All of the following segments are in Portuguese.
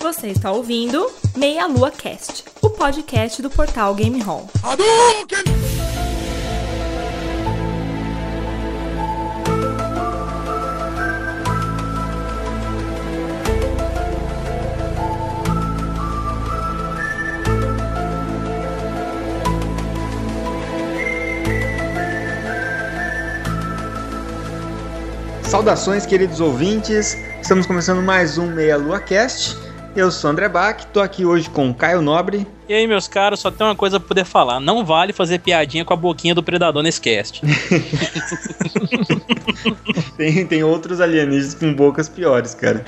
Você está ouvindo Meia Lua Cast, o podcast do portal Game Hall. Saudações, queridos ouvintes. Estamos começando mais um Meia Lua Cast. Eu sou André Bach, tô aqui hoje com Caio Nobre. E aí, meus caros, só tem uma coisa pra poder falar. Não vale fazer piadinha com a boquinha do predador nesse cast. tem, tem outros alienígenas com bocas piores, cara.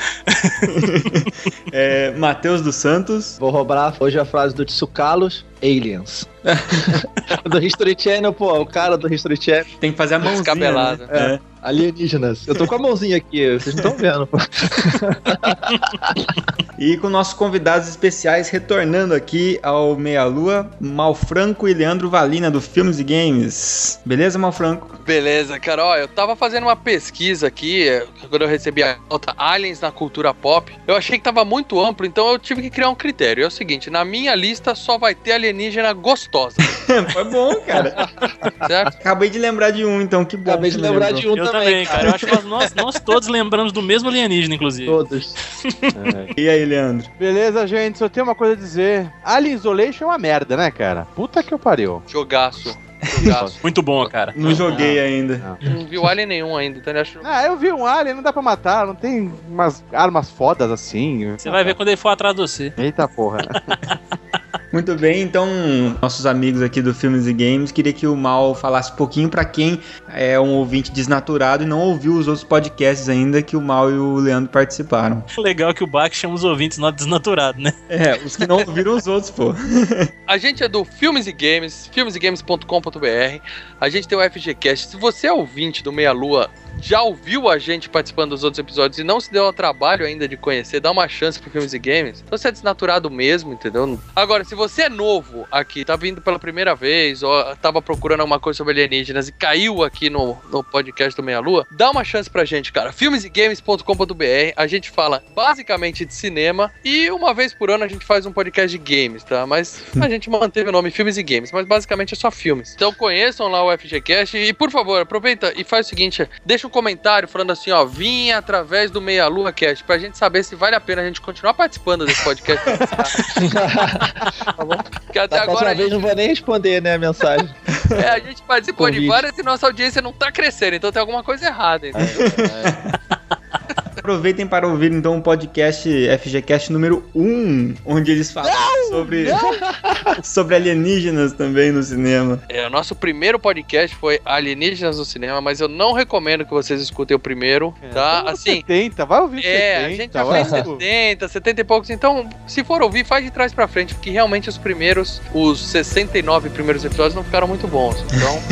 é, Matheus dos Santos. Vou roubar hoje a frase do Tsukalos, Aliens. do History Channel, pô, o cara do History Channel. Tem que fazer a mãozinha. Descabelado. Né? É. Alienígenas. Eu tô com a mãozinha aqui, vocês não estão vendo. Pô. e com nossos convidados especiais retornando aqui ao Meia Lua, Malfranco e Leandro Valina do Filmes e Games. Beleza, Malfranco? Beleza, cara. Ó, eu tava fazendo uma pesquisa aqui, quando eu recebi a nota Aliens na cultura pop. Eu achei que tava muito amplo, então eu tive que criar um critério. É o seguinte, na minha lista só vai ter alienígena gostosa. Foi bom, cara. certo? Acabei de lembrar de um, então que bom. Acabei de lembrar lembrou. de um eu também, cara. Eu acho que nós, nós todos lembramos do mesmo alienígena, inclusive. Todos. É. E aí, Leandro? Beleza, gente. Só tenho uma coisa a dizer. Alien Isolation é uma merda, né, cara? Puta que eu pariu. Jogaço. Jogaço. Muito bom, cara. Não joguei não, ainda. Não. não viu Alien nenhum ainda, então acho... Ah, eu vi um Alien, não dá pra matar, não tem umas armas fodas assim. Você vai ver quando ele for atrás de você. Eita porra. Muito bem, então, nossos amigos aqui do Filmes e Games, queria que o Mal falasse um pouquinho para quem é um ouvinte desnaturado e não ouviu os outros podcasts ainda que o Mal e o Leandro participaram. Legal que o Bach chama os ouvintes não desnaturados, né? É, os que não ouviram os outros, pô. A gente é do Filmes e Games, filmesegames.com.br. A gente tem o FGCast. Se você é ouvinte do Meia Lua já ouviu a gente participando dos outros episódios e não se deu ao trabalho ainda de conhecer, dá uma chance pro Filmes e Games, então você é desnaturado mesmo, entendeu? Agora, se você é novo aqui, tá vindo pela primeira vez, ou tava procurando alguma coisa sobre alienígenas e caiu aqui no, no podcast do Meia Lua, dá uma chance pra gente, cara. Filmesegames.com.br, a gente fala basicamente de cinema e uma vez por ano a gente faz um podcast de games, tá? Mas a gente manteve o nome Filmes e Games, mas basicamente é só filmes. Então conheçam lá o FGCast e, por favor, aproveita e faz o seguinte, deixa um comentário falando assim, ó, vim através do Meia Lua Cast, pra gente saber se vale a pena a gente continuar participando desse podcast. tá bom? Até da agora. vez gente... não vou nem responder, né, a mensagem. É, a gente participou Convite. de várias e nossa audiência não tá crescendo, então tem alguma coisa errada, entendeu? É. Aproveitem para ouvir então o podcast FGCast número 1, onde eles falam não, sobre, não. sobre alienígenas também no cinema. É, o nosso primeiro podcast foi Alienígenas no Cinema, mas eu não recomendo que vocês escutem o primeiro, é, tá? Assim, 70, vai ouvir é, 70. É, a gente já fez 70, 70 e poucos, então se for ouvir, faz de trás para frente, porque realmente os primeiros, os 69 primeiros episódios não ficaram muito bons. Então,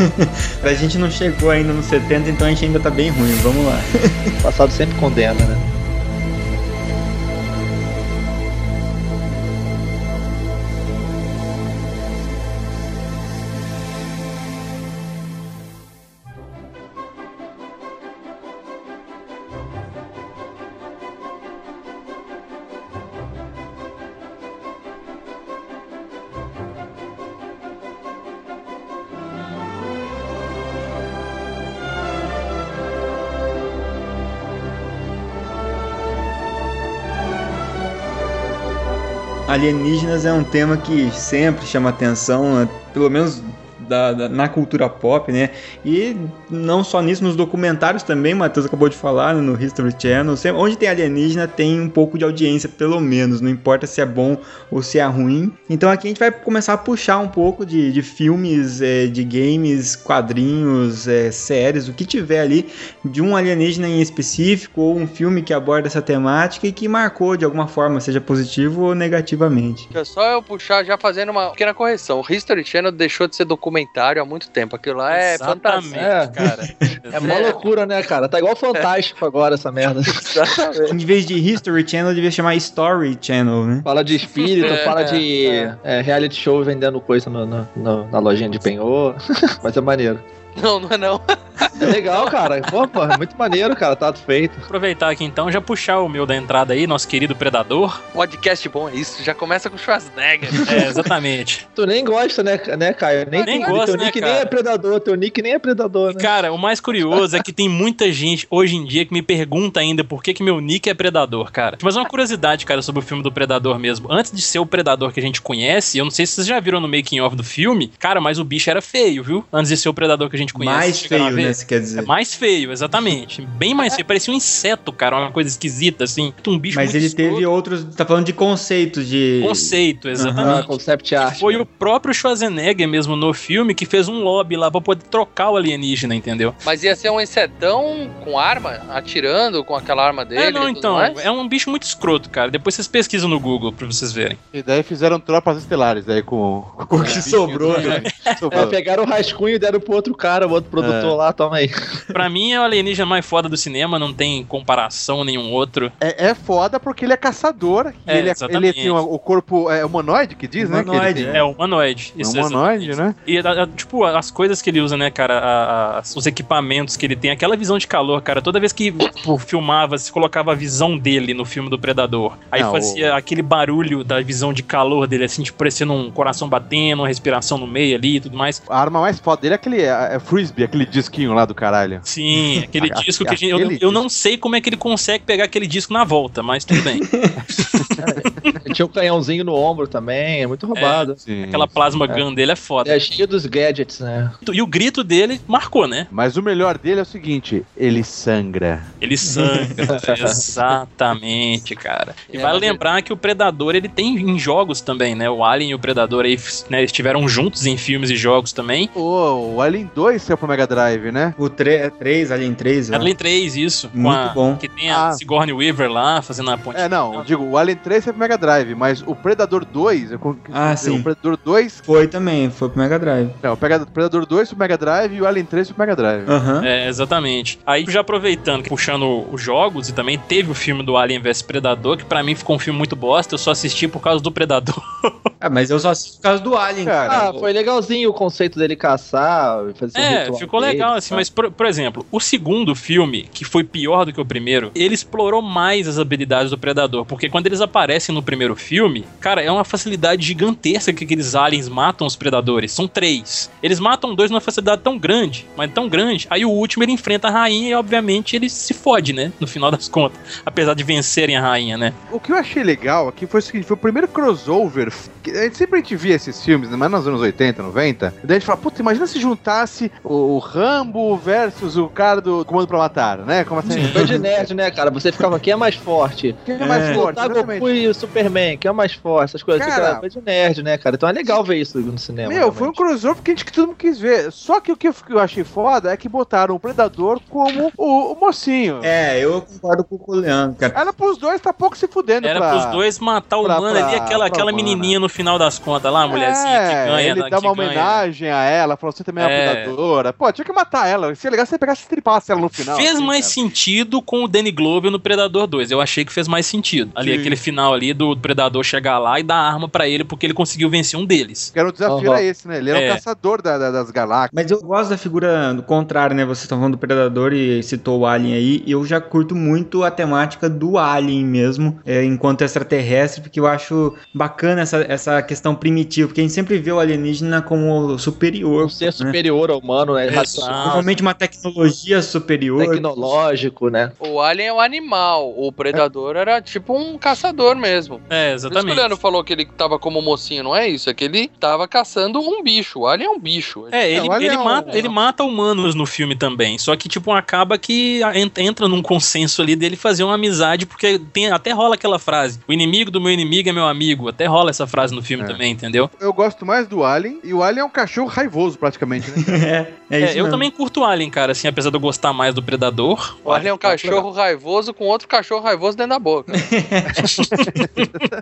a gente não chegou ainda nos 70, então a gente ainda tá bem ruim. Vamos lá. O passado sempre condena. né? Alienígenas é um tema que sempre chama atenção, né? pelo menos da, da, na cultura pop, né? E não só nisso, nos documentários também, Matheus acabou de falar, né? no History Channel. Sempre, onde tem alienígena tem um pouco de audiência, pelo menos. Não importa se é bom ou se é ruim. Então aqui a gente vai começar a puxar um pouco de, de filmes, é, de games, quadrinhos, é, séries, o que tiver ali de um alienígena em específico ou um filme que aborda essa temática e que marcou de alguma forma, seja positivo ou negativamente. É só eu puxar já fazendo uma pequena correção. O History Channel deixou de ser documentário documentário há muito tempo. Aquilo lá é fantástico. É, cara. É mó loucura, né, cara? Tá igual Fantástico agora essa merda. Exatamente. Em vez de History Channel, devia chamar Story Channel, né? Fala de espírito, é, fala de é. é. reality show vendendo coisa no, no, no, na lojinha de penhor. Mas é maneiro. Não, não é não. É legal, cara. Pô, é muito maneiro, cara. Tá feito. Aproveitar aqui então, já puxar o meu da entrada aí, nosso querido Predador. Podcast bom é isso, já começa com Schwarzenegger. É, exatamente. Tu nem gosta, né, né Caio? Nem, Nem teu gosto, né, nick cara? nem é predador. Teu nick nem é predador, né? Cara, o mais curioso é que tem muita gente hoje em dia que me pergunta ainda por que, que meu nick é Predador, cara. Mas uma curiosidade, cara, sobre o filme do Predador mesmo. Antes de ser o Predador que a gente conhece, eu não sei se vocês já viram no making of do filme, cara, mas o bicho era feio, viu? Antes de ser o Predador que a gente conhece. Mais feio, ver? Né? Se quer dizer. É mais feio, exatamente. Bem mais feio. Parecia um inseto, cara. Uma coisa esquisita, assim. Um bicho Mas muito ele escroto. teve outros. Tá falando de conceitos de. Conceito, exatamente. concept art. Foi né? o próprio Schwarzenegger mesmo no filme que fez um lobby lá pra poder trocar o alienígena, entendeu? Mas ia ser um insetão com arma, atirando com aquela arma dele. é, não, então. mais? É um bicho muito escroto, cara. Depois vocês pesquisam no Google pra vocês verem. E daí fizeram tropas estelares aí com, com O que sobrou, né? É, Sobrou. pegaram o rascunho e deram pro outro cara, o outro produtor lá, toma aí. Pra mim é o alienígena mais foda do cinema, não tem comparação nenhum outro. É, é foda porque ele é caçador. É, ele, é- ele tem o corpo é, humanoide, que diz, né? que ele Humanoide, É humanoide. É Isso, humanoide, exatamente. né? E, a- a- tipo, as coisas que ele usa, né, cara, a- a- os equipamentos que ele tem, aquela visão de calor, cara, toda vez que tipo, filmava, se colocava a visão dele no filme do Predador, aí Não, fazia aquele barulho da visão de calor dele, assim, tipo, parecendo um coração batendo, uma respiração no meio ali e tudo mais. A arma mais foda dele é aquele é, é frisbee, aquele disquinho lá do caralho. Sim, aquele A- disco que a gente, eu, eu não sei como é que ele consegue pegar aquele disco na volta, mas tudo bem. Tinha um canhãozinho no ombro também, é muito roubado. Sim. Aquela plasma gun dele é foda. É, cheio dos gadgets, né? E o grito dele marcou, né? Mas o melhor dele é o seguinte: ele sangra. Ele sangra. Exatamente, cara. E É, vale ele- lembrar que o Predador ele tem em jogos também, né? O Alien e o Predador aí, né, eles estiveram juntos em filmes e jogos também. Pô, o Alien 2 saiu pro Mega Drive, né? O 3, Alien 3, né? Alien 3, isso. Muito a- bom. Que tem a Ah. Sigourney Weaver lá, fazendo a ponte. É, não, eu digo, o Alien 3 saiu pro Mega Drive, mas o Predador 2. eu Ah, o sim. Predador 2. Foi também, foi pro Mega Drive. Não, o Predador 2 pro Mega Drive e o Alien 3 pro Mega Drive. Aham. É, exatamente. Aí, já aproveitando, puxando os jogos, e também teve o filme do Alien vs Predador, que pra mim ficou um filme muito bosta, eu só assisti por causa do Predador. Ah, mas eu só assisto por causa do Alien, cara. Ah, foi legalzinho o conceito dele caçar, fazer É, ritual ficou dele, legal, assim, mas, por, por exemplo, o segundo filme, que foi pior do que o primeiro, ele explorou mais as habilidades do Predador, porque quando eles aparecem no primeiro filme, cara, é uma facilidade gigantesca que aqueles aliens matam os predadores. São três. Eles matam dois numa facilidade tão grande, mas tão grande, aí o último ele enfrenta a rainha e, obviamente, ele se fode, né? No final das contas. Apesar de vencerem a rainha, né? O que eu achei legal aqui foi o seguinte: foi o primeiro crossover. a gente sempre a gente via esses filmes, né, mas nos anos 80, 90. E daí a gente fala, puta, imagina se juntasse o, o versus o cara do Comando pra Matar, né? Como assim? Foi de nerd, né, cara? Você ficava, quem é mais forte? Quem é mais É. forte? Tá. Goku e o Superman, quem é mais forte? Essas coisas. Cara- Fica, foi de nerd, né, cara? Então é legal ver isso no cinema. Meu, foi um realmente. crossover que a gente que todo mundo quis ver. Só que o que eu, achei foda é que botaram o Predador como o, o mocinho. É, eu concordo com o Leandro, cara. Era pros dois tá pouco se fudendo Era pra... pros dois matar o pra- humano pra- ali, aquela, aquela menininha no final das contas lá, a mulherzinha é, que ganha. ele dá uma ganha. homenagem a ela, falou, você também é uma É. predadora. Pô, tinha que matar ela. Se é legal se você pegasse e tripasse ela no final. Fez assim, mais cara. sentido com o Danny Glover no Predador 2. Eu achei que fez mais sentido. Ali, Sim. aquele final ali do Predador chegar lá e dar arma pra ele porque ele conseguiu vencer um deles. Era um desafio era esse, né? Ele era É. um caçador da- da- das galáxias. Mas eu gosto da figura do contrário, né? Vocês estão falando do Predador e citou o Alien aí. Eu já curto muito a temática do Alien mesmo, é, enquanto extraterrestre, porque eu acho bacana essa, essa questão primitiva, porque a gente sempre vê o alienígena como superior. Um ser né? superior ao humano, né? Exato. Normalmente uma tecnologia superior. tecnológico, né? O Alien é um animal, o Predador era tipo um caçador mesmo. É, Por isso que o exatamente. Leandro falou que ele tava como mocinho, não é isso? É que ele tava caçando um bicho. O Alien é um bicho. É, ele, Alien ele, é um- mata, ele mata humanos no filme também. Só que, tipo, acaba que en- entra num consenso ali dele fazer uma amizade, porque tem, até rola aquela frase: o inimigo do meu inimigo é meu amigo. Até rola essa frase no filme É. também, entendeu? Eu gosto mais do Alien, e o Alien é um cachorro raivoso, praticamente, né? é, é É, isso eu mesmo. também curto o Alien, cara, assim, apesar de eu gostar mais do Predador. O Alien é um cachorro raivoso com outro cachorro raivoso dentro da boca.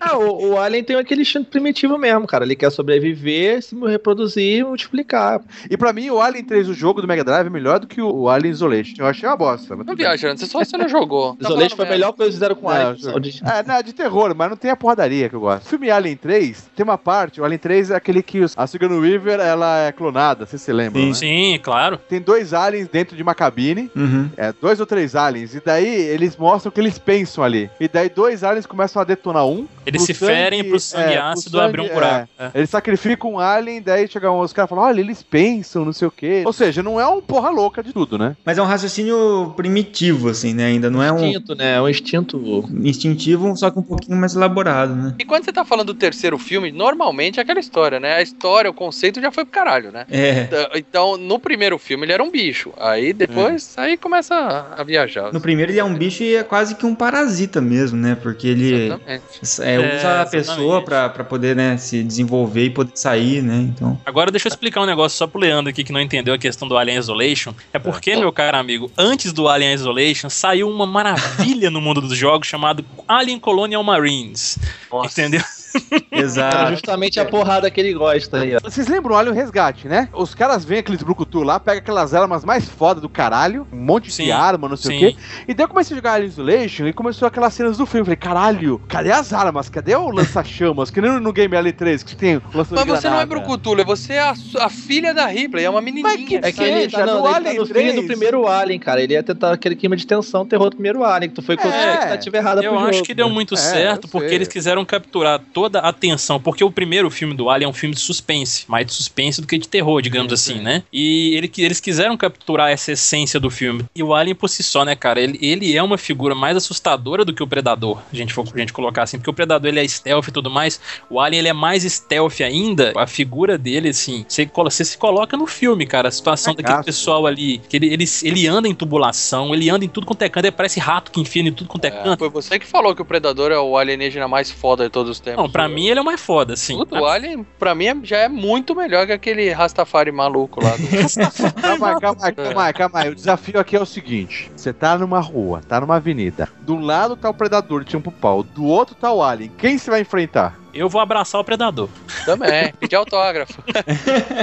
Ah, o, o Alien tem aquele instinto primitivo mesmo, cara. Ele quer sobreviver, se reproduzir multiplicar. E pra mim, o Alien 3, o jogo do Mega Drive, é melhor do que o Alien Isolation. Eu achei uma bosta. Não viaja, você só você não jogou. Tá Isolation foi merda. melhor que eles fizeram com o Alien. É, não, é de terror, mas não tem a porradaria que eu gosto. O filme Alien 3 tem uma parte, o Alien 3 é aquele que os- a Sigourney Weaver, ela é clonada, você se lembra, Sim. né? Sim, claro. Tem dois aliens dentro de uma cabine. Uhum. É, dois ou três aliens. E daí eles mostram o que eles pensam ali. E daí dois aliens começam a detonar um. Eles se ferem sangue- pro sangue é, pro ácido abrir um buraco. É. Eles sacrificam um alien, daí chegam os caras e falam: olha, eles pensam, não sei o quê. Ou seja, não é um porra louca de tudo, né? Mas é um raciocínio primitivo, assim, né? Ainda não é um Instinto, né? É um instinto. instintivo, só que um pouquinho mais elaborado, né? E quando você tá falando do terceiro filme, normalmente é aquela história, né? A história, o conceito já foi pro caralho, né? É. Então, no primeiro filme ele era um bicho. Aí depois, aí começa a, a viajar. No primeiro ele é um bicho e é quase que um parasita mesmo, né? Porque ele é, É, usa a pessoa pra poder né, se desenvolver e poder sair, né? Então. Agora deixa eu explicar um negócio só pro Leandro aqui que não entendeu a questão do Alien Isolation. É porque, meu caro amigo, antes do Alien Isolation saiu uma maravilha no mundo dos jogos chamado Alien Colonial Marines. Entendeu? Era Exato. justamente a porrada que ele gosta aí, ó. Vocês lembram o Alien Resgate, né? Os caras vêm aqueles brucutu lá, pegam aquelas armas mais foda do caralho, um monte Sim, de arma, não sei sim. o quê. E daí eu comecei a jogar Alien Isolation e começou aquelas cenas do filme. Eu falei, caralho, cadê as armas? Cadê o lança-chamas? Que nem no, Game L3 que tem o lança Mas você não é Brucutula, você é a, a filha da Ripley, é uma menininha. É que ele tá, não, no ele tá Alien no 3. do primeiro Alien, cara. Ele ia tentar aquele clima de tensão, terror do primeiro Alien, que tu foi com a É. expectativa errada Eu pro acho jogo, que deu né? muito É, certo eu porque sei. eles quiseram capturar toda a atenção. Porque o primeiro filme do Alien é um filme de suspense, mais de suspense do que de terror, digamos assim, né? E ele- eles quiseram capturar essa essência do filme. E o Alien por si só, né, cara? Ele, ele é uma figura mais assustadora do que o Predador, a gente for a gente colocar assim. Porque o Predador ele é stealth e tudo mais. O Alien ele é mais stealth ainda. A figura dele, assim, você, você se coloca no filme, cara. A situação daquele Cagaço. pessoal ali. Que ele, ele, ele anda em tubulação, ele anda em tudo quanto é canto. Ele parece rato que enfia em tudo quanto é, É, canto. foi você que falou que o Predador é o alienígena mais foda de todos os tempos. Não, pra mim ele é o mais foda. Puta, o Alien, pra mim, é- já é muito melhor que aquele Rastafari maluco lá. Do... Calma aí, calma aí, calma aí, calma aí. O desafio aqui é o seguinte: você tá numa rua, tá numa avenida. Do lado tá o predador, tipo pau. Do outro tá o alien. Quem você vai enfrentar? Eu vou abraçar o predador. Também, pedir autógrafo.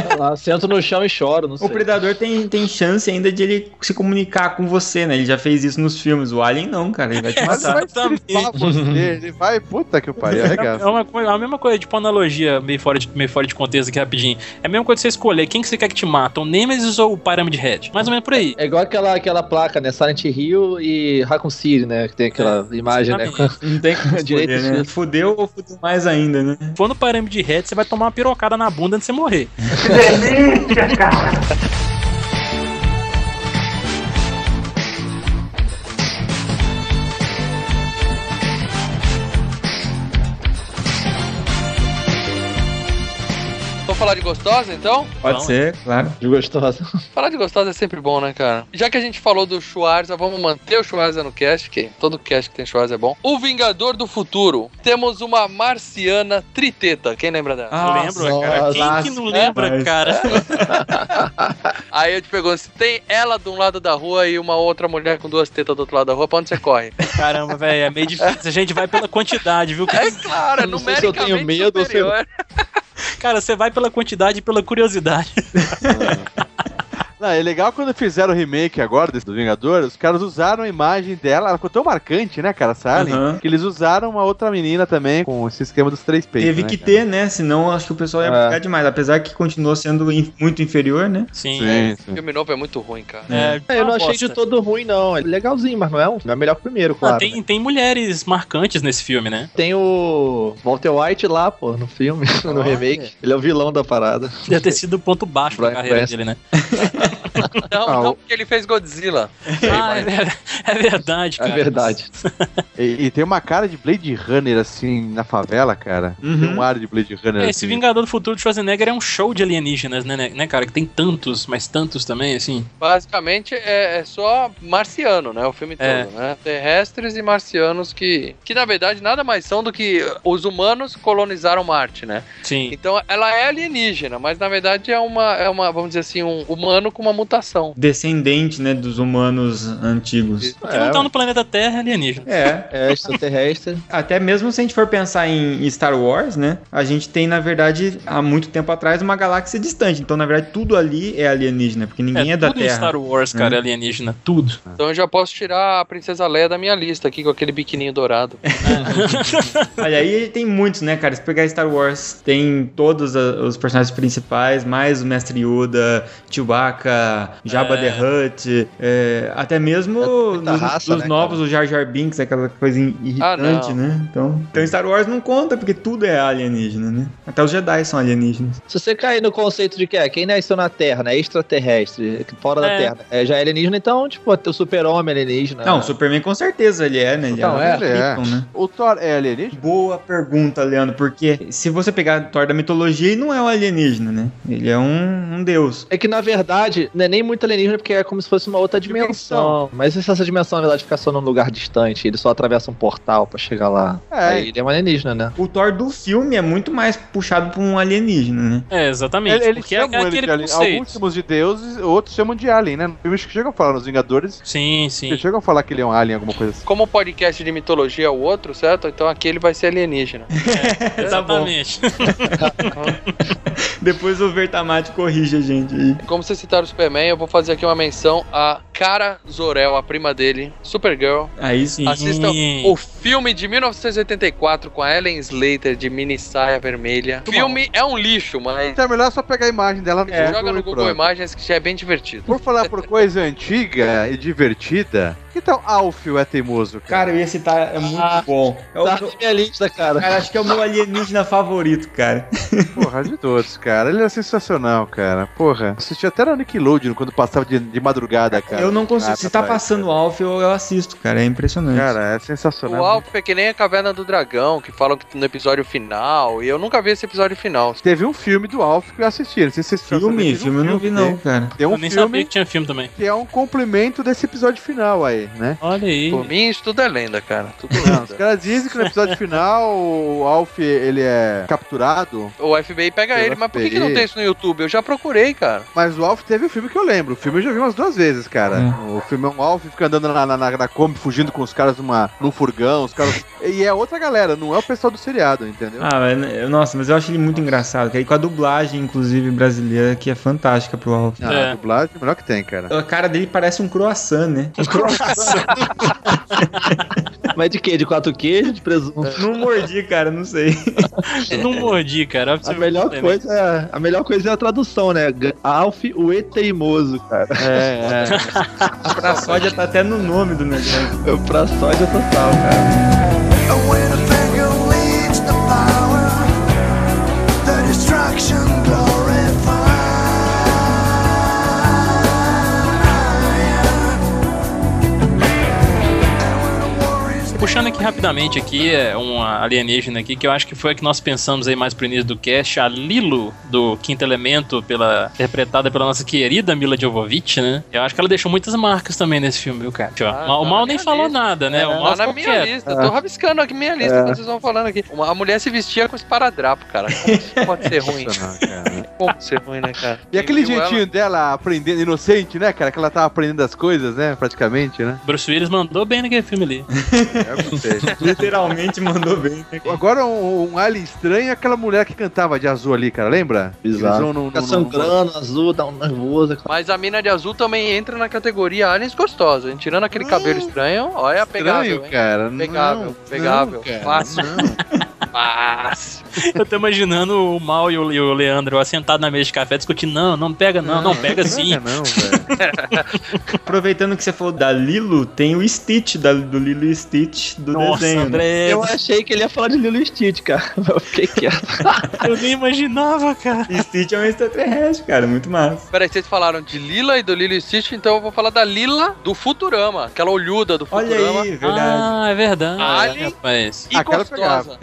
Sei lá, sento no chão e choro, não sei. O Predador tem, tem chance ainda de ele se comunicar com você, né? Ele já fez isso nos filmes. O Alien não, cara. Ele vai te matar. vai estripar você. Ele vai, puta que pariu, É arregaça. uma a mesma coisa, tipo, analogia meio fora, de, meio fora de contexto aqui rapidinho. É a mesma coisa de você escolher quem que você quer que te mata, o Nemesis ou o Pyramid Head. Mais ou menos por aí. É igual aquela, aquela placa, né? Silent Hill e Raccoon City, né? Que tem aquela imagem, né? exatamente. Não tem como escolher, né? Fudeu ou fudeu mais ainda, né? Se for no Pyramid Head, você vai tomar uma pirocada na bunda antes de você morrer. Vamos falar de gostosa, então? Pode Não, ser, claro. De gostosa. Falar de gostosa é sempre bom, né, cara? Já que a gente falou do Schwarza, vamos manter o Schwarza no cast, que todo cast que tem Schwarza é bom. O Vingador do Futuro. Temos uma marciana triteta. Quem lembra dela? Ah, lembra, cara? nossa, Quem que não lembra, mas- cara? Aí eu te pergunto, se tem ela de um lado da rua e uma outra mulher com duas tetas do outro lado da rua, pra onde você corre? Caramba, velho, é meio difícil. A gente vai pela quantidade, viu? É claro, é Não sei se eu tenho numericamente medo ou se eu- superior. Cara, você vai pela quantidade e pela curiosidade. Não, é legal quando fizeram o remake agora desse do Vingador, os caras usaram a imagem dela, ela ficou tão marcante, né, cara, Alien, Aham. que eles usaram uma outra menina também com esse esquema dos três peitos. Teve né, que cara? ter, né? Senão acho que o pessoal ia É. ficar demais. Apesar que continuou sendo in- muito inferior, né? Sim. Sim, O sim. filme novo é muito ruim, cara. É, É, eu não achei de todo ruim, não. É legalzinho, mas não é um. Não é melhor que o primeiro, Ah, claro. tem, né? tem mulheres marcantes nesse filme, né? Tem o Walter White lá, pô, no filme, no remake. Ele é o vilão da parada. Deve ter sido o ponto baixo da Bryan carreira dele, né? Não, Ah, não, porque ele fez Godzilla. Ah, é, é verdade, É cara. verdade. E, e tem uma cara de Blade Runner, assim, na favela, cara. Uhum. Tem um ar de Blade Runner. É, esse assim. Vingador do Futuro de Schwarzenegger é um show de alienígenas, né, né, né, cara? Que tem tantos, mas tantos também, assim. Basicamente é, é só marciano, né? O filme todo, É. né? Terrestres e marcianos que, que, na verdade, nada mais são do que os humanos colonizaram Marte, né? Sim. Então ela é alienígena, mas na verdade é uma, é uma vamos dizer assim, um humano com uma mutação. Descendente, né, dos humanos antigos. Porque não tá no planeta Terra é alienígena. É, É extraterrestre. até mesmo se a gente for pensar em Star Wars, né, a gente tem, na verdade, há muito tempo atrás, uma galáxia distante. Então, na verdade, tudo ali é alienígena, porque ninguém é, da tudo em Terra. Star Wars, cara, é alienígena. Tudo. Então eu já posso tirar a Princesa Leia da minha lista aqui com aquele biquininho dourado. Olha, aí tem muitos, né, cara? Se pegar Star Wars, tem todos os personagens principais, mais o Mestre Yoda, Chewbacca, Jabba É. the Hutt, é, até mesmo muita nos, raça, nos né, novos, o Jar Jar Binks, aquela coisa in- irritante, não. né? Então, então Star Wars não conta, porque tudo é alienígena, né? Até os Jedi são alienígenas. Se você cair no conceito de que é quem nasceu na Terra, né? Extraterrestre, fora da É. Terra, é, já é alienígena, então, tipo, o super-homem é alienígena. Não, o Superman com certeza ele é, né? Ele um é, ele é. Krypton, né? O Thor é alienígena? Boa pergunta, Leandro, porque se você pegar Thor da mitologia, ele não é um alienígena, né? Ele é um, um deus. É que, na verdade, não é nem muito alienígena, porque é como se fosse uma outra dimensão. Mas e se essa dimensão, na verdade, ficar só num lugar distante? Ele só atravessa um portal pra chegar lá. É. Aí ele é um alienígena, né? O Thor do filme é muito mais puxado pra um alienígena, né? É, exatamente. Ele, eles porque é ele aquele de alien. conceito. Alguns chamam de deuses, outros chamam de alien, né? Filmes que chegam a falar nos Vingadores, Sim, sim. que chegam a falar que ele é um alien, alguma coisa assim. Como o podcast de mitologia é o outro, certo? Então aqui ele vai ser alienígena. Bom. Exatamente. Depois o Vertamate corrige a gente aí. Como vocês citaram o Superman, eu vou fazer aqui uma menção a Cara Zor-El, a prima dele, Supergirl. Aí sim. Assistam o filme de 1984 com a Ellen Slater de mini saia vermelha. O filme é um lixo, mas Então é melhor só pegar a imagem dela no joga no e Google pronto. Imagens que já é bem divertido. Por falar por coisa antiga e divertida, que tal Alfio é teimoso, Cara, eu ia citar, é muito Ah, bom. É o, Tá na minha lista, cara. cara, acho que é o meu alienígena favorito, cara. Porra, de todos, cara. Ele é sensacional, cara. Porra, assisti até na Nickelodeon quando passava de, de madrugada, cara. eu não consigo. Ah, Se tá passando o Alf, eu, eu assisto, cara. É impressionante. Cara, é sensacional. O Alf é que nem a Caverna do Dragão, que falam que no episódio final, e eu nunca vi esse episódio final. Teve um filme do Alf que eu assisti. Não sei se vocês filme, filme eu não vi, não, cara. Tem um eu nem sabia filme que tinha filme também. que é um complemento desse episódio final aí, né? Olha aí. Por mim, isso tudo é lenda, cara. Tudo Não, os lenda. caras dizem que no episódio final o Alf ele é capturado, O FBI pega ele, mas por que, que FBI? não tem isso no YouTube? Eu já procurei, cara. mas o Alf teve o filme que eu lembro. O filme eu já vi umas duas vezes, cara. O filme é um Alf fica andando na, na, na, na Kombi, fugindo com os caras numa, num furgão, os caras. E é outra galera, não é o pessoal do seriado, entendeu? Ah, mas, eu- nossa, mas eu acho ele muito engraçado. cara. E com a dublagem, inclusive, brasileira, que é fantástica pro Alf. Ah, É. a dublagem é o melhor que tem, cara. A cara dele parece um croissant, né? Mas de quê? De quatro queijos, de presunto? Não mordi, cara, não sei. Não mordi, cara. A melhor coisa é, a melhor coisa é a tradução, né? Alf, o E teimoso, cara. É, é. Pra sódia tá até no nome do negócio. É pra sódia total, cara. Puxando aqui rapidamente aqui, é uma alienígena aqui que eu acho que foi a que nós pensamos aí mais pro início do cast, a Lilo, do Quinto Elemento, pela, interpretada pela nossa querida Mila Jovovich, né? Eu acho que ela deixou muitas marcas também nesse filme, viu, cara? Ó, Ah, o tá Mal na nem falou lista. nada, né? o Mal Tá na ficou minha quieto. lista, tô rabiscando aqui minha lista quando vocês vão falando aqui. Uma, a mulher se vestia com esparadrapo, cara. Como isso pode ser ruim? Como ser ruim, né, cara? E aquele Viu ela? jeitinho dela aprendendo, inocente, né, cara? Que ela tava aprendendo as coisas, né? Praticamente, né? Bruce Willis mandou bem naquele filme ali. É, Literalmente mandou bem. né? Agora, um, um alien estranho é aquela mulher que cantava de azul ali, cara. Lembra? Bizarro. No- Fica no- no- sangrando, azul, dá um nervoso. Mas a mina de azul também entra na categoria aliens gostosos. hein? Tirando aquele cabelo estranho, olha a pegável, Estranho, hein? cara. Pegável, Não, pegável. não, cara, Fácil. não. Mas... Eu tô imaginando o Mal e o, e o Leandro assentados na mesa de café discutindo: não, não pega, não, não, pega sim. Pega não, velho. Aproveitando que você falou da Lilo, tem o Stitch, da, do Lilo e Stitch do Nossa, desenho. né? André, Eu achei que ele ia falar de Lilo e Stitch, cara. Eu fiquei quieto. eu nem imaginava, cara. Stitch é um extraterrestre, cara, muito massa. Peraí, vocês falaram de Lila e do Lilo e Stitch, então eu vou falar da Lila do Futurama. Aquela olhuda do Olha Futurama. aí, verdade. Ah, é verdade. Alien. rapaz. E Aquela gostosa.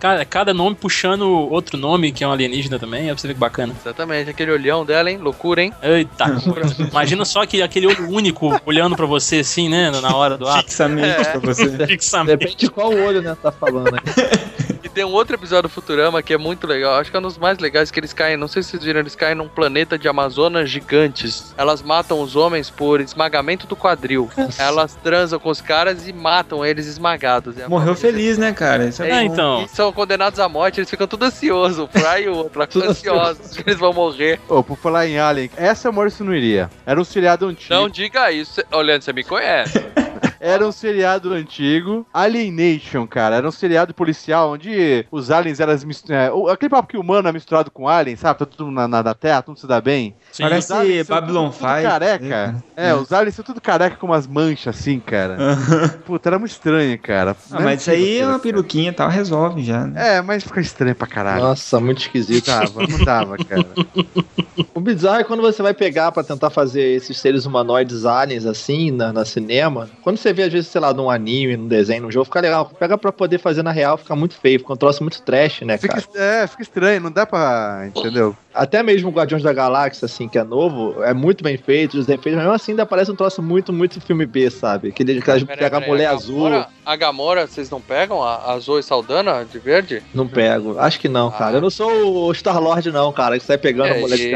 Cada, cada nome puxando outro nome, que é um alienígena também, é pra você ver que bacana. Exatamente, aquele olhão dela, hein? Loucura, hein? Eita. Imagina só que aquele olho único olhando pra você assim, né? Na hora do ato. Fixamente É. pra você. De Fixamente. repente, qual olho, né, tá falando aqui? Tem um outro episódio do Futurama que é muito legal. Acho que é um dos mais legais que eles caem. Não sei se vocês viram, eles caem num planeta de Amazonas gigantes. Elas matam os homens por esmagamento do quadril. Elas transam com os caras e matam eles esmagados. É Morreu feliz, né, cara? Isso é, É, então. E são condenados à morte, eles ficam tudo ansiosos. O Fry e o outro, ansiosos que eles vão morrer. Ô, por falar em Alien, essa Maurício não iria. Era um seriado antigo. Não diga isso. Olhando, você me conhece. Era um seriado antigo. Alienation, cara. Era um seriado policial onde os aliens eram. É, aquele papo que o humano é misturado com alien, sabe? Tá tudo na, na, na terra, tudo se dá bem. Sim. Parece Babylon tudo, tudo 5. careca. É, os aliens são tudo careca com umas manchas assim, cara. Puta, era muito estranho, cara. Ah, é mas isso aí é uma peruquinha e tal, resolve já. né? É, mas fica estranho pra caralho. Nossa, muito esquisito. Não dava, não dava, cara. O bizarro é quando você vai pegar pra tentar fazer esses seres humanoides aliens assim, na, na cinema. Quando você vê, às vezes, sei lá, num anime, num desenho, num jogo, fica legal. Pega pra poder fazer na real, fica muito feio, fica um troço muito trash, né, Fica, cara? é, fica estranho, não dá pra. Entendeu? Até mesmo o Guardiões da Galáxia, assim, que é novo, é muito bem feito, os efeitos, mas mesmo assim ainda parece um troço muito, muito filme B, sabe? Aquele que Peraí, pega a mulher a azul. Gamora- A Gamora, vocês não pegam? A, a Zoe Saldana de verde? Não pego. Acho que não, cara. Eu não sou o Star-Lord, não, cara. Que sai pegando a É mulher de.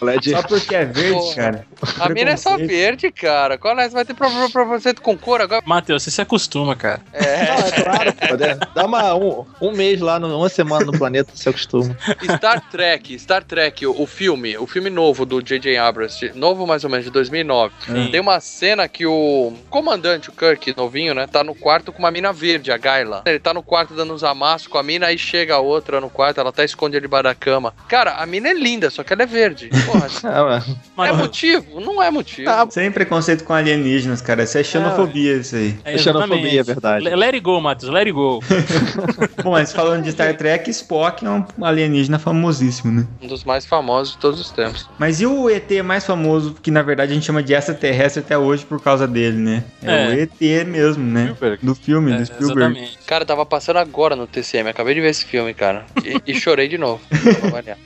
Mulher de... Só porque é verde, cara. A mina é só verde, cara. Qual é? Você vai ter problema preconceito com cor agora? Matheus, você se acostuma, cara. É. Não, é claro, pô, né? Dá uma, um, um mês lá, uma semana no planeta, se acostuma. Star Trek, Star Trek, o, o filme, o filme novo do J.J. Abrams, de- novo mais ou menos, de 2009. Sim. Tem uma cena que o comandante, o Kirk, novinho, né, tá no quarto com uma mina verde, a Gaila. Ele tá no quarto dando uns amassos com a mina, aí chega a outra no quarto, ela tá escondida debaixo da cama. Cara, a mina é linda, só que ela é verde. Porra, É, ué. é motivo? Não é motivo. Ah, Sem preconceito com alienígenas, cara. Isso é xenofobia, isso aí. é, É xenofobia, é verdade. Le- Let it go, Matheus, let it go. Bom, mas falando de Star Trek, Spock é um alienígena famosíssimo, né? Um dos mais famosos de todos os tempos. Mas e o ET mais famoso, que na verdade a gente chama de extraterrestre até hoje por causa dele, né? É, É. o ET mesmo, né? Spielberg. Do filme, É, do Spielberg. exatamente. Cara, tava passando agora no TCM, acabei de ver esse filme, cara. E, e chorei de novo.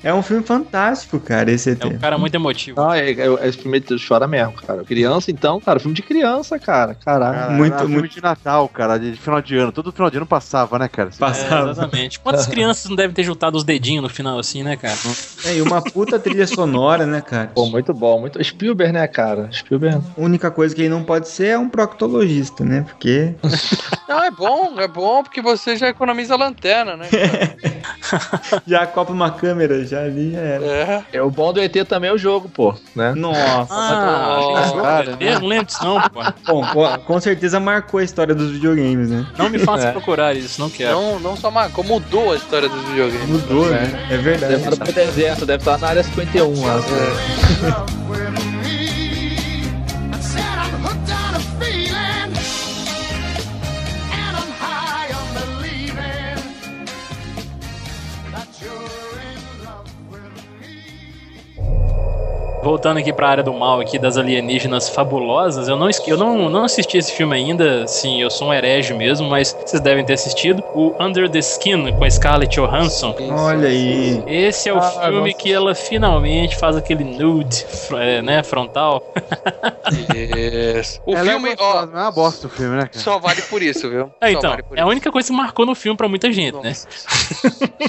É um filme fantástico, cara, esse ET. É um cara muito emotivo. Não, é, é, esse filme tu chora mesmo, cara. Criança, então, cara, filme de criança, cara. Caralho. Cara, Muito, era filme muito- de Natal, cara, de final de ano. Todo final de ano passava, né, cara? É, Passava. exatamente. Quantas crianças não devem ter juntado os dedinhos no final assim, né, cara? É, e uma puta trilha sonora, né, cara? Pô, muito bom, muito. Spielberg, né, cara? Spielberg. A única coisa que ele não pode ser é um proctologista, né? Porque. Não, é bom, é bom porque você já economiza a lanterna, né? cara? Já copa uma câmera, já ali já era. É. É, o bom do ET também é o jogo, pô, né? Nossa. Ah, cara, eu não lembro disso não, pô. Bom, com, com certeza marcou a história dos videogames, né? Não me faça É. procurar isso, não quero. Não, não só marcou, mudou a história dos videogames. Mudou, né? É verdade. Deve deserto, deve estar na área 51 lá. Voltando aqui pra área do mal aqui das alienígenas fabulosas, eu não, eu não, não assisti esse filme ainda, sim, eu sou um herege mesmo, mas vocês devem ter assistido. O Under the Skin, com a Scarlett Johansson. Olha aí. Esse é o Ah, filme nossa. que ela finalmente faz aquele nude, é, né, frontal. Isso. O Ela filme, é ó, é uma bosta o filme, né, cara? só vale por isso, viu? É, então, vale é a única coisa que marcou no filme pra muita gente, né? Nossa.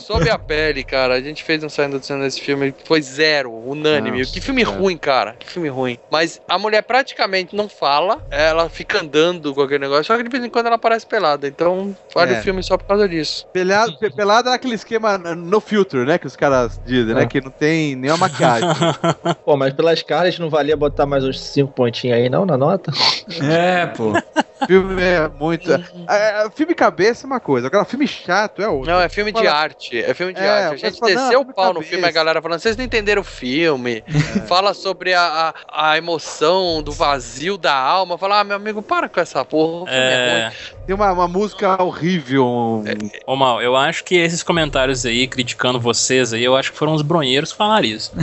Sob a pele, cara. A gente fez um saindo do cinema nesse filme. Foi zero, unânime. Nossa, que filme cara. ruim, cara. Que filme ruim. Mas a mulher praticamente não fala. Ela fica andando com aquele negócio. Só que de vez em quando ela aparece pelada. Então vale É. o filme só por causa disso. Pelado, pe- pelado é aquele esquema no filter, né? Que os caras dizem, né? É. Que não tem nenhuma maquiagem. Pô, mas pelas caras não valia botar mais uns 5 pontinhos aí, não, na nota? É, pô. filme é muito. É, é, filme cabeça é uma coisa, agora filme chato é outra. Não, é filme de Fala- arte. É filme de É, arte. A gente fala, não, desceu o pau no cabeça. filme, a galera falando, vocês não entenderam o filme. Fala sobre a, a, a emoção do vazio da alma. Fala, ah, meu amigo, para com essa porra. O filme é, ruim. É, Tem uma, uma música horrível. um- ô mal, eu acho que esses comentários aí, criticando vocês aí, eu acho que foram os bronheiros que falaram isso.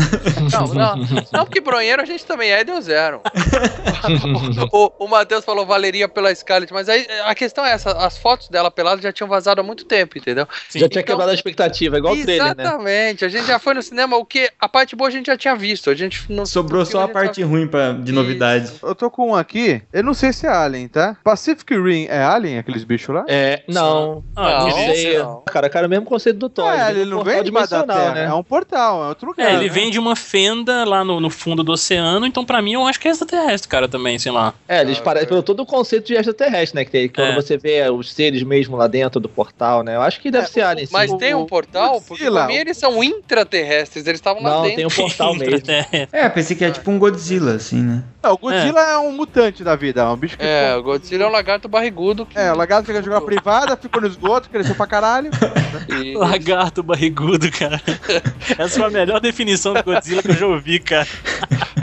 Não, não, não, porque bronheiro a gente também é e deu zero. o o Matheus falou Valeria pela Scarlett, mas aí a questão é essa: as fotos dela pelada já tinham vazado há muito tempo, entendeu? Sim. Já tinha Então- quebrado a expectativa, igual o trailer, né? Exatamente. A gente já foi no cinema, o que a parte boa a gente já tinha visto. A gente não Sobrou só a filme parte ruim pra, de novidade. Eu tô com um aqui, eu não sei se é Alien, tá? Pacific Rim é Alien, aqueles bichos lá? É, não. Ah, Não, Não ele, sei. não. Cara, cara, é o mesmo conceito do Thor. é, vem ele do não vem debaixo da Terra, é um portal, é outro lugar. é, ele né? vem de uma fenda lá no, no fundo do oceano, então pra mim eu acho que é extraterrestre, cara, também, sei lá. É, eles Ah, parecem ok. pelo todo o conceito de extraterrestre, né? Que tem, quando É. você vê os seres mesmo lá dentro do portal, né? Eu acho que deve É, ser alien, sim. Mas O- tem um portal, porque pra mim eles são intraterrestres, eles estavam lá Não, dentro. tem um portal mesmo. É, É, pensei que é tipo um Godzilla, assim, né? Não, o Godzilla é. um mutante da vida, é um bicho que. É, o Godzilla é um lagarto barrigudo. Que... É, o lagarto fica jogando privada, ficou no esgoto, cresceu pra caralho. e- Lagarto barrigudo, cara. Essa foi a melhor definição do Godzilla que eu já ouvi, cara.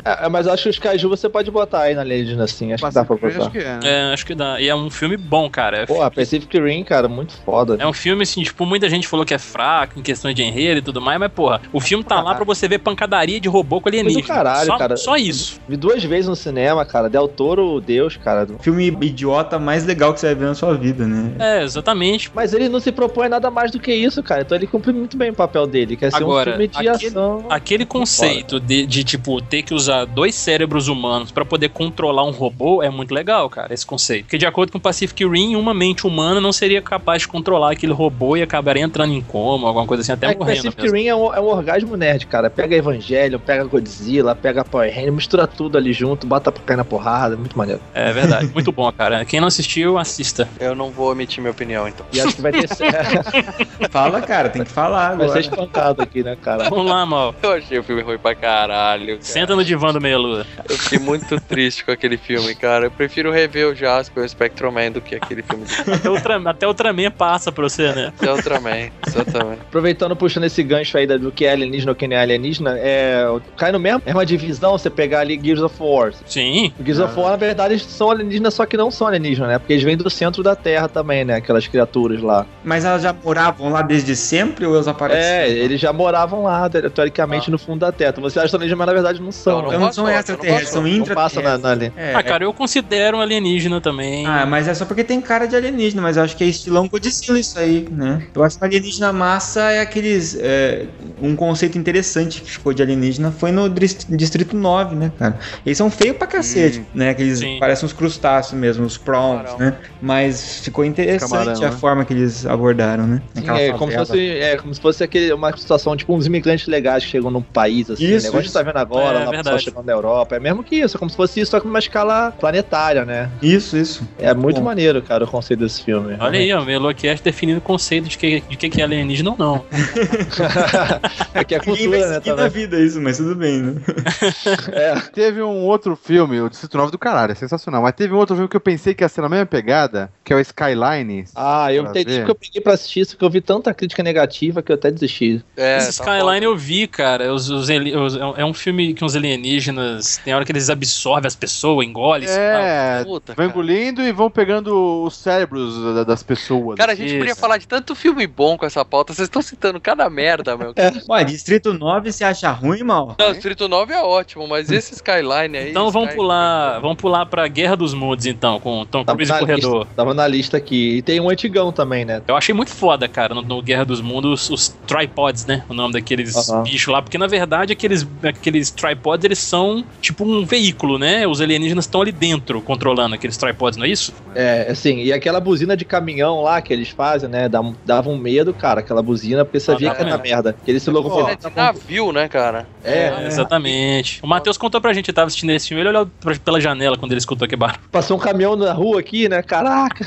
É, mas eu acho que os Kaiju você pode botar aí na legenda, assim. Acho que dá pra botar. acho que é, né? É, acho que dá. E é um filme bom, cara. É, Pô, a Pacific Rim, cara, muito foda. é um filme, assim, tipo, muita gente falou que é fraco em questões de enredo e tudo mais, mas, porra, o filme tá lá pra você ver pancadaria de robô com alienígena. Mas do caralho, só, cara. Só isso. Vi duas vezes no cinema, cara. Del Toro, Deus, cara. Filme idiota mais legal que você vai ver na sua vida, né? É, exatamente. Mas ele não se propõe nada mais do que isso, cara. Então ele cumpre muito bem o papel dele, que é ser Agora, um filme de aquele- ação. Aquele conceito de, de, tipo, ter que usar dois cérebros humanos pra poder controlar um robô é muito legal, cara, esse conceito. Porque de acordo com o Pacific Rim, uma mente humana não seria capaz de controlar aquele robô e acabaria entrando em coma, alguma coisa assim, até É que morrendo Pacific mesmo. Rim é um, é um orgasmo nerd, cara. Pega Evangelho, pega Godzilla, pega Power Ranger, mistura tudo ali junto, bota pra cair na porrada, muito maneiro. É verdade, muito bom, cara. Quem não assistiu, assista. Eu não vou omitir minha opinião, então. E acho que vai ter Fala, cara, tem que falar vai ser agora. espancado aqui, né, cara? Vamos lá, mal. Eu achei o filme ruim pra caralho. cara. Senta no divã do Meia Lua. Eu fiquei muito triste com aquele filme, cara. Eu prefiro rever o Jasper e o Spectrum Man do que aquele filme do Até o, Ultra- até Ultraman passa pra você, né? Ultraman. Exatamente. Aproveitando, puxando esse gancho aí do que é alienígena ou que não é alienígena, é, cai no mesmo, é uma divisão você pegar ali Gears of War. Sim. Gears of War, na verdade, eles são alienígenas, só que não são alienígenas, né? Porque eles vêm do centro da Terra também, né? Aquelas criaturas lá. Mas elas já moravam lá desde sempre ou elas apareceram? É, eles já moravam lá, te- teoricamente, no fundo da Terra. Então você acha alienígena, mas na verdade não são. Não, né? Então não são não extraterrestres, são. Não passa na, intraterrestres. na ali. É, Ah, cara, eu considero um alienígena também. Ah, mas é só porque tem cara de alienígena, mas eu acho que é estilão Godzilla isso aí, né? Eu acho que alienígena massa é aqueles. é, um conceito interessante que ficou de alienígena foi no Distrito 9, né, cara? Eles são feios pra cacete, né? Aqueles Sim. parecem uns crustáceos mesmo, os prawns, Camarão. né? Mas ficou interessante Camarão, a né? forma que eles abordaram, né? Sim, é, como fosse, é como se fosse aquele, uma situação, tipo, uns imigrantes legais que chegam num país, assim, Isso, né? Igual a gente isso. tá vendo agora, É, lá, o pessoal verdade. chegando da Europa. É mesmo que isso, é como se fosse isso, só que numa escala planetária, né? Isso, isso. É muito Bom. maneiro, cara, o conceito desse filme. Olha aí, ó, o Meloquest definindo o conceito de que, de que que é alienígena ou não. é que é cultura, né, na também. vida isso, mas tudo bem, né? É. Teve um outro filme, o Distrito 9 do caralho, é sensacional. Mas teve um outro filme que eu pensei que ia ser na mesma pegada, que é o Skyline. Ah, eu entendi que eu peguei pra assistir isso, porque eu vi tanta crítica negativa que eu até desisti. É, Esse tá Skyline eu vi, cara. Os, os os- é um- é um filme que uns alienígenas. Tem hora que eles absorvem as pessoas, engolem. É, Puta, vão cara. engolindo e vão pegando os cérebros da- das pessoas. Cara, a gente Isso. podia falar de tanto filme bom com essa pauta. Vocês estão citando cada merda, meu. Ué, Distrito 9 você acha ruim, mal? Não, Distrito 9 é ótimo, mas esse Skyline aí. Então vamos pular, vamos pular pra Guerra dos Mundos, então, com Tom Cruise e Corredor. lista, tava na lista aqui. E tem um antigão também, né? Eu achei muito foda, cara, no, no Guerra dos Mundos, os tripods, né? O nome daqueles Aham. bichos lá. Porque, na verdade, aqueles, aqueles tripods, eles são tipo um veículo, né? Os alienígenas estão ali dentro, controlando aqueles tripods, não é isso? É, assim, e aquela buzina de caminhão lá que eles fazem, né? Dava um medo, cara, aquela buzina, porque você Ah, que era merda. Que eles se É locomoviam. de navio, né, cara? É, Exatamente. O Matheus contou pra gente, ele tava assistindo esse filme, ele olhou pra- pela janela quando ele escutou que barulho. Passou um caminhão na rua aqui, né? Caraca!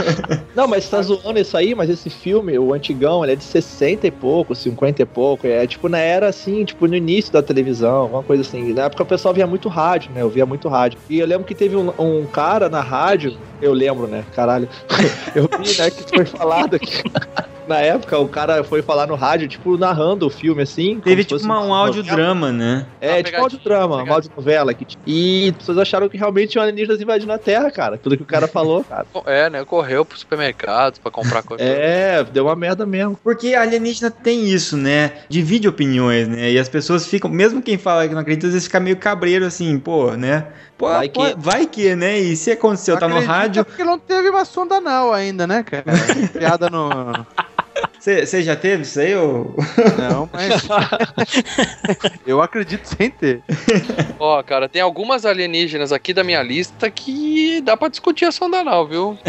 Não, mas você tá zoando isso aí, mas esse filme, o antigão, ele é de 60 e pouco, 50 e pouco. É tipo na era assim, tipo no início da televisão, alguma coisa assim. Na época o pessoal via muito rádio, né? Eu via muito rádio. E eu lembro que teve um, um cara na rádio, eu lembro, né? Caralho. Eu vi, né, que foi falado que. Na época, o cara foi falar no rádio, tipo, narrando o filme, assim. Teve tipo uma, um audiodrama, né? É, Uma tipo um audiodrama, uma audionovela. Que... E as pessoas acharam que realmente tinham alienígenas invadindo a Terra, cara. Tudo que o cara falou, cara. É, né? Correu pro supermercado pra comprar coisa. É, deu uma merda mesmo. Porque a alienígena tem isso, né? Divide opiniões, né? E as pessoas ficam, mesmo quem fala que não acredita, às vezes fica meio cabreiro assim, pô, né? Pô, Vai pô, que- vai que, né? E se aconteceu, tá no rádio. Porque não teve uma sonda anal ainda, né, cara? Piada no. Você já teve isso aí, ou... Não, mas. Eu acredito sem ter. Ó, cara, tem algumas alienígenas aqui da minha lista que dá pra discutir a sonda anal, viu?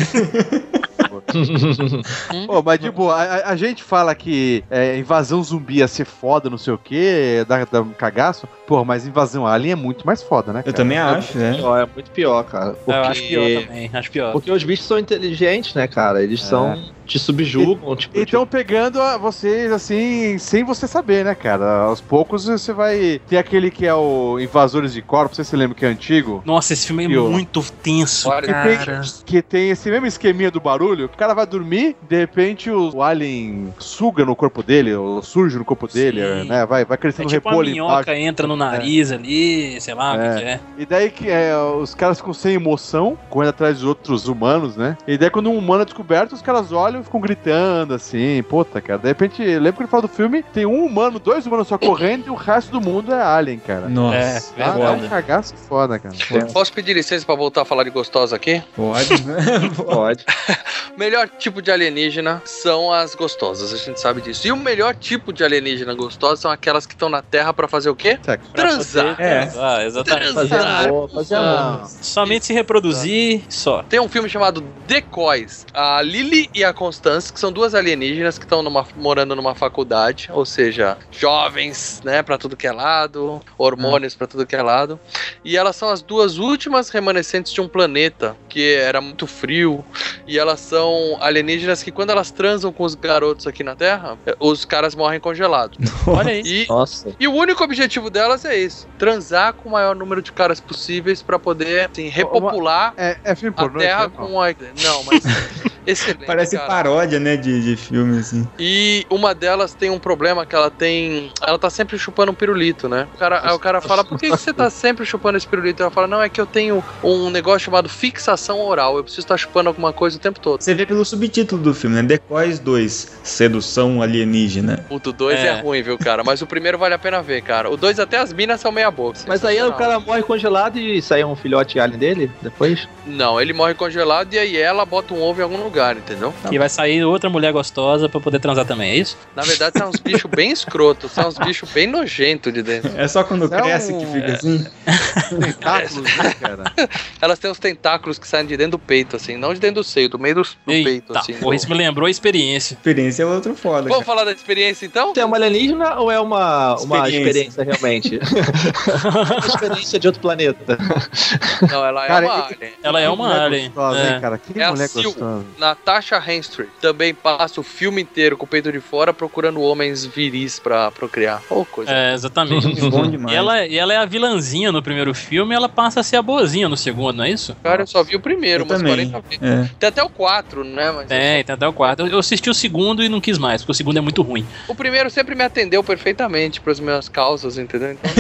Pô, mas de boa, a, a gente fala que é, invasão zumbi ia ser foda, não sei o quê, dá, dá um cagaço. Pô, mas invasão alien é muito mais foda, né? Eu cara? também acho, né? Pior, é muito pior, cara. Porque, Eu acho pior também, acho pior. porque os bichos são inteligentes, né, cara? Eles são. Te subjugam, tipo. Então pegando a- vocês assim, sem você saber, né, cara? Aos poucos você vai. Tem aquele que é o Invasores de Corpos, você se lembra que é antigo? Nossa, esse filme é E o- muito tenso, Olha, Que cara. tem, que tem esse mesmo esqueminha do barulho, o cara vai dormir, de repente o, o alien suga no corpo dele, ou surge no corpo dele, Sim. né? Vai, vai É crescendo tipo uma repolho minhoca embaixo. entra no nariz ali, sei lá o que É. que é. E daí que é, os caras ficam sem emoção, correndo atrás de outros humanos, né? E daí quando um humano é descoberto, os caras olham e ficam gritando assim, puta, cara. De repente, lembra que ele fala do filme, tem um humano, dois humanos só correndo e o resto do mundo é alien, cara. Nossa, É, Ah, foda. é um cagaço foda, cara. Posso pedir licença pra voltar a falar de gostosa aqui? Pode, né? Pode. Melhor tipo de alienígena são as gostosas, a gente sabe disso. E o melhor tipo de alienígena gostosa são aquelas que estão na Terra pra fazer o quê? Sexo. Transar. É. Ah, exatamente. Fazer amor, fazer amor. Somente se reproduzir, só. Tem um filme chamado Decoys. A Lily e a Constance, que são duas alienígenas que estão numa- morando numa faculdade, ou seja, jovens, né, pra tudo que é lado, hormônios pra tudo que é lado. E elas são as duas últimas remanescentes de um planeta que era muito frio. E elas são alienígenas que, quando elas transam com os garotos aqui na Terra, eh, os caras morrem congelados. Olha aí. E Nossa. e o único objetivo delas é isso: transar com o maior número de caras possíveis pra poder assim, repopular É, é filme a pornô? Terra isso, não? com a. Não, mas. Excelente. Parece cara. paródia, né, de, de filme, assim. E uma delas tem um problema que ela tem. Ela tá sempre chupando um pirulito, né? O cara, aí o cara fala, por que, que você tá sempre chupando esse pirulito? Ela fala, não, é que eu tenho um negócio chamado fixação oral. Eu preciso estar chupando alguma coisa o tempo todo. Você vê pelo subtítulo do filme, né? Decoys 2, Sedução Alienígena. O do 2 é. É. ruim, viu, cara? Mas o primeiro vale a pena ver, cara. O 2 até as minas são meia boca. Mas aí o cara morre congelado e sai um filhote alien dele depois? Não, ele morre congelado e aí ela bota um ovo em algum lugar, entendeu? E vai sair outra mulher gostosa pra poder transar também, é isso? Na verdade, são uns bichos bem escrotos, são uns bichos bem nojentos de dentro. É só quando É cresce um- que fica assim? Tentáculos, né, cara? Elas têm os tentáculos que saem de dentro do peito, assim, não de dentro do seio, do meio do, do peito, assim. porra, isso me lembrou a experiência. Experiência é outro foda, Vamos cara. falar da experiência então? Você é uma alienígena ou é uma, uma Experiência. experiência realmente? uma experiência de outro planeta. Não, ela é Cara, uma alien. Ela é uma alien. Gostosa, É. hein, cara? Que É mulher gostosa. Natasha Henstridge também passa o filme inteiro com o peito de fora procurando homens viris pra procriar. Ô, coisa. É, exatamente. Bom demais. E ela, e ela é a vilãzinha no primeiro filme e ela passa a ser a boazinha no segundo, não é isso? Cara, eu só vi o primeiro, Eu umas também. 40 vezes. É. Tem até o 4, né? Mas Tem, tem até o quarto. Eu- Eu assisti o segundo e não quis mais, porque o segundo é muito ruim. O primeiro sempre me atendeu perfeitamente pras minhas causas, entendeu? Então...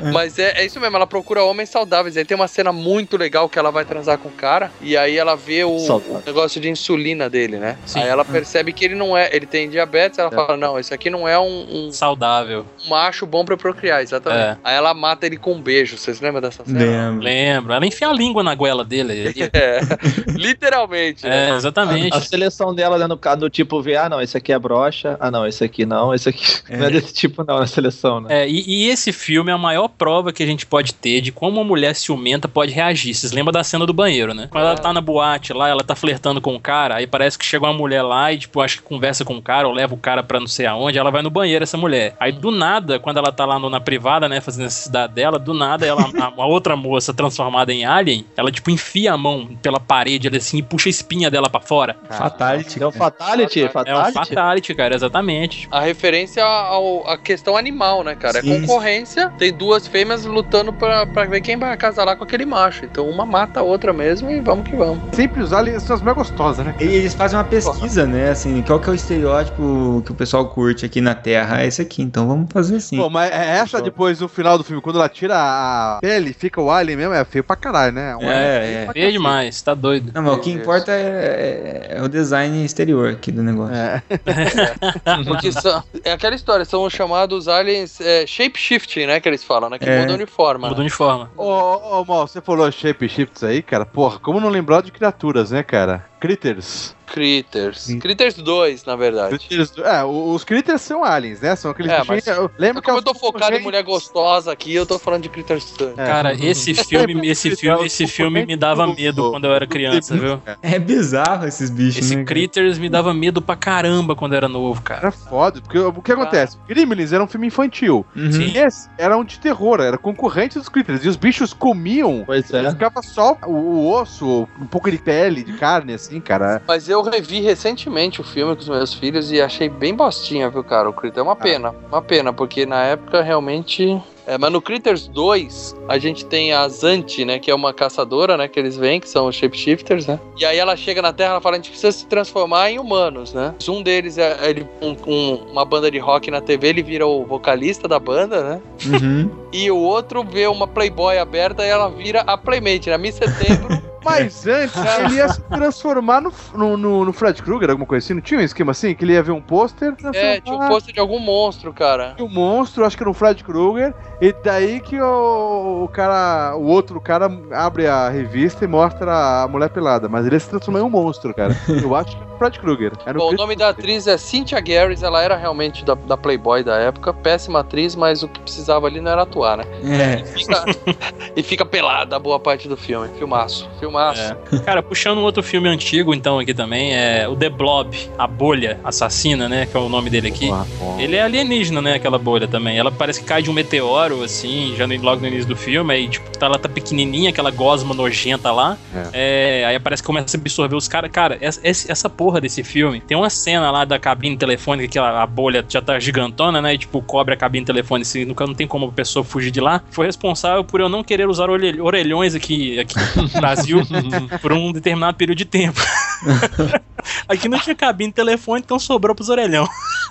Mas é, é isso mesmo, ela procura homens saudáveis. Aí tem uma cena muito legal que ela vai transar com o cara e aí ela vê o Saudável. negócio de insulina dele, né? Sim. Aí ela percebe que ele não é, ele tem diabetes, ela fala, não, esse aqui não é um, um Saudável. macho bom pra procriar, exatamente. É. Aí ela mata ele com um beijo, vocês lembram dessa cena? Lembro. Lembro. Ela enfia a língua na goela dele. É, literalmente. né? É, exatamente. A seleção dela, né, no caso do tipo ver, ah, não, esse aqui é brocha, ah, não, esse aqui não, esse aqui É. não é desse tipo não, na seleção, né? É, e, e esse filme é a maior prova que a gente pode ter de como uma mulher ciumenta pode reagir. Vocês lembram da cena do banheiro, né? Quando ela tá na boate lá, ela tá flertando com o cara, aí parece que chega uma mulher lá e, tipo, acho que conversa com o cara ou leva o cara pra não sei aonde, ela vai no banheiro, essa mulher. Aí do nada, quando ela tá lá no- na privada, né, fazendo a necessidade dela, do nada, ela, a, uma outra moça transformada em alien, ela, tipo, enfia a mão pela parede ali assim e puxa a espinha dela pra fora. Fatality. É o Fatality, É Fatality. fatality, cara, exatamente. A referência ao, à questão animal, né, cara? Sim. É concorrência. Tem duas fêmeas lutando pra, pra ver quem vai acasalar com aquele macho. Então uma mata a outra mesmo e vamos vamos que vamos. Sempre os aliens são as mais gostosas, né? E eles fazem uma pesquisa, né? Assim, qual que é o estereótipo que o pessoal curte aqui na Terra? É esse aqui, então vamos fazer assim. Pô, mas é essa depois, no final do filme, quando ela tira a pele, fica o alien mesmo, é feio pra caralho, né? Um alien É, é. Feio demais, tá doido. Não, mas o que importa é, é- é o design exterior aqui do negócio. É. Porque são, é aquela história, são os chamados aliens é, shapeshifting, né? Que eles falam, né? Que É. mudam de forma. Muda né? o uniforme. Ô, ô, ô, Mal, você falou shape shifts aí, cara. Porra, como não lembrar de criaturas, né, cara? Critters. Critters. Critters 2, na verdade. Critters é, os critters são aliens, né? São aqueles É, mas- eu lembro que como eu tô focado em mulher gostosa aqui, eu tô falando de Critters 2. É. Cara, esse filme, esse filme, esse filme me dava medo quando eu era criança, viu? É bizarro esses bichos, Esse né? Critters me dava medo pra caramba quando eu era novo, cara. Era foda, porque o que acontece? Gremlins era um filme infantil. Uhum. Sim. E esse era um de terror, era concorrente dos Critters. E os bichos comiam, Pois é. ficava só o, o osso, um pouco de pele, de carne, assim, cara. Mas eu revi recentemente o filme com os meus filhos e achei bem bostinha, viu, cara? O Critter é uma pena. Uma pena, porque na época realmente. É, mas no Critters 2, a gente tem a Zanti, né? Que é uma caçadora, né? Que eles vêm, que são os shapeshifters, né? E aí ela chega na Terra e fala: a gente precisa se transformar em humanos, né? Um deles é ele com uma banda de rock na TV, ele vira o vocalista da banda, né? Uhum. E o outro vê uma Playboy aberta e ela vira a Playmate, né? Miss Setembro. Mas antes, ele ia se transformar no, no, no- no Fred Krueger, alguma coisa assim. Não tinha um esquema assim? Que ele ia ver um pôster, é, tinha um pôster de algum monstro, cara. o monstro, acho que era um Fred Krueger, e daí que o, o cara, o outro cara abre a revista e mostra a mulher pelada, mas ele se transformou em um monstro, cara. Eu acho que Fred Krueger. Era Bom, o Fred nome da atriz é Cynthia Garris, ela era realmente da, da Playboy da época, péssima atriz, mas o que precisava ali não era atuar, né? É. E fica, e fica pelada a boa parte do filme. Filmaço, filmaço. Cara, puxando um outro filme antigo, então, aqui também, é o The Blob, a bolha assassina, né? Que é o nome dele aqui. Ele é alienígena, né? Aquela bolha também. Ela parece que cai de um meteoro, assim, já no, logo no início do filme. Aí, tipo, tá, ela tá pequenininha, aquela gosma nojenta lá. É, aí parece que começa a absorver os caras. Cara, essa, essa porra desse filme. Tem uma cena lá da cabine telefônica que a, a bolha já tá gigantona, né? E, tipo, cobre a cabine telefônica, assim, nunca não tem como a pessoa fugir de lá. Foi responsável por eu não querer usar orelh- orelhões aqui, aqui no Brasil por um determinado período de tempo. aqui não tinha cabine telefônica, então sobrou pros orelhão.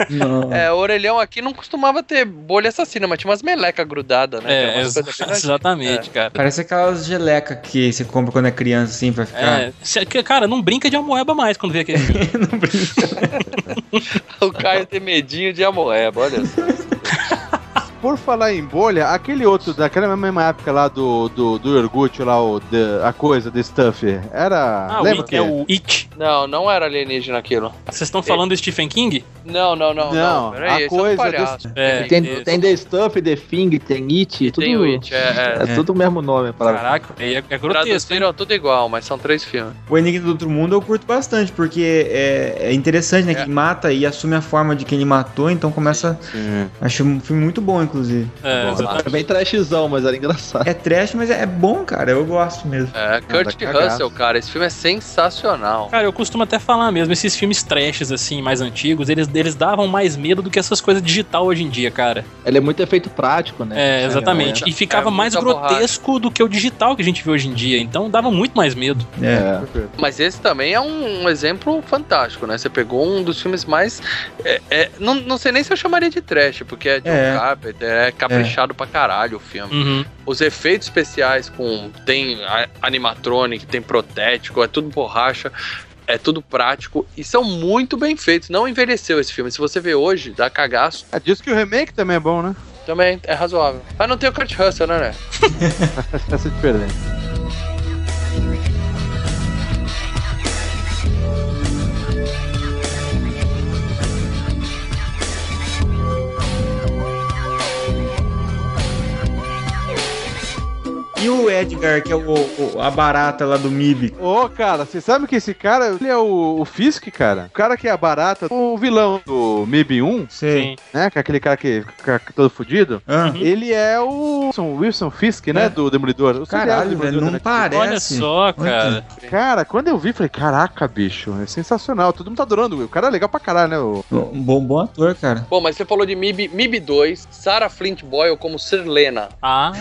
Não. É, o orelhão aqui não costumava ter bolha assassina, mas tinha umas melecas grudadas, né? É, exa- exatamente, cara. Parece aquelas gelecas que você compra quando é criança, assim, pra ficar. É, cê- cara, não brinca de amoeba mais quando vê aquele filme. Não brinca. O Caio tem medinho de amoeba, olha só. Por falar em bolha, aquele outro, daquela mesma época lá do, do, do Ergut, lá, o, The- a coisa, The Stuff, era... Ah, o lembra It, é o It. Não, não era alienígena aquilo. Vocês estão falando do Stephen King? Não, não, não. Não, Não, Peraí, a é coisa palhaço. É, Tem, tem The Stuff, The Thing, tem It, tudo. Tem o It, é, é. É, tudo o mesmo nome. Pra... Caraca, é, é grotesco. Traduziram tudo igual, mas são três filmes. O Enigma do Outro Mundo eu curto bastante, porque é, é interessante, né? Que É. mata e assume a forma de quem ele matou, então começa. Sim. Acho um filme muito bom, inclusive. É. É bem trashzão, mas era engraçado. É trash, mas é bom, cara. Eu gosto mesmo. É, Kurt cagaço. Russell, cara, esse filme é sensacional. Cara, eu costumo até falar mesmo, esses filmes trashes, assim, mais antigos, eles, eles davam mais medo do que essas coisas digital hoje em dia, cara. Ele é muito efeito prático, né? É, exatamente. E ficava É, mais grotesco do que o digital que a gente vê hoje em dia. Então dava muito mais medo. É. É. Mas esse também é um, um exemplo fantástico, né? Você pegou um dos filmes mais. é, é, não, não sei nem se eu chamaria de trash, porque é John É. Carpenter, é caprichado pra caralho o filme. Uhum. Os efeitos especiais com. Tem animatronic, tem protético, é tudo borracha. É tudo prático e são muito bem feitos. Não envelheceu esse filme. Se você vê hoje, dá cagaço. É, diz que o remake também é bom, né? Também é razoável. Mas não tem o Kurt Russell, né, né? Essa é diferente. E o Edgar, que é o, o- a barata lá do MIB. Ô, cara, você sabe que esse cara, ele é o, o Fisk, cara? O cara que é a barata, o vilão do MIB 1, Sei. né? Que é aquele cara que fica todo fudido. Ah, Ele é o Wilson, Wilson Fisk, né? É. Do Demolidor. O Caralho, Demolidor velho, não da parece. Olha só, cara. Cara, quando eu vi, falei, caraca, bicho, é sensacional. Todo mundo tá adorando. O cara é legal pra caralho, né? O... Um bom, bom ator, cara. Bom, mas você falou de MIB, MIB 2, Sarah Flint Boyle como Sirlena. Ah,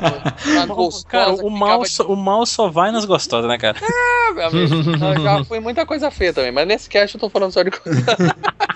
Uma gostosa. Cara, o mal, só, o mal só vai nas gostosas, né, cara? de- meu amigo. Já foi muita coisa feia também, mas nesse cast eu tô falando só de coisa.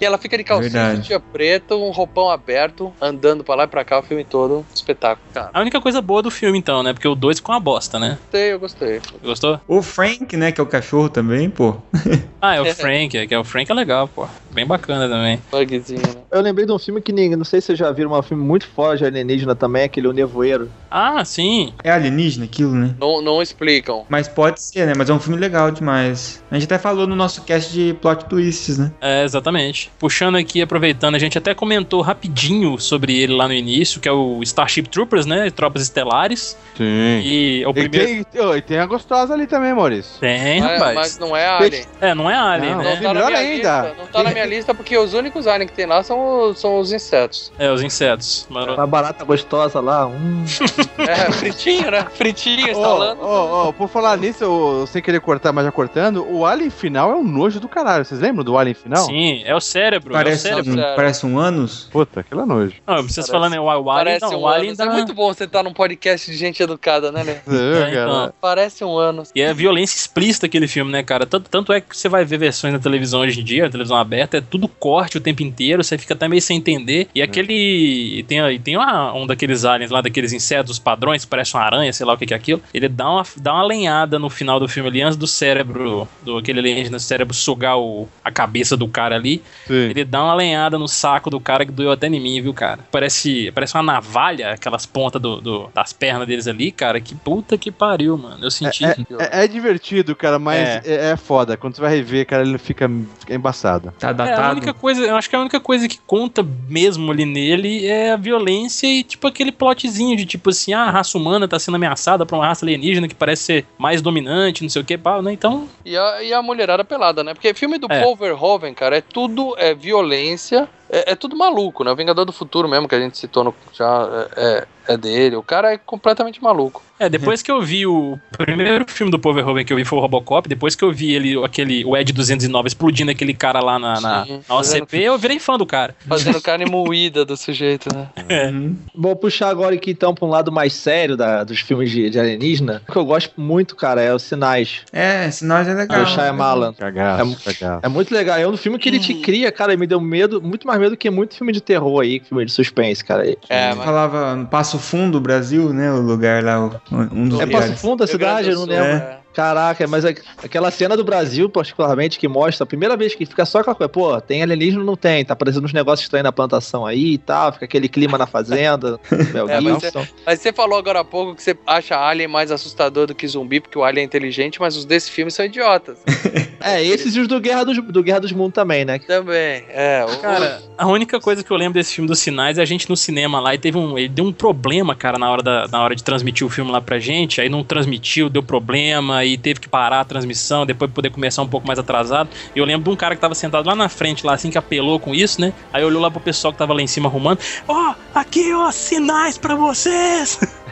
E ela fica de calcinha, tia preto, um roupão aberto, andando pra lá e pra cá o filme todo. Espetáculo, cara. A única coisa boa do filme, então, né? Porque o 2 ficou uma bosta, né? Gostei, eu gostei. Gostou? O Frank, né, que é o cachorro também, pô. Ah, é o Frank, é que é o Frank é legal, pô. Bem bacana também. Bugzinho, né? Eu lembrei de um filme que ninguém, não sei se vocês já viram, um filme muito fora de alienígena também, aquele O Nevoeiro. Ah, sim. É alienígena aquilo, né? Não, não explicam. Mas pode ser, né? Mas é um filme legal demais. A gente até falou no nosso cast de plot twists, né? É, exatamente. Puxando aqui, aproveitando, a gente até comentou rapidinho sobre ele lá no início, que é o Starship Troopers, né? Tropas Estelares. Sim. E é o E primeiro. tem, oh, e tem a gostosa ali também, Maurício. Tem, Mas, rapaz. mas não é Alien. É, não é Alien, Não, né? Não tá melhor ainda. lista. Não tá na minha lista porque os únicos aliens que tem lá são, os- são os insetos. É, os insetos. Mano, Uma barata gostosa lá, hum. É, fritinho, né? Fritinho, Ô, instalando. ô, ô, por falar nisso, eu- sem querer cortar, mas já cortando, o Alien final é um nojo do caralho. Vocês lembram do Alien final? Sim, é o cérebro. é o Parece cérebro. um, parece um ânus. Puta, aquilo é nojo. Não, vocês Parece- falando é o, o Alien, Parece não, um o Alien dá... É muito bom você estar num podcast de gente educada, né, Lê? É, então. Parece um ânus. E é violência explícita aquele filme, né, cara? Tanto, tanto é que você vai ver versões na televisão hoje em dia, na televisão aberta, é tudo corte o tempo inteiro, você fica até meio sem entender. E aquele. Tem, e tem uma- um daqueles aliens lá, daqueles insetos padrões, parece uma aranha, sei lá o que é aquilo. Ele dá uma, dá uma lenhada no final do filme ali, antes do cérebro, do aquele alienígena do cérebro sugar o, a cabeça do cara ali. Sim. Ele dá uma lenhada no saco do cara que doeu até em mim, viu, cara? Parece, parece uma navalha, aquelas pontas do, do- das pernas deles ali, cara. Que puta que pariu, mano. Eu senti. É, é divertido, cara, mas É. é. é foda. Quando você vai rever, cara, ele fica, fica embaçado. Tá É, a datado. única coisa, eu acho que a única coisa que conta mesmo ali nele é a violência e tipo aquele plotzinho de tipo assim, ah, a raça humana tá sendo ameaçada por uma raça alienígena que parece ser mais dominante, não sei o que, pá, né? Então, E a, e a mulherada pelada, né? Porque filme do É. Paul Verhoeven, cara, é tudo é violência, é, é tudo maluco, né? O Vingador do Futuro mesmo, que a gente citou no, já, é, é, é dele. O cara é completamente maluco. É, depois que eu vi o primeiro filme do Paul Verhoeven que eu vi foi o Robocop, depois que eu vi ele, aquele, o Ed 209 explodindo aquele cara lá na, na, Sim, na OCP, eu virei fã do cara. Fazendo carne moída do sujeito, né? Uhum. Vou puxar agora aqui então pra um lado mais sério da- dos filmes de, de alienígena. O que eu gosto muito, cara, é os sinais. É, sinais é legal. do Shyamalan. Cagaço, cagaço. É muito legal. É um filme que ele te cria, cara, e me deu medo, muito mais medo que muito filme de terror aí, filme de suspense, cara. É, Eu mas falava no Passo Fundo, Brasil, né? O lugar lá, o- um dos É Passo. Fundo a cidade, eu do não lembro. é. Caraca, mas a- aquela cena do Brasil, particularmente, que mostra a primeira vez que fica só aquela coisa, pô, tem alienígena não tem? Tá aparecendo uns negócios estranhos na plantação aí e tal, fica aquele clima na fazenda, É, mas Gibson. Mas você falou agora há pouco que você acha Alien mais assustador do que zumbi, porque o Alien é inteligente, mas os desse filme são idiotas. É, esses e os do Guerra dos, do Guerra dos Mundos também, né? Também, é. O, Cara, a única coisa que eu lembro desse filme dos sinais é a gente no cinema lá e teve um. Ele deu um problema, cara, na hora, da, na hora de transmitir o filme lá pra gente. Aí não transmitiu, deu problema e teve que parar a transmissão, depois poder começar um pouco mais atrasado. E eu lembro de um cara que tava sentado lá na frente, lá assim, que apelou com isso, né? Aí olhou lá pro pessoal que tava lá em cima arrumando. Ó, aqui, ó, sinais pra vocês!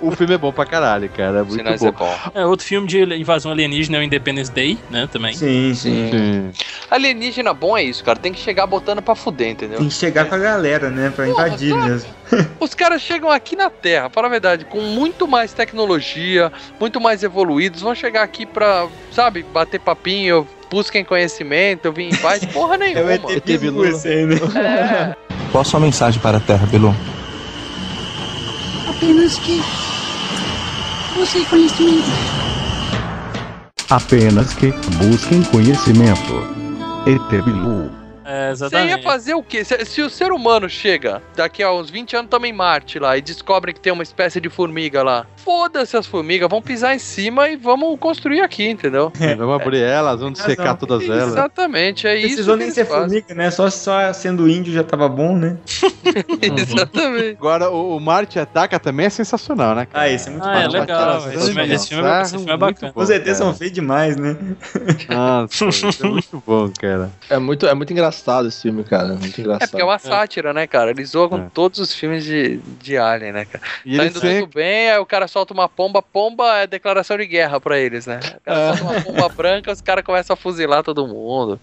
O filme é bom pra caralho, cara. É muito Sinais bom. é bom. É, outro filme de invasão alienígena é o Independence Day, né? Também. Sim, sim. Sim. Alienígena bom é isso, cara. Tem que chegar botando pra fuder, entendeu? Tem que chegar com a galera, né? Pra invadir Porra, mesmo. Os caras chegam aqui na Terra, fala a verdade, com muito mais tecnologia, muito mais evoluídos, vão chegar aqui pra, sabe, bater papinho, busquem conhecimento, eu vim em paz, porra É o nenhuma. ET Bilu. Né? É, Qual a sua mensagem para a Terra, Bilu? Apenas que você conhecimento. Apenas que busquem conhecimento. ET Bilu. É, você ia fazer o quê? Se, se o ser humano chega, daqui a uns 20 anos também em Marte lá, e descobre que tem uma espécie de formiga lá, foda-se as formigas, vão pisar em cima e vamos construir aqui, entendeu? Vamos abrir elas, vamos Razão. secar todas elas. Exatamente, é isso Precisou nem ser fazem. formiga, né? Só, só sendo índio já tava bom, né? Exatamente. Agora, o, o Marte Ataca também é sensacional, né, cara? Ah, esse é muito Ah, é legal. Nossa, Esse filme, esse filme é, esse filme é bacana. Os ETs são feios demais, né? Nossa, isso é muito bom, cara. É muito, é muito engraçado engraçado esse filme, cara. Muito engraçado. É porque é uma sátira, né, cara? Ele zoa com todos os filmes de, de Alien, né, cara? E tá ele indo sempre- tudo bem, aí o cara solta uma pomba, pomba é declaração de guerra pra eles, né? O cara solta uma pomba branca, os caras começam a fuzilar todo mundo.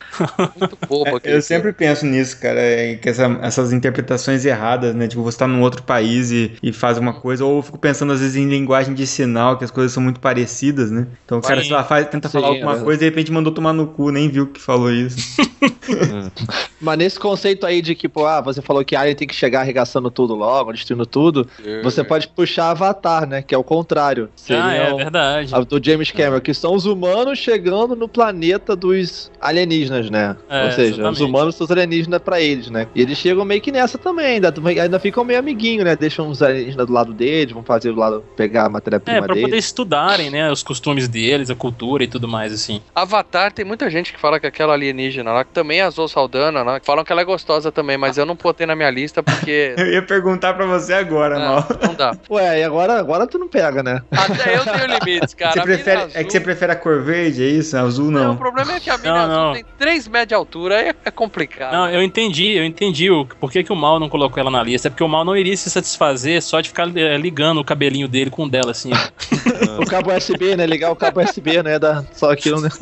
Muito bobo aquele Eu sempre penso nisso, cara, é que essa- essas interpretações erradas, né? Tipo, você tá num outro país e, e faz uma coisa, ou eu fico pensando às vezes em linguagem de sinal, que as coisas são muito parecidas, né? Então o cara, Sim. sei lá, faz, tenta Sim, falar é alguma verdade. coisa e de repente mandou tomar no cu, nem viu que falou isso. Mas nesse conceito aí de que, pô, ah, você falou que Alien tem que chegar arregaçando tudo logo, destruindo tudo, você pode puxar Avatar, né? Que é o contrário. Seria Ah, é o- verdade. a do James Cameron, que são os humanos chegando no planeta dos alienígenas, né? É, Ou seja, exatamente. os humanos são os alienígenas pra eles, né? E eles chegam meio que nessa também, ainda, ainda ficam meio amiguinho, né? Deixam os alienígenas do lado deles, vão fazer do lado, pegar a É, matéria-prima pra poder deles. estudarem, né, os costumes deles, a cultura e tudo mais, assim. Avatar, tem muita gente que fala que aquela alienígena lá, que também é a Zoe Né? falam que ela é gostosa também, mas eu não botei na minha lista porque. Eu ia perguntar pra você agora, mal. não, dá. Ué, e agora, agora tu não pega, né? Até eu tenho limites, cara. Você prefere, é azul- que você prefere a cor verde, é isso? Azul Não, não. o problema é que a mina Não, azul não. tem 3 metros de altura, aí é, é complicado. Não, eu entendi, eu entendi o, por que, que o Mal não colocou ela na lista. É porque o Mal não iria se satisfazer só de ficar eh, ligando o cabelinho dele com o dela, assim. O cabo USB, né? Ligar o cabo USB, né? Dá só aquilo, né?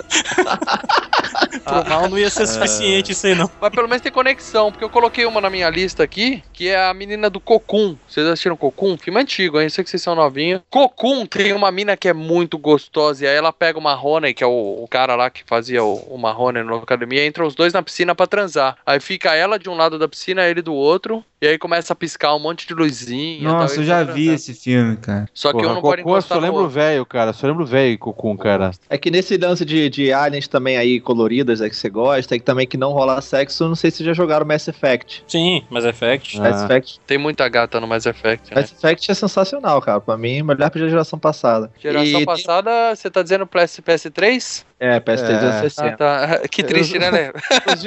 Pro Mal não ia ser suficiente isso aí, não. Mas pelo menos tem conexão, porque eu coloquei uma na minha lista aqui, que é a menina do Cocum. Vocês assistiram Cocum? Filme antigo, hein? Eu sei que vocês são novinhos. Cocum tem uma mina que é muito gostosa, e aí ela pega o Marrone, que é o, o cara lá que fazia o, o Marrone na academia, entra os dois na piscina pra transar. Aí fica ela de um lado da piscina, ele do outro, e aí começa a piscar um monte de luzinha. e tal, Nossa, eu já vi esse filme, cara. Só que Porra, eu não pode eu só lembro velho, cara. Só lembro o velho Cocum, cara. É que nesse lance de, de aliens também aí coloridas, é que você gosta, e que também que não rola sexo, não sei se já jogaram Mass Effect. Sim, Mass Effect. Ah. Mass Effect. Tem muita gata no Mass Effect, né? Mass Effect é sensacional, cara. Pra mim, melhor pra geração passada. Geração E- passada, você tá dizendo PS, PS3? É, PS3 É. 360. Ah, tá. Que triste, né, Lê?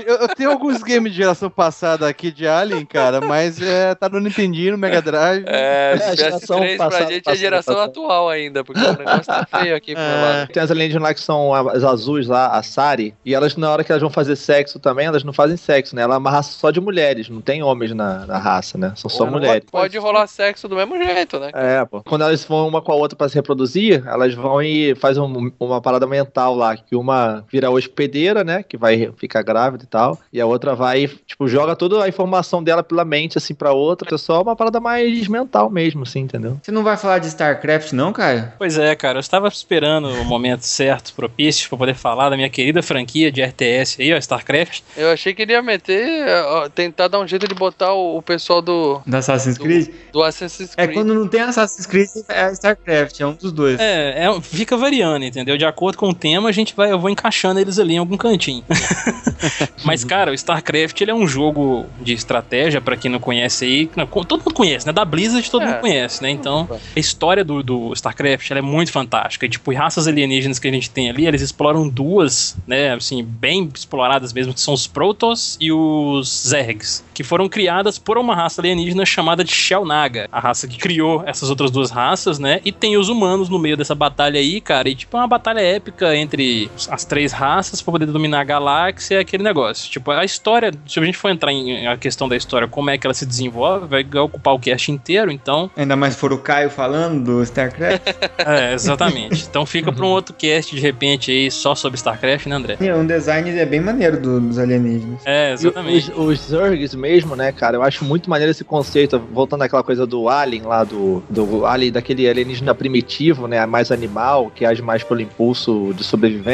Eu, eu tenho alguns games de geração passada aqui de Alien, cara, mas é, tá no Nintendinho, no Mega Drive. É, É, a geração PS3 pra passada, gente é passada, geração passada. atual ainda, porque o negócio tá feio aqui pro meu lado. Tem as alienígenas lá que são as azuis lá, a Sari, e elas, na hora que elas vão fazer sexo também, elas não fazem sexo, né? Ela é uma raça só de mulheres, não tem homens na, na raça, né? São só Pô, mulheres. Pode rolar sexo do mesmo jeito, né? É, pô. Quando elas vão uma com a outra pra se reproduzir, elas vão e fazem um- uma parada mental lá, que uma vira hospedeira, né, que vai ficar grávida e tal, e a outra vai, tipo, joga toda a informação dela pela mente, assim, pra outra, é só uma parada mais mental mesmo, assim, entendeu? Você não vai falar de StarCraft, não, Caio? Pois é, cara, eu estava esperando o momento certo, propício, pra poder falar da minha querida franquia de RTS aí, ó, StarCraft. Eu achei que ele ia meter, ó, tentar dar um jeito de botar o, o pessoal do, Da Assassin's Creed? do Assassin's É, Creed. quando não tem Assassin's Creed, é StarCraft, é um dos dois. É, é, fica variando, entendeu? De acordo com o tema, a gente vai, eu vou encaixando eles ali em algum cantinho. Mas, cara, o StarCraft ele é um jogo de estratégia, pra quem não conhece aí. não, todo mundo conhece, né? Da Blizzard todo É. mundo conhece, né? Então, a história do, do StarCraft ela é muito fantástica. E, tipo, raças alienígenas que a gente tem ali, eles exploram duas, né? Assim, bem exploradas mesmo, que são os Protoss e os Zergs, que foram criadas por uma raça alienígena chamada de Shellnaga, a raça que criou essas outras duas raças, né? E tem os humanos no meio dessa batalha aí, cara. E, tipo, é uma batalha épica entre as três raças pra poder dominar a galáxia, aquele negócio. Tipo, a história, se a gente for entrar em a questão da história, como é que ela se desenvolve, vai ocupar o cast inteiro, então. Ainda mais se for o Caio falando do StarCraft. É, exatamente. Então fica pra um outro cast de repente aí só sobre StarCraft, né, André? é um design é bem maneiro do- dos alienígenas. É, E exatamente. os, os Zergs mesmo, né, cara, eu acho muito maneiro esse conceito, voltando àquela coisa do Alien lá, do, do Alien, daquele alienígena primitivo, né, mais animal, que age mais pelo impulso de sobrevivência.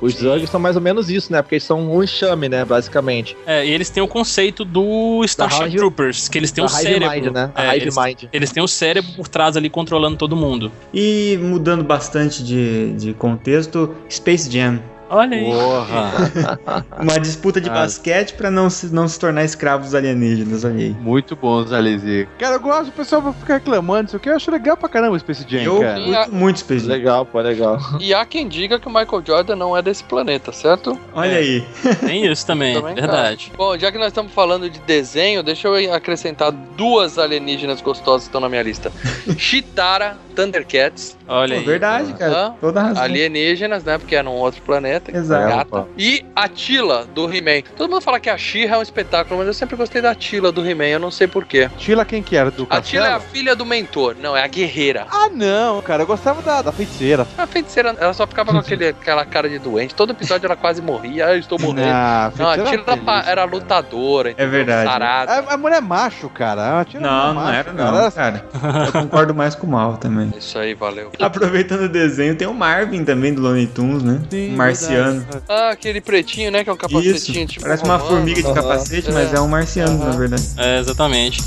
Os Zergs são mais ou menos isso, né, porque eles são um enxame, né, basicamente. É, e eles têm o conceito do Starship Hive- Troopers, que eles têm um cérebro. Mind, né, a É, Hive eles, Mind. eles têm o cérebro por trás ali controlando todo mundo. E mudando bastante de, de contexto, Space Jam. Olha aí. Porra! Uma disputa de Ah. basquete pra não se, não se tornar escravo dos alienígenas, olha aí. Muito bons aliens. Cara, eu gosto, o pessoal vai ficar reclamando, isso aqui eu acho legal pra caramba o Space Jam, Eu cara. curto muito Space Jam. Legal, pô, legal. E há quem diga que o Michael Jordan não é desse planeta, certo? Olha aí. Tem isso também, Também, verdade. Bom, já que nós estamos falando de desenho, deixa eu acrescentar duas alienígenas gostosas que estão na minha lista. Chitara, Thundercats, Olha Pô, aí. verdade, cara. Hã? Toda razão. alienígenas, né? Porque é num outro planeta. Planeta. Exato. Gata. E a Tila, do He-Man. Todo mundo fala que a She é um espetáculo, mas eu sempre gostei da Tila, do He-Man. Eu não sei porquê. Tila quem que era? Do A Tila é a filha do mentor. Não, é a guerreira. Ah, não, cara. Eu gostava da, da feiticeira. A feiticeira, ela só ficava com aquele, aquela cara de doente. Todo episódio ela quase morria. Ah, eu estou morrendo. Ah, Não, a Tila pa- feliz. era lutadora. É verdade. Sarada. A, a mulher é macho, cara. A Tila Não, é não era cara. não, cara. Eu concordo mais com o Mal também. Isso aí, valeu. Aproveitando o desenho, tem o Marvin também do Looney Tunes, né? Sim, um marciano. Ah, aquele pretinho, né? Que é um Isso, capacetinho. tipo parece uma romano. formiga de capacete, mas é um marciano, na verdade. É, exatamente.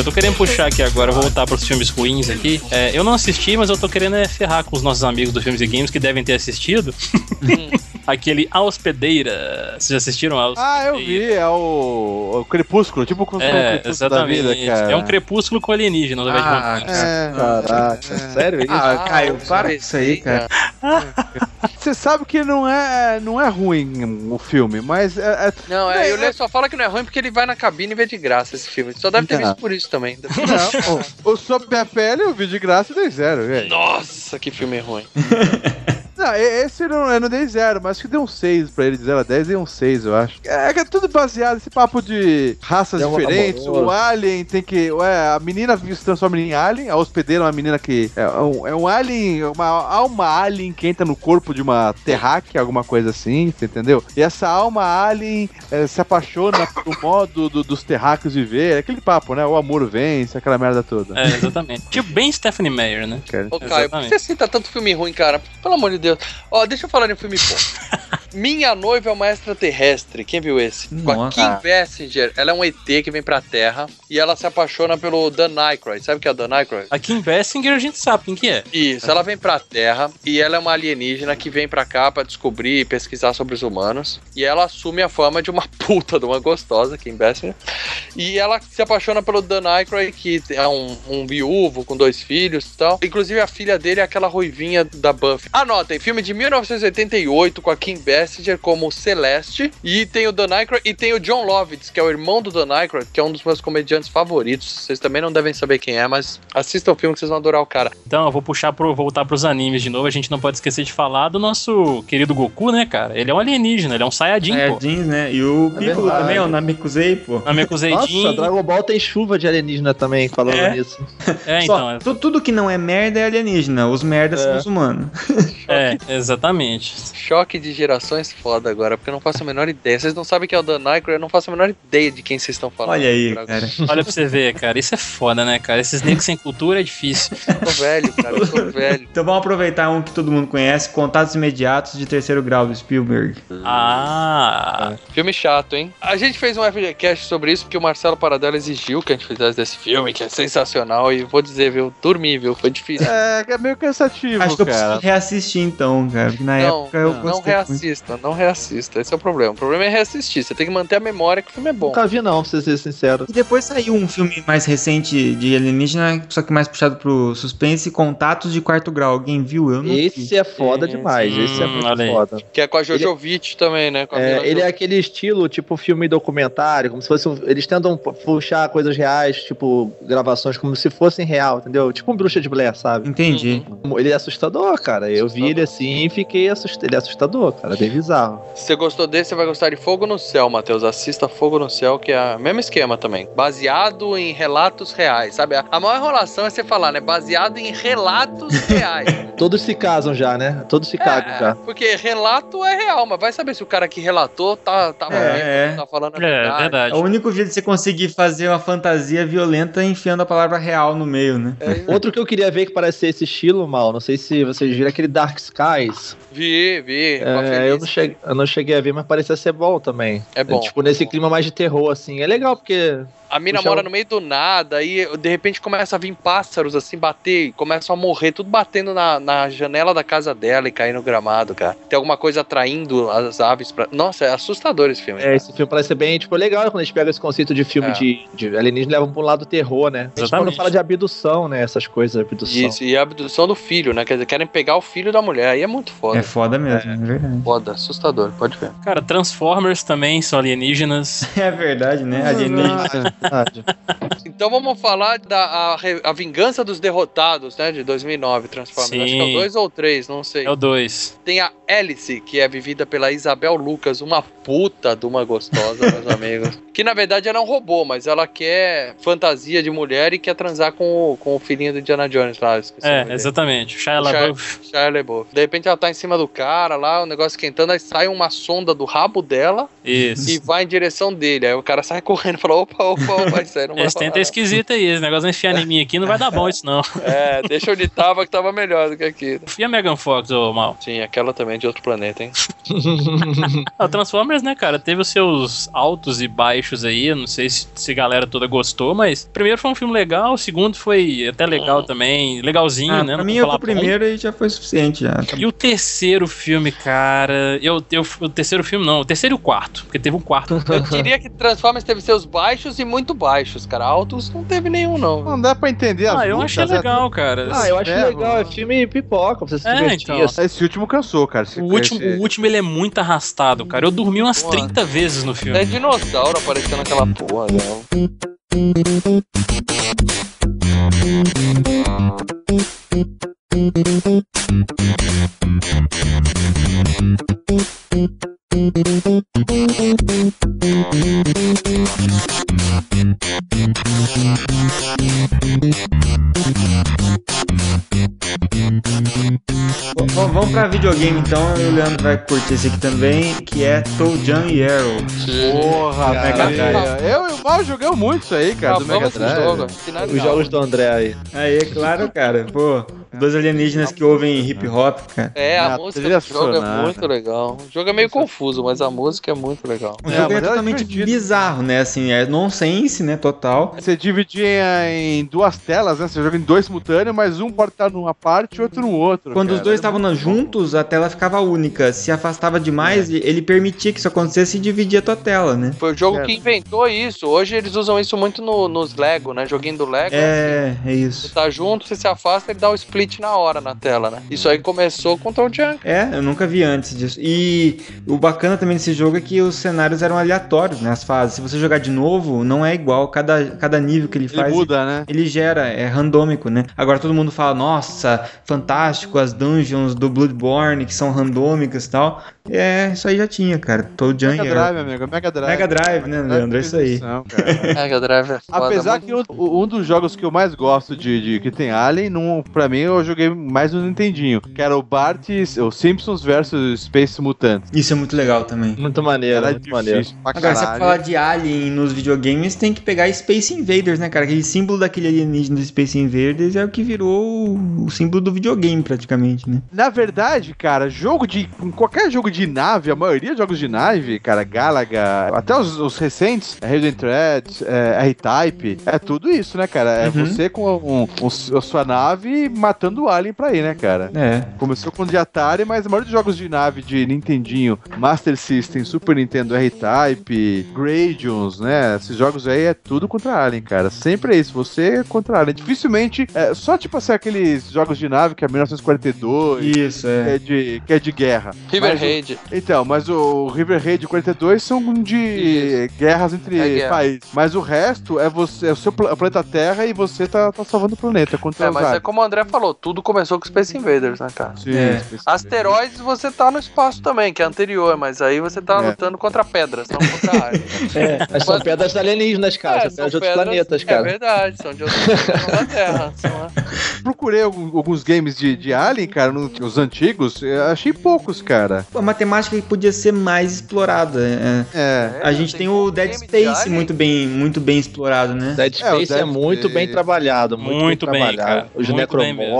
Eu tô querendo puxar aqui agora, voltar pros filmes ruins aqui. É, eu não assisti, mas eu tô querendo é, ferrar com os nossos amigos do Filmes e Games que devem ter assistido. Aquele A Hospedeira. Vocês já assistiram A Hospedeira? Ah, eu vi. É o, o Crepúsculo. Tipo o É, Crepúsculo da exatamente. vida, cara. é um crepúsculo com alienígenas, ao invés de Ah. É. Caraca, sério isso? Ah, Caio, para isso aí, cara. Você sabe que não é, não é ruim o filme, mas é, é- Não, é, e o Lê só fala que não é ruim porque ele vai na cabine e vê de graça esse filme. Só deve ter Não. visto por isso também. Não, o, o Sob Minha Pele eu vi de graça e dei zero, velho. Nossa, que filme ruim. Não, esse não, eu não dei zero, mas acho que dei um 6 pra ele, de 0 a 10, dei um 6, eu acho. É, que é tudo baseado nesse papo de raças É um diferentes. amoroso. O alien tem que. Ué, a menina se transforma em alien, a hospedeira é uma menina que. É um, é um alien, uma alma alien que entra no corpo de uma terráquea, alguma coisa assim, você entendeu? E essa alma alien eh, se apaixona pelo modo do- dos terráqueos viver. É aquele papo, né? O amor vence, aquela merda toda. É, exatamente. tipo bem Stephanie Meyer, né? Cara. Ô, Caio, por que você cita tanto filme ruim, cara? Pelo amor de Deus. Ó, deixa eu falar de um filme bom. Minha noiva é uma extraterrestre. Quem viu esse? Com a Nossa. Kim Basinger. Ela é um ET que vem pra Terra e ela se apaixona pelo Dan Aykroyd. Sabe o que é o Dan Aykroyd? Aqui em Bessinger a gente sabe quem que é. Isso, ela vem pra Terra e ela é uma alienígena que vem pra cá pra descobrir e pesquisar sobre os humanos. E ela assume a forma de uma puta, de uma gostosa, Kim Basinger. E ela se apaixona pelo Dan Aykroyd, que é um, um viúvo com dois filhos e tal. Inclusive a filha dele é aquela ruivinha da Buffy. Anotem, filme de 1988 com a Kim Basinger como Celeste. E tem o Dan Aykroyd e tem o John Lovitz, que é o irmão do Dan Aykroyd, que é um dos meus comediantes favoritos. Vocês também não devem saber quem é, mas assistam o filme que vocês vão adorar o cara. Então, eu vou puxar pro, voltar pros animes de novo. A gente não pode esquecer de falar do nosso querido Goku, né, cara? Ele é um alienígena, ele é um Saiyajin, É, pô. jeans, né? E o Piccolo verdade. também, ó, o Namekusei, pô. Namekuseidin. Nossa, Dragon Ball tem chuva de alienígena também, falando É. nisso. É, Só, então. é- tu- tudo que não é merda é alienígena. Os merdas são os humanos. É, exatamente. Choque de gerações foda agora, porque eu não faço a menor ideia. Vocês não sabem quem é o Dan Aykroyd, eu não faço a menor ideia de quem vocês estão falando. Olha aí, cara. Olha pra você ver, cara. Isso é foda, né, cara? Esses negros sem cultura é difícil. Eu tô velho, cara, eu tô velho. Então vamos aproveitar um que todo mundo conhece, Contatos Imediatos de Terceiro Grau do Spielberg. Ah. Filme chato, hein? A gente fez um FGCast sobre isso porque o Marcelo Paradela exigiu que a gente fizesse desse filme, que é sensacional. E vou dizer, viu, dormi, viu? Foi difícil. É, que é meio cansativo, Acho que eu preciso cara. reassistir então, cara. Porque na Não, época eu não gostei muito. Reassista, não reassista. Esse é o problema. O problema é reassistir. Você tem que manter a memória que o filme é bom. Nunca vi não, pra ser sincero. E depois saiu um filme mais recente de alienígena, só que mais puxado pro suspense, Contatos de Quarto Grau. Alguém viu? Eu não vi. Esse é foda Sim, demais, sim, esse é olha muito aí. foda. Que é com a Jojovic também, né? Com a Mila É, ele é aquele estilo, tipo filme documentário, como se fosse. um- eles tentam pu- puxar coisas reais, tipo, gravações como se fossem real, entendeu? Tipo um bruxa de Blair, sabe? Entendi. Ele é assustador, cara. Eu vi ele assim e fiquei assustado. Ele é assustador, cara, bem bizarro. Se você gostou desse, você vai gostar de Fogo no Céu, Matheus. Assista Fogo no Céu, que é o mesmo esquema também. Baseado em relatos reais, sabe? A maior enrolação é você falar, né? Baseado em relatos reais. Todos se casam já, né? Todos se cagam É, já. porque relato é real, mas vai saber se o cara que relatou tá, tá, É, vendo, é. tá falando a É, verdade. verdade. É o único jeito de você conseguir fazer uma fantasia violenta enfiando a palavra real no meio, né? É, Outro que eu queria ver que parece ser esse estilo, mal, não sei se vocês viram, aquele Dark Skies. vi, vi. É, eu, não cheguei, eu não cheguei a ver, mas parecia ser bom também. É bom. tipo, nesse clima mais de terror, assim. É legal porque A mina Puxa, mora o- no meio do nada, aí de repente começa a vir pássaros assim, bater, e começam a morrer, tudo batendo na, na janela da casa dela e cair no gramado, cara. Tem alguma coisa atraindo as aves pra. Nossa, é assustador esse filme. É, esse filme parece ser bem, tipo, legal quando a gente pega esse conceito de filme É. de, de alienígena e leva pra um lado terror, né? A gente quando fala de abdução, né? Essas coisas, abdução. Isso, e a abdução do filho, né? Quer dizer, querem pegar o filho da mulher, aí é muito foda. É foda mesmo, é, verdade. Foda, assustador, pode ver. Cara, Transformers também são alienígenas. É verdade, né? Alienígena. Verdade. Então vamos falar da a, a Vingança dos Derrotados, né? De 2009, Transformers. Acho que é o Sim. 2 ou 3, não sei. É o 2. Tem a Alice, que é vivida pela Isabel Lucas, uma puta de uma gostosa, meus amigos. Que na verdade ela é um robô, mas ela quer fantasia de mulher e quer transar com o, com o filhinho do Indiana Jones lá. É, exatamente. Shia Shia- LaBeouf. Shia LaBeouf. De repente ela tá em cima do cara lá, o negócio esquentando, aí sai uma sonda do rabo dela Isso. e vai em direção dele. Aí o cara sai correndo e fala: opa, opa, opa, vai sair. Não vai Esse falar tenta é esquisito aí, esse negócio de enfiar em mim aqui não vai dar bom isso não. É, deixa onde tava que tava melhor do que aqui. E a Megan Fox, ô Mal? Sim, aquela também é de outro planeta, hein? Ah, o Transformers, né, cara, teve os seus altos e baixos aí, eu não sei se, se a galera toda gostou, mas o primeiro foi um filme legal, o segundo foi até legal também, legalzinho, Ah, né? pra mim, eu o primeiro aí já foi suficiente. Já. bom. E o terceiro filme, cara, eu, eu, o terceiro filme não, o terceiro e o quarto, porque teve um quarto. Eu diria que Transformers teve seus baixos e muito baixos, cara. Altos não teve nenhum, não. Não dá pra entender as Ah, eu lutas, achei é legal, cara. Ah, eu acho É, legal, é filme pipoca, pra você se É, então. assim. Esse último cansou, cara. Esse- O último, esse- o último ele é muito arrastado, cara. Eu dormi umas Porra. 30 vezes no filme. É dinossauro aparecendo naquela porra, não. Vamos pra videogame então, e o Leandro vai curtir esse aqui também, que é Toe Jam e Arrow. Porra, Cara, Mega. Drive. Eu e o Mal jogamos muito isso aí, cara, do Mega Drive. Os jogos do André aí. Aí, é claro, cara. Pô, dois alienígenas que ouvem hip hop, cara. É, a Ah, música do jogo é muito legal. O jogo é meio confuso, mas a música é muito legal. O É, jogo é, era totalmente divertido. bizarro, né? Assim, é nonsense, né? Total. Você dividia em duas telas, né? Você joga em dois simultâneos, mas um pode estar numa parte e outro no outro. Quando os cara. dois Era estavam juntos, a tela ficava única. Se afastava demais, ele permitia que isso acontecesse e dividia a tua tela, né? Foi o jogo É. que inventou isso. Hoje eles usam isso muito no- nos Lego, né? Joguinho do Lego. É, é Você isso. tá junto, você se afasta, ele dá o split na hora na tela, né? Isso aí começou com o Toe Jam. É, eu nunca vi antes disso. E o bacana também desse jogo é que os cenários eram aleatórios, né? As fases. Se você jogar de novo, não é igual. Cada, cada nível que ele Ele faz. muda, né? Ele gera, é randômico, né? Agora todo mundo fala, nossa, fantástico, as dungeons do Bloodborne que são randômicas e tal. É, isso aí já tinha, cara. Toe Jam Mega Drive, amigo. Mega Drive. Mega Drive, né, Leandro? É isso aí. Não. Mega Drive é. Apesar que um, um dos jogos que eu mais gosto de, de- que tem Alien, num, pra mim eu joguei mais no Nintendinho, que era o Bart, o Simpsons versus Space Mutants. Isso é muito legal também. Muito maneiro, Era muito maneiro. Agora, se falar de Alien nos videogames, tem que pegar Space Invaders, né, cara? Aquele símbolo daquele alienígena do Space Invaders é o que virou o, símbolo do videogame, praticamente, né? Na verdade, cara, jogo de. Qualquer jogo de nave, a maioria dos jogos de nave, cara, Galaga, até os, os recentes, Hidden Thread, é, R-Type, é tudo isso, né, cara? É Uhum. você com um- um- a sua nave matando o Alien pra ir, né, cara? É. Começou com o de Atari, mas a maioria dos jogos de nave de Nintendinho, Master System, Super Nintendo, R-Type, Gradius, né? Esses jogos aí é tudo contra Alien, cara. Sempre é isso, você contra Alien. Dificilmente, é, só tipo assim, aqueles jogos de nave que é 1942, Isso, que é. é de, que é de guerra. River Mas o- Raid. Então, mas o River Raid 42 são de guerras entre É guerra. países. Mas o resto é você, é o seu pla- planeta Terra e você tá, tá salvando o planeta contra É, mas é aliens. como o André falou, tudo começou com Space Invaders, né, cara? Sim, É. Asteroides você tá no espaço também, que é anterior, mas aí você tá É. lutando contra pedras, não contra áreas. É, mas são Mas- pedras alienígenas, cara. É, são pedras de outros planetas, É cara. verdade, são de outros planetas da Terra. são, é. Procurei alguns games de, de Alien, cara, no- os antigos, achei poucos, cara. Pô, Uma temática que podia ser mais explorada. é. É. A gente tem o Dead de Space Alien. muito bem, muito bem explorado, né? Dead É, Space é, Dead muito Space. bem trabalhado, muito, Muito bem bem, trabalhado. cara. Os Muito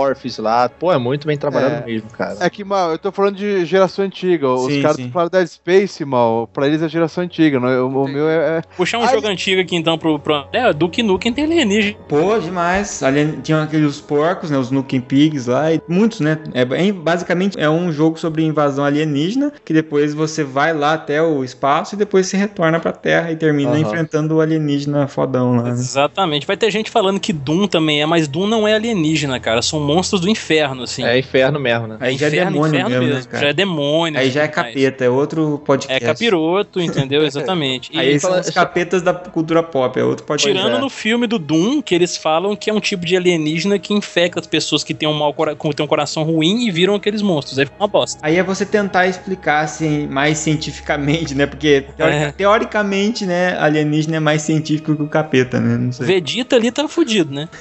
Xenomorphs lá. Pô, é muito bem trabalhado É. mesmo, cara. É que, mal, eu tô falando de geração antiga. Os Sim, caras sim. falaram Dead Space, mal. Pra eles é geração antiga. não é? O, o meu é. é- Puxar um Ai. jogo antigo aqui então pro. pro é, Duke Nukem tem alienígena. Pô, demais. Ali tinha aqueles porcos, né? Os Nukem Pigs lá. E muitos, né? É, bem- basicamente é um jogo sobre invasão alienígena. Que depois você vai lá até o espaço e depois se retorna pra Terra e termina Aham. enfrentando o alienígena fodão lá. Né? Exatamente. Vai ter gente falando que Doom também é, mas Doom não é alienígena, cara. São monstros do inferno, assim. É inferno mesmo, né? Aí já é Inferno, demônio inferno mesmo, né, mesmo. cara? Já é demônio. Aí já é mais. capeta, é outro podcast. É capiroto, entendeu? Exatamente. E Aí são fala- os capetas da cultura pop, é outro podcast. tirando é. no filme do Doom, que eles falam que é um tipo de alienígena que infecta as pessoas que têm um, mau cora- que têm um coração ruim e viram aqueles monstros. Aí fica uma bosta. Aí é você tentar explicar assim, mais cientificamente, né? Porque teori- É. teoricamente, né, alienígena é mais científico que o capeta, né? Não O sei. Vegeta ali tá fudido, né?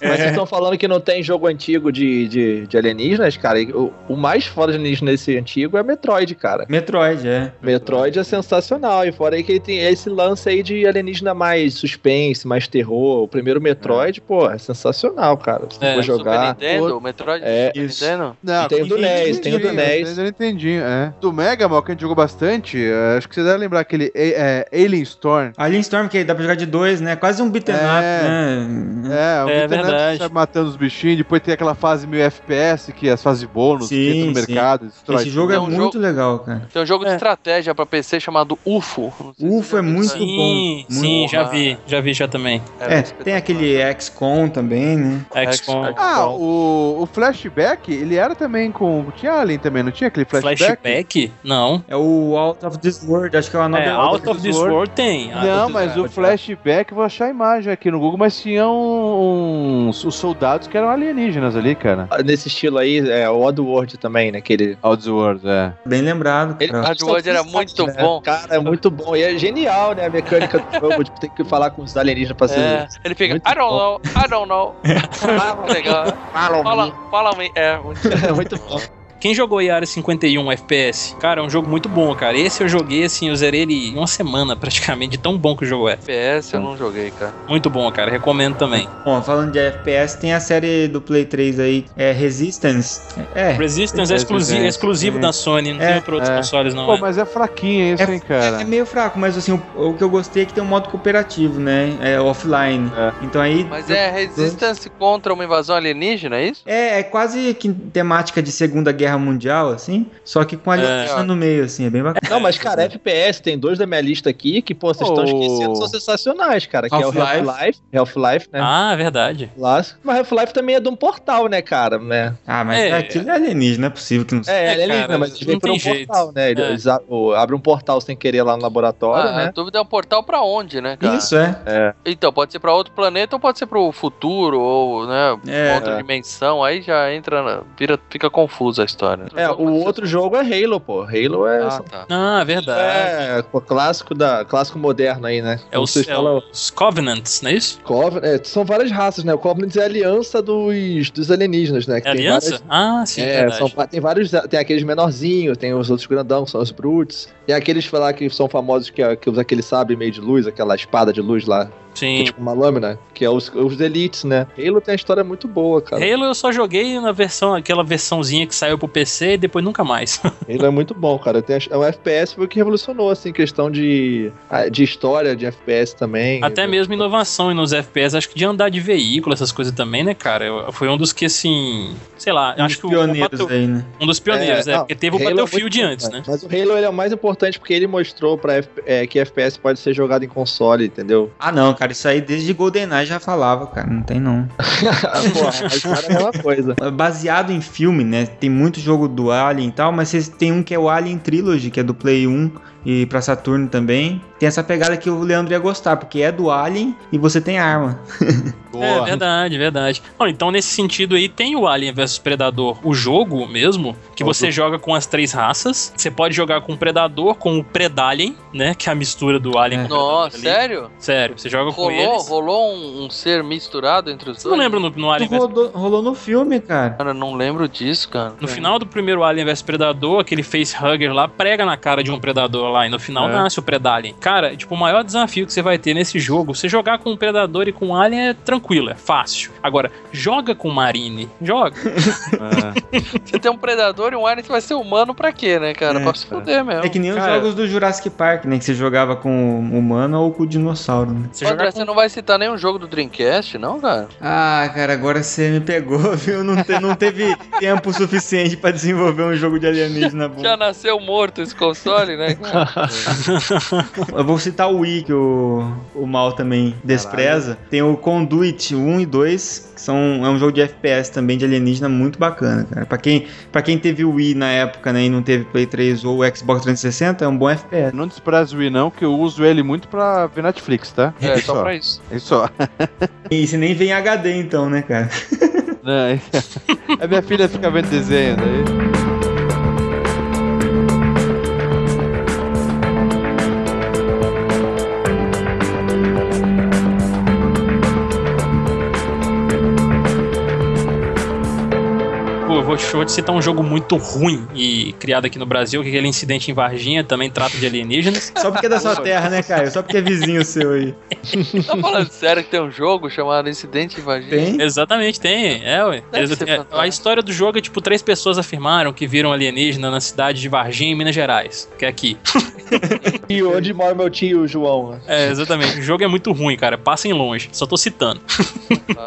Mas vocês estão falando que não tem jogo antigo de, de, de alienígenas, cara. O, o mais foda de alienígena desse antigo é Metroid, cara. Metroid, é. Metroid é sensacional. E fora aí que ele tem esse lance aí de alienígena mais suspense, mais terror. O primeiro Metroid, pô, é sensacional, cara. Se É, for Super jogar. Nintendo, o Metroid É, isso. Nintendo? Não, tem o do NES, tem o do NES. Nintendo, Nintendinho, é. Do Mega, mal, que a gente jogou bastante, é, acho que você deve lembrar aquele é, é, Alien Storm. Alien Storm, que dá pra jogar de dois, né? Quase um beat'em É. up, né? É, o É beat'em up, verdade. você sai matando os bichinhos, depois tem aquela fase meio FPS, que é as fases bônus, Sim, que entra no sim. mercado, destrói Esse jogo tudo. é É um muito jogo- legal, cara. Tem um jogo de É. estratégia pra PC chamado UFO. UFO já é muito. Sim, bom, sim, muito já bom. vi. Já vi já também. É, espetacular. tem aquele XCOM também, né? XCOM. Ah, o, o Flashback, ele era também com. Tinha Alien também, não tinha aquele Flashback? Flashback? Não. É o Out of This World, acho que é uma nova É, Out of This World tem. Out Não, mas o World. Flashback, vou achar a imagem aqui no Google, mas tinha um- uns os soldados que eram alienígenas ali, cara. Nesse estilo aí, é o Oddworld também, né? Aquele. Outworld, é. Bem lembrado, Ele- cara. Hardware era muito né? bom. Cara, é muito bom. E é genial, né? A mecânica do jogo, de ter que falar com os alienígenas pra ser. É, ele fica, Muito I don't bom. know, I don't know. Ah, legal. Falam Fala, fala me. É, muito É muito bom. Quem jogou Yara 51 FPS? Cara, é um jogo muito bom, cara. Esse eu joguei, assim, eu zerei ele em uma semana, praticamente, de tão bom que o jogo é. FPS eu não joguei, cara. Muito bom, cara. Recomendo também. Bom, falando de FPS, tem a série do Play 3 aí, é Resistance. É, Resistance é É, exclusivo, é, é exclusivo é. da Sony, não É, tem pra outros é. consoles, não. Pô, é. mas é fraquinho isso, hein, cara. É meio fraco, mas assim, o, o que eu gostei é que tem um modo cooperativo, né? É offline. É. Então aí. Mas é resistance contra uma invasão alienígena, é isso? É, é quase que temática de Segunda Guerra Mundial, assim. Só que com a alienígena É. no meio, assim, é bem bacana. Não, mas, cara, FPS, tem dois da minha lista aqui que, pô, vocês estão Oh. esquecendo, são sensacionais, cara. Que é o Half-Life. Half-Life. Né? Ah, verdade. Clássico. Mas Half-Life também é de um portal, né, cara? Né? Ah, mas É. aquilo é alienígena, não é possível que não seja. É, É, ele é cara? Mas não ele vem por um jeito. portal, né? Ele É. eles o- abre um portal sem querer lá no laboratório, Ah, né? A dúvida é um portal pra onde, né, cara? Isso, é. Então, pode ser pra outro planeta ou pode ser pro futuro, ou, né, É. outra dimensão. Aí já entra, na, vira, fica confusa a história. É, o outro jogo é Halo, pô. Halo é. Ah, tá. Ah, verdade. É, pô, clássico, da, clássico moderno aí, né? É, os, Vocês é falam- os Covenants, não é isso? Coven- é, são várias raças, né? O Covenant é a aliança dos, dos alienígenas, né? Que É tem aliança? várias- Ah, sim, é, são, tem vários. Tem aqueles menorzinhos, tem os outros grandão, que são os Brutes. Tem aqueles lá que são famosos que, é- que usa aquele sabre meio de luz, aquela espada de luz lá, que é Sim. tipo uma lâmina, que é os, os Elites, né? Halo tem uma história muito boa, cara. Halo eu só joguei na versão, aquela versãozinha que saiu pro PC e depois nunca mais. Halo é muito bom, cara. Tem, é um FPS foi o que revolucionou, assim, questão de, ah, de história de FPS também. Até mesmo inovação nos FPS, acho que de andar de veículo, essas coisas também, né, cara? Eu- Foi um dos que, assim, sei lá, Um acho dos que o- o pioneiros Battle- aí, né? um dos pioneiros, É, é, não, porque teve o Halo é Battlefield muito antes, né? Mas o Halo ele é o mais importante porque ele mostrou pra é, que FPS pode ser jogado em console, entendeu? Ah, não, cara, isso aí desde GoldenEye já falava, cara, não tem não. Porra, a história é coisa. Baseado em filme, né? Tem muito jogo do Alien e tal, mas tem um que é o Alien Trilogy, que é do Play 1 e pra Saturno também. Tem essa pegada que o Leandro ia gostar, porque é do Alien e você tem arma. É, verdade, verdade. Bom, então, nesse sentido aí, tem o Alien vs Predador, o jogo mesmo, que você joga com as três raças. Você pode jogar com o Predador, com o Predalien, né? Que é a mistura do Alien É. com o Predador Nossa, ali. sério? Sério, você joga com Rolou, eles. rolou um, um ser misturado entre os Você não dois? lembra no, no Alien vs Rolou, rolou no filme, cara. Cara, eu não lembro disso, cara. No final do primeiro Alien vs Predador, aquele facehugger lá prega na cara de um predador lá, e no final É. nasce o Predalien. Cara, tipo, o maior desafio que você vai ter nesse jogo, você jogar com o Predador e com o Alien é tranquilo, é fácil. Agora, joga com o Marine, joga. É. Você tem um predador e um alien, você vai ser humano pra quê, né, cara? É, pra se fuder mesmo. É que nem os Cara. jogos do Jurassic Park, né? Que você jogava com o humano ou com o dinossauro, né? Você André, jogar você não vai citar nenhum jogo do Dreamcast, não, cara? Ah, cara, agora você me pegou, viu? Não, te- não teve tempo suficiente pra desenvolver um jogo de alienígena bom. Já nasceu morto esse console, né? cara? Eu vou citar o Wii, que o, o Mal também despreza. Tem o Conduit 1 e 2, que são, é um jogo de FPS também, de alienígena, muito bacana, cara. Pra quem, pra quem teve o Wii na época, né, e não teve Play 3 ou Xbox 360, é um bom FPS. Não despreze o Wii, não, que eu uso ele muito pra ver Netflix, tá? É, Isso, só ó. pra isso. Isso, ó. E se nem vem em HD, então, né, cara? Não, a minha filha fica vendo desenho daí. Vou, te- citar um jogo muito ruim e criado aqui no Brasil, que é aquele incidente em Varginha, também trata de alienígenas. Só porque é da sua terra, né, Caio? Só porque é vizinho seu aí. Tá falando sério que tem um jogo chamado Incidente em Varginha? Tem? Exatamente, tem. É, ué. Eles- é, a história do jogo é tipo: três pessoas afirmaram que viram alienígena na cidade de Varginha, em Minas Gerais, que é aqui. E onde mora meu tio João? né? É, exatamente. O jogo é muito ruim, cara. Passem longe. Só tô citando.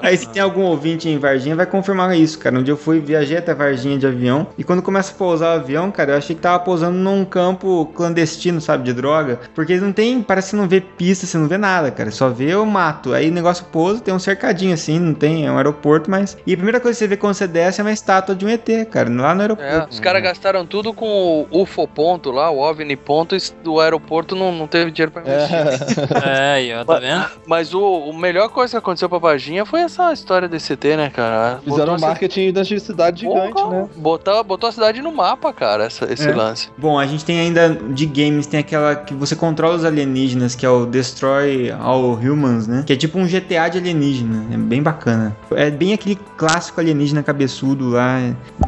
Aí se tem algum ouvinte em Varginha, vai confirmar isso, cara. Um dia eu fui, viajei até Varginha de avião, e quando começa a pousar o avião, cara, eu achei que tava pousando num campo clandestino, sabe, de droga. Porque não tem, parece que não vê pista, você não vê nada, cara. Só vê o mato. Aí o negócio pousa, tem um cercadinho assim, não tem, é um aeroporto, mas... E a primeira coisa que você vê quando você desce é uma estátua de um ET, cara, lá no É, aeroporto. os caras gastaram tudo com o UFO ponto lá, o OVNI ponto, e do aeroporto não, não teve dinheiro pra investir. É. É, aí, ó, tá vendo? Mas o, o melhor coisa que aconteceu pra Varginha foi essa história desse ET, né, cara? Fizeram Botou um marketing da cidade gigante, Né? Botou, botou a cidade no mapa, cara, essa- esse É. lance. Bom, a gente tem ainda de games, tem aquela que você controla os alienígenas, que é o Destroy All Humans, né? Que é tipo um GTA de alienígena. É bem bacana. É bem aquele clássico alienígena cabeçudo lá,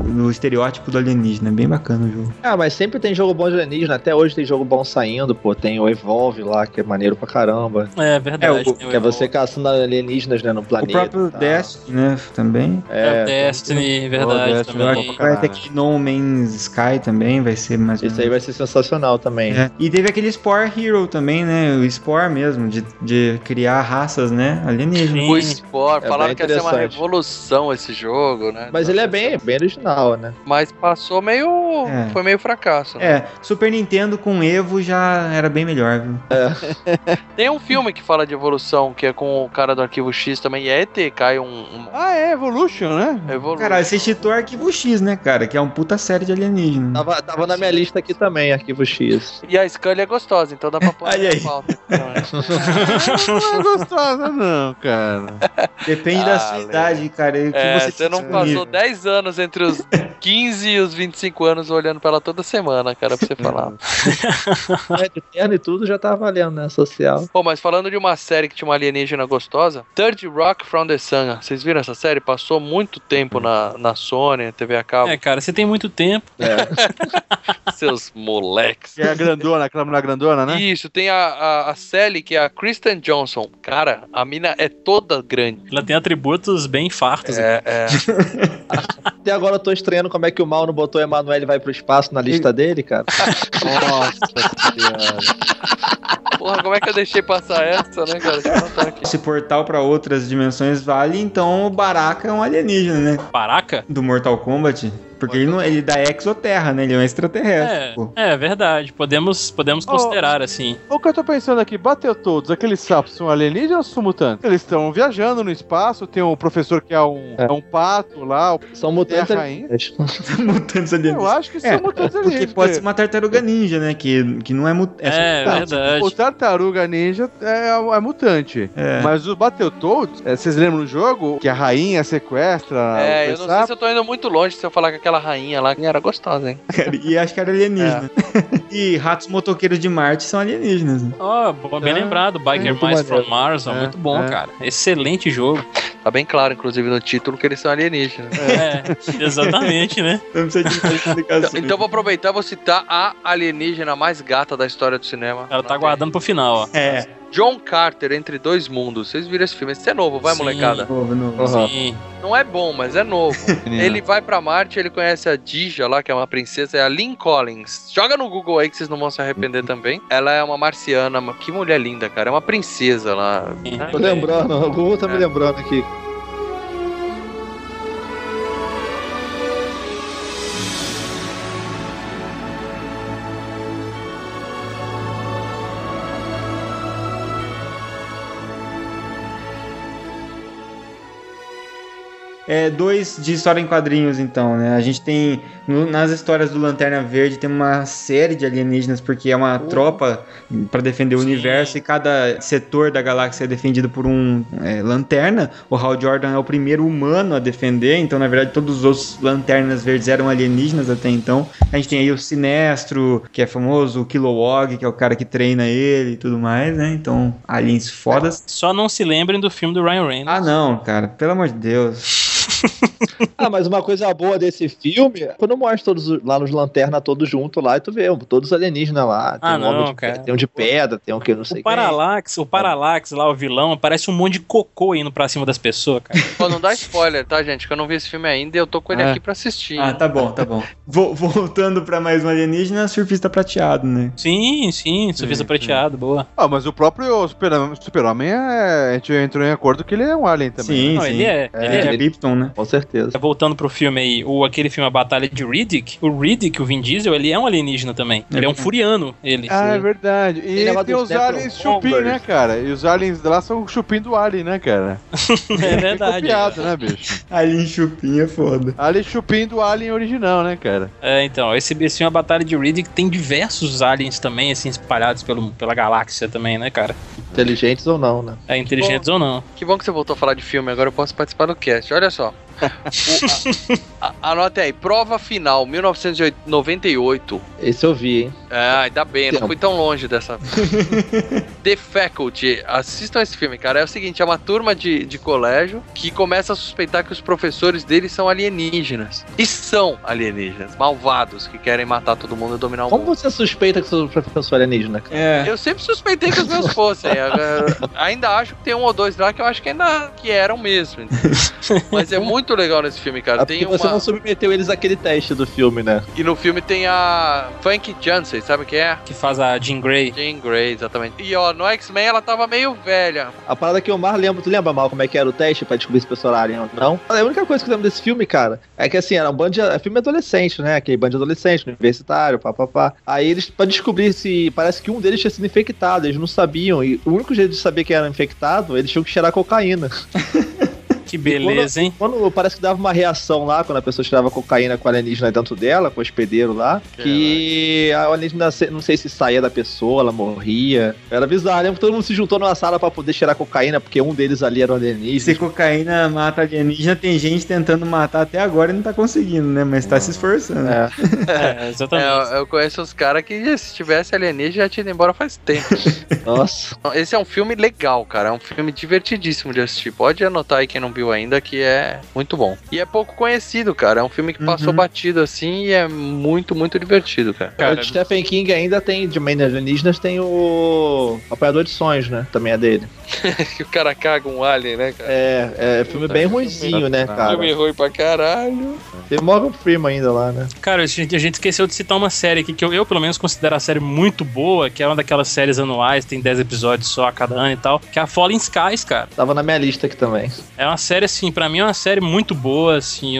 no estereótipo do alienígena. É bem bacana o jogo. Ah, mas sempre tem jogo bom de alienígena. Até hoje tem jogo bom saindo, pô. Tem o Evolve lá, que é maneiro pra caramba. É verdade. É, o- tem Que é você caçando alienígenas, né, no O planeta. próprio e tal. Destiny, né? Também. É, o É, Destiny, verdade. Destiny, também. Pra Vai ter caralho. aquele No Man's Sky também, vai ser mais Esse aí vai ser sensacional também. É. E teve aquele Spore Hero também, né? O Spore mesmo, de, de criar raças, né? Alienígenas. O Spore, É falaram que ia ser uma revolução esse jogo, né? Mas ele é bem, bem original, né? Mas passou meio. É. Foi meio fracasso. né? É, Super Nintendo com Evo já era bem melhor, viu? Tem um filme que fala de evolução, que é com o cara do Arquivo X também, e é ET, cai um. um Ah, é, Evolution, né? evolu- Caralho, você chitou Arquivo X, né, cara? Que é um puta série de alienígena. Tava, tava na minha lista aqui também, Arquivo X. E a Scully é gostosa, então dá pra pôr na aí. pauta. também. Não é gostosa, não, cara. Depende da Ah, sua Lê. idade, cara. que É, você, você não passou 10 anos entre os 15 e os 25 anos olhando pra ela toda semana, cara, pra você falar. É, de terno e tudo já tá valendo, né? Social. Pô, mas falando de uma série que tinha uma alienígena gostosa, Third Rock from the Sun. Vocês viram essa série? Passou muito tempo na, na Sony, TV a cabo. É, cara, você tem muito tempo. Seus moleques. Que é a grandona, aquela mulher grandona, né? Isso, tem a, a, a Sally, que é a Kristen Johnson. Cara, a mina é toda grande. Ela tem atributos bem fartos. É, é. Até agora eu tô estranhando como é que o mal não botou Emanuele vai pro espaço na lista dele, cara. Nossa senhora. Porra, como é que eu deixei passar essa, né, cara? Esse portal pra outras dimensões vale, então o Baraka é um alienígena, né? Baraca? Do Mortal Kombat. Porque ele, não, ele dá exoterra, né? Ele é um extraterrestre. É, é verdade. Podemos, podemos Oh. considerar assim. O que eu tô pensando aqui, bateu todos, aqueles sapos são alienígenas ou são mutantes? Eles estão viajando no espaço, tem um professor que é um, É. é um pato lá, São mutantes É a rainha? alienígenas. Mutantes eu alienígenas. acho que são É, mutantes Porque alienígenas. pode ser uma tartaruga ninja, né? Que, que não é mutante. É, Não, verdade. O tartaruga ninja é, é mutante. É. Mas o Battletoads, é, vocês lembram no jogo que a rainha sequestra É, eu não sei sapo? se eu tô indo muito longe se eu falar que aquela rainha lá que era gostosa, hein? Cara, E acho que era alienígena. É. e ratos motoqueiros de Marte são alienígenas. né? Ó, bom, bem É, lembrado. Biker muito Mice from Mars, ó, É, muito bom, é. cara. Excelente jogo. Tá bem claro, inclusive, no título que eles são alienígenas. É, exatamente, né? Não precisa de explicação. Então, então vou aproveitar e vou citar a alienígena mais gata da história do cinema. Ela tá guardando pro final, ó. É, John Carter, Entre Dois Mundos. Vocês viram esse filme? Esse é novo, vai, Sim. molecada. novo, novo. Sim. Não é bom, mas é novo. ele vai pra Marte, ele conhece a Dija lá, que é uma princesa, é a Lynn Collins. Joga no Google aí que vocês não vão se arrepender também. Ela é uma marciana, mas que mulher linda, cara. É uma princesa lá. Tô lembrando, o Google tá me lembrando aqui. É, dois de história em quadrinhos, então, né? A gente tem, no- nas histórias do Lanterna Verde, tem uma série de alienígenas, porque é uma tropa pra defender o Sim. universo, e cada setor da galáxia é defendido por um é, lanterna. O Hal Jordan é o primeiro humano a defender, então, na verdade, todos os outros lanternas verdes eram alienígenas até então. A gente tem aí o Sinestro, que é famoso, o Kilowog, que é o cara que treina ele e tudo mais, né? Então, aliens fodas. Só não se lembrem do filme do Ryan Reynolds. Ah, não, cara, pelo amor de Deus. Ah, mas uma coisa boa desse filme, é quando mostra todos os- lá nos lanternas todos juntos lá, e tu vê, todos os alienígenas lá. Tem Ah, um não, de, cara. tem um de pedra, tem um que não sei O Parallax, o Parallax lá, o vilão, parece um monte de cocô indo pra cima das pessoas, cara. Pô, não dá spoiler, tá, gente? Que eu não vi esse filme ainda e eu tô com ele Ah. aqui pra assistir. Ah, tá bom, tá bom. Vo- voltando pra mais um alienígena, surfista prateado, né? Sim, sim, surfista Sim, prateado, boa. Ah, mas o próprio Super- Super-Homem, é, a gente entrou em acordo que ele é um alien também. Sim, Não, sim. ele é, ele É, é. de Krypton, né? Com certeza. Voltando pro filme aí, o, aquele filme A Batalha de Riddick, o Riddick, o Vin Diesel, ele é um alienígena também. Ele é um furiano, ele. Ah, é verdade. E Ele é tem os aliens chupim, né, cara? E os aliens lá são o chupim do alien, né, cara? é verdade. Copiado, né, bicho? Alien chupim é foda. Alien chupim do alien original, né, cara? É, então, esse, esse filme A Batalha de Riddick tem diversos aliens também, assim, espalhados pelo, pela galáxia também, né, cara? Inteligentes ou não, né? É, inteligentes ou não. Que bom que você voltou a falar de filme, agora eu posso participar do cast. Olha só. O- a- a- anote aí, prova final, 1998. Esse eu vi, hein? É, ainda bem, não Tempo. fui tão longe dessa. The Faculty, assistam esse filme, cara. É o seguinte: é uma turma de, de colégio que começa a suspeitar que os professores deles são alienígenas. E são alienígenas, malvados, que querem matar todo mundo e dominar o Como mundo. você suspeita que seu professor alienígena? cara? É. Eu sempre suspeitei que os meus fossem. Agora, ainda acho que tem um ou dois lá que eu acho que ainda que eram mesmo. Mas é muito legal nesse filme, cara. É porque Tem você uma... não submeteu eles àquele teste do filme, né? E no filme tem a Frank Jansen, sabe quem é? Que faz a Jean Grey. Jean Grey, exatamente. E ó, no X-Men ela tava meio velha. A parada que eu mais lembro, tu lembra mal como é que era o teste pra descobrir se o pessoal era alien ou não? A única coisa que eu lembro desse filme, cara, é que assim, era um bando de. É filme adolescente, né? Aquele bando de adolescente, universitário, papapá. Aí eles, pra descobrir se. Parece que um deles tinha sido infectado, eles não sabiam. E o único jeito de saber que era infectado, eles tinham que cheirar cocaína. Que beleza, hein? Quando parece que dava uma reação lá, quando a pessoa tirava cocaína com o alienígena dentro dela, com o hospedeiro lá, que a alienígena, não sei se saía da pessoa, ela morria. Era bizarro, lembro que todo mundo se juntou numa sala pra poder cheirar cocaína, porque um deles ali era o E se alienígena. cocaína mata alienígena, tem gente tentando matar até agora e não tá conseguindo, né? Mas tá se esforçando. É. É, exatamente. É, eu- eu conheço uns caras que se tivesse alienígena já tinha ido embora faz tempo. Nossa. Esse é um filme legal, cara. É um filme divertidíssimo de assistir. Pode anotar aí quem não viu ainda, que é muito bom. E é pouco conhecido, cara. É um filme que passou Uhum. batido assim e é muito, muito divertido, cara. Cara, o Stephen King ainda tem, de Main Alienígenas, tem o Apanhador de Sonhos, né? Também é dele. que o cara caga um alien, né, cara? É, é filme bem ruimzinho, né, cara? Filme ruim pra caralho. Tem Morgan Freeman ainda lá, né? Cara, a gente, a gente esqueceu de citar uma série aqui que eu, eu, pelo menos, considero a série muito boa, que é uma daquelas séries anuais, tem 10 episódios só a cada ano e tal, que é a Fallen Skies, cara. Tava na minha lista aqui também. É uma série, assim, pra mim é uma série muito boa, assim,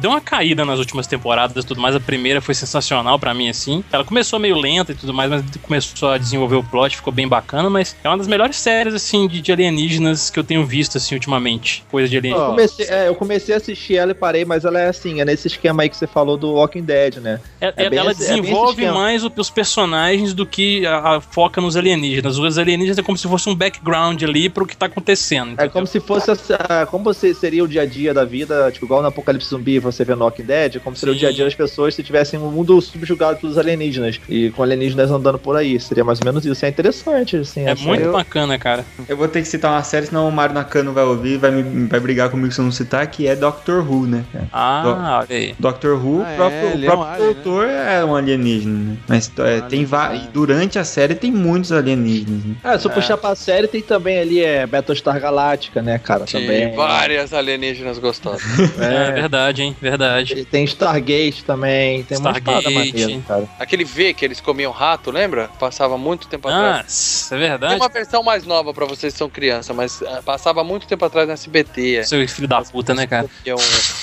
deu uma caída nas últimas temporadas e tudo mais, a primeira foi sensacional pra mim, assim. Ela começou meio lenta e tudo mais, mas começou a desenvolver o plot, ficou bem bacana, mas é uma das melhores séries, assim, de, de alienígenas que eu tenho visto, assim, ultimamente. Coisa de Eu alienígenas. comecei, é, eu comecei a assistir ela e parei, mas ela é assim, é nesse esquema aí que você falou do Walking Dead, né? É- É é- ela esse- é desenvolve mais o- os personagens do que a, a foca nos alienígenas. Os alienígenas é como se fosse um background ali pro que tá acontecendo. É entendeu? como se fosse essa- como você seria o dia a dia da vida, tipo, igual no Apocalipse Zumbi você vê no Walking Dead, como seria o Sim. dia a dia das pessoas se tivessem um mundo subjugado pelos alienígenas e com alienígenas andando por aí. Seria mais ou menos isso. É interessante, assim. É muito eu- bacana, né, cara? Eu vou ter que citar uma série, senão o Mário Nakano vai ouvir e vai, me, vai brigar comigo se eu não citar, que é Doctor Who, né, cara? Ah, olha aí. Doctor Who, Ah, o próprio, é, o ele é um próprio alien, doutor é um alienígena, né? Mas é, tem vários. Durante a série tem muitos alienígenas, né? Ah, se eu puxar pra série, tem também ali é Battlestar Galáctica, né, cara? Tinha Também. várias alienígenas gostosas. É, verdade, hein? Verdade. Tem Stargate também, tem uma Stargate. maneira, cara. Aquele V que eles comiam rato, lembra? Passava muito tempo atrás. Nossa, é Tem verdade. uma versão mais nova pra vocês que são criança, mas ah, passava muito tempo atrás no SBT. é. Seu filho da puta, né, cara? Que é um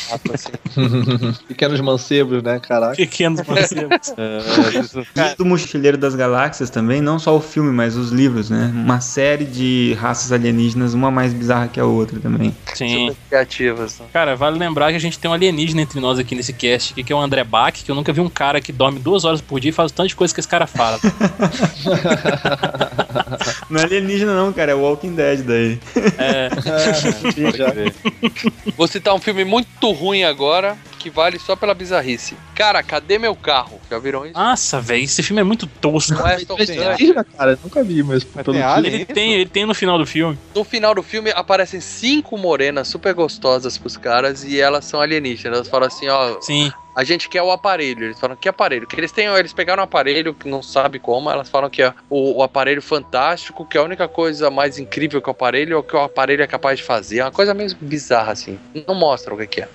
rato assim. Pequenos mancebos, né, caraca. Pequenos mancebos. É, isso- E do Mochileiro das Galáxias também, não só o filme, mas os livros, né? Uma série de raças alienígenas, uma mais bizarra que a outra também. Sim. Super criativas. né? Cara, vale lembrar que a gente tem um alienígena entre nós aqui nesse cast, que é o André Bach, que eu nunca vi um cara que dorme duas horas por dia e faz tanto de coisa que esse cara fala. Não é alienígena, não, cara, é Walking Dead daí. É, Já. Vou citar um filme muito ruim agora, que vale só pela bizarrice. Cara, cadê meu carro? Já viram isso? nossa, velho, esse filme é muito tosco. Kutcher. alienígena, cara, nunca vi, mas Mas pelo tem? Ele tem, ele tem no final do filme. No final do filme aparecem cinco morenas super gostosas pros caras e elas são alienígenas. Elas falam assim, ó, Sim. a gente quer o aparelho. Eles falam, que aparelho? Que eles têm, eles pegaram um aparelho que não sabe como, elas falam que é o, o aparelho fantástico, que a única coisa mais incrível que o aparelho é o que o aparelho é capaz de fazer. É uma coisa meio bizarra, assim. Não mostra o que que é.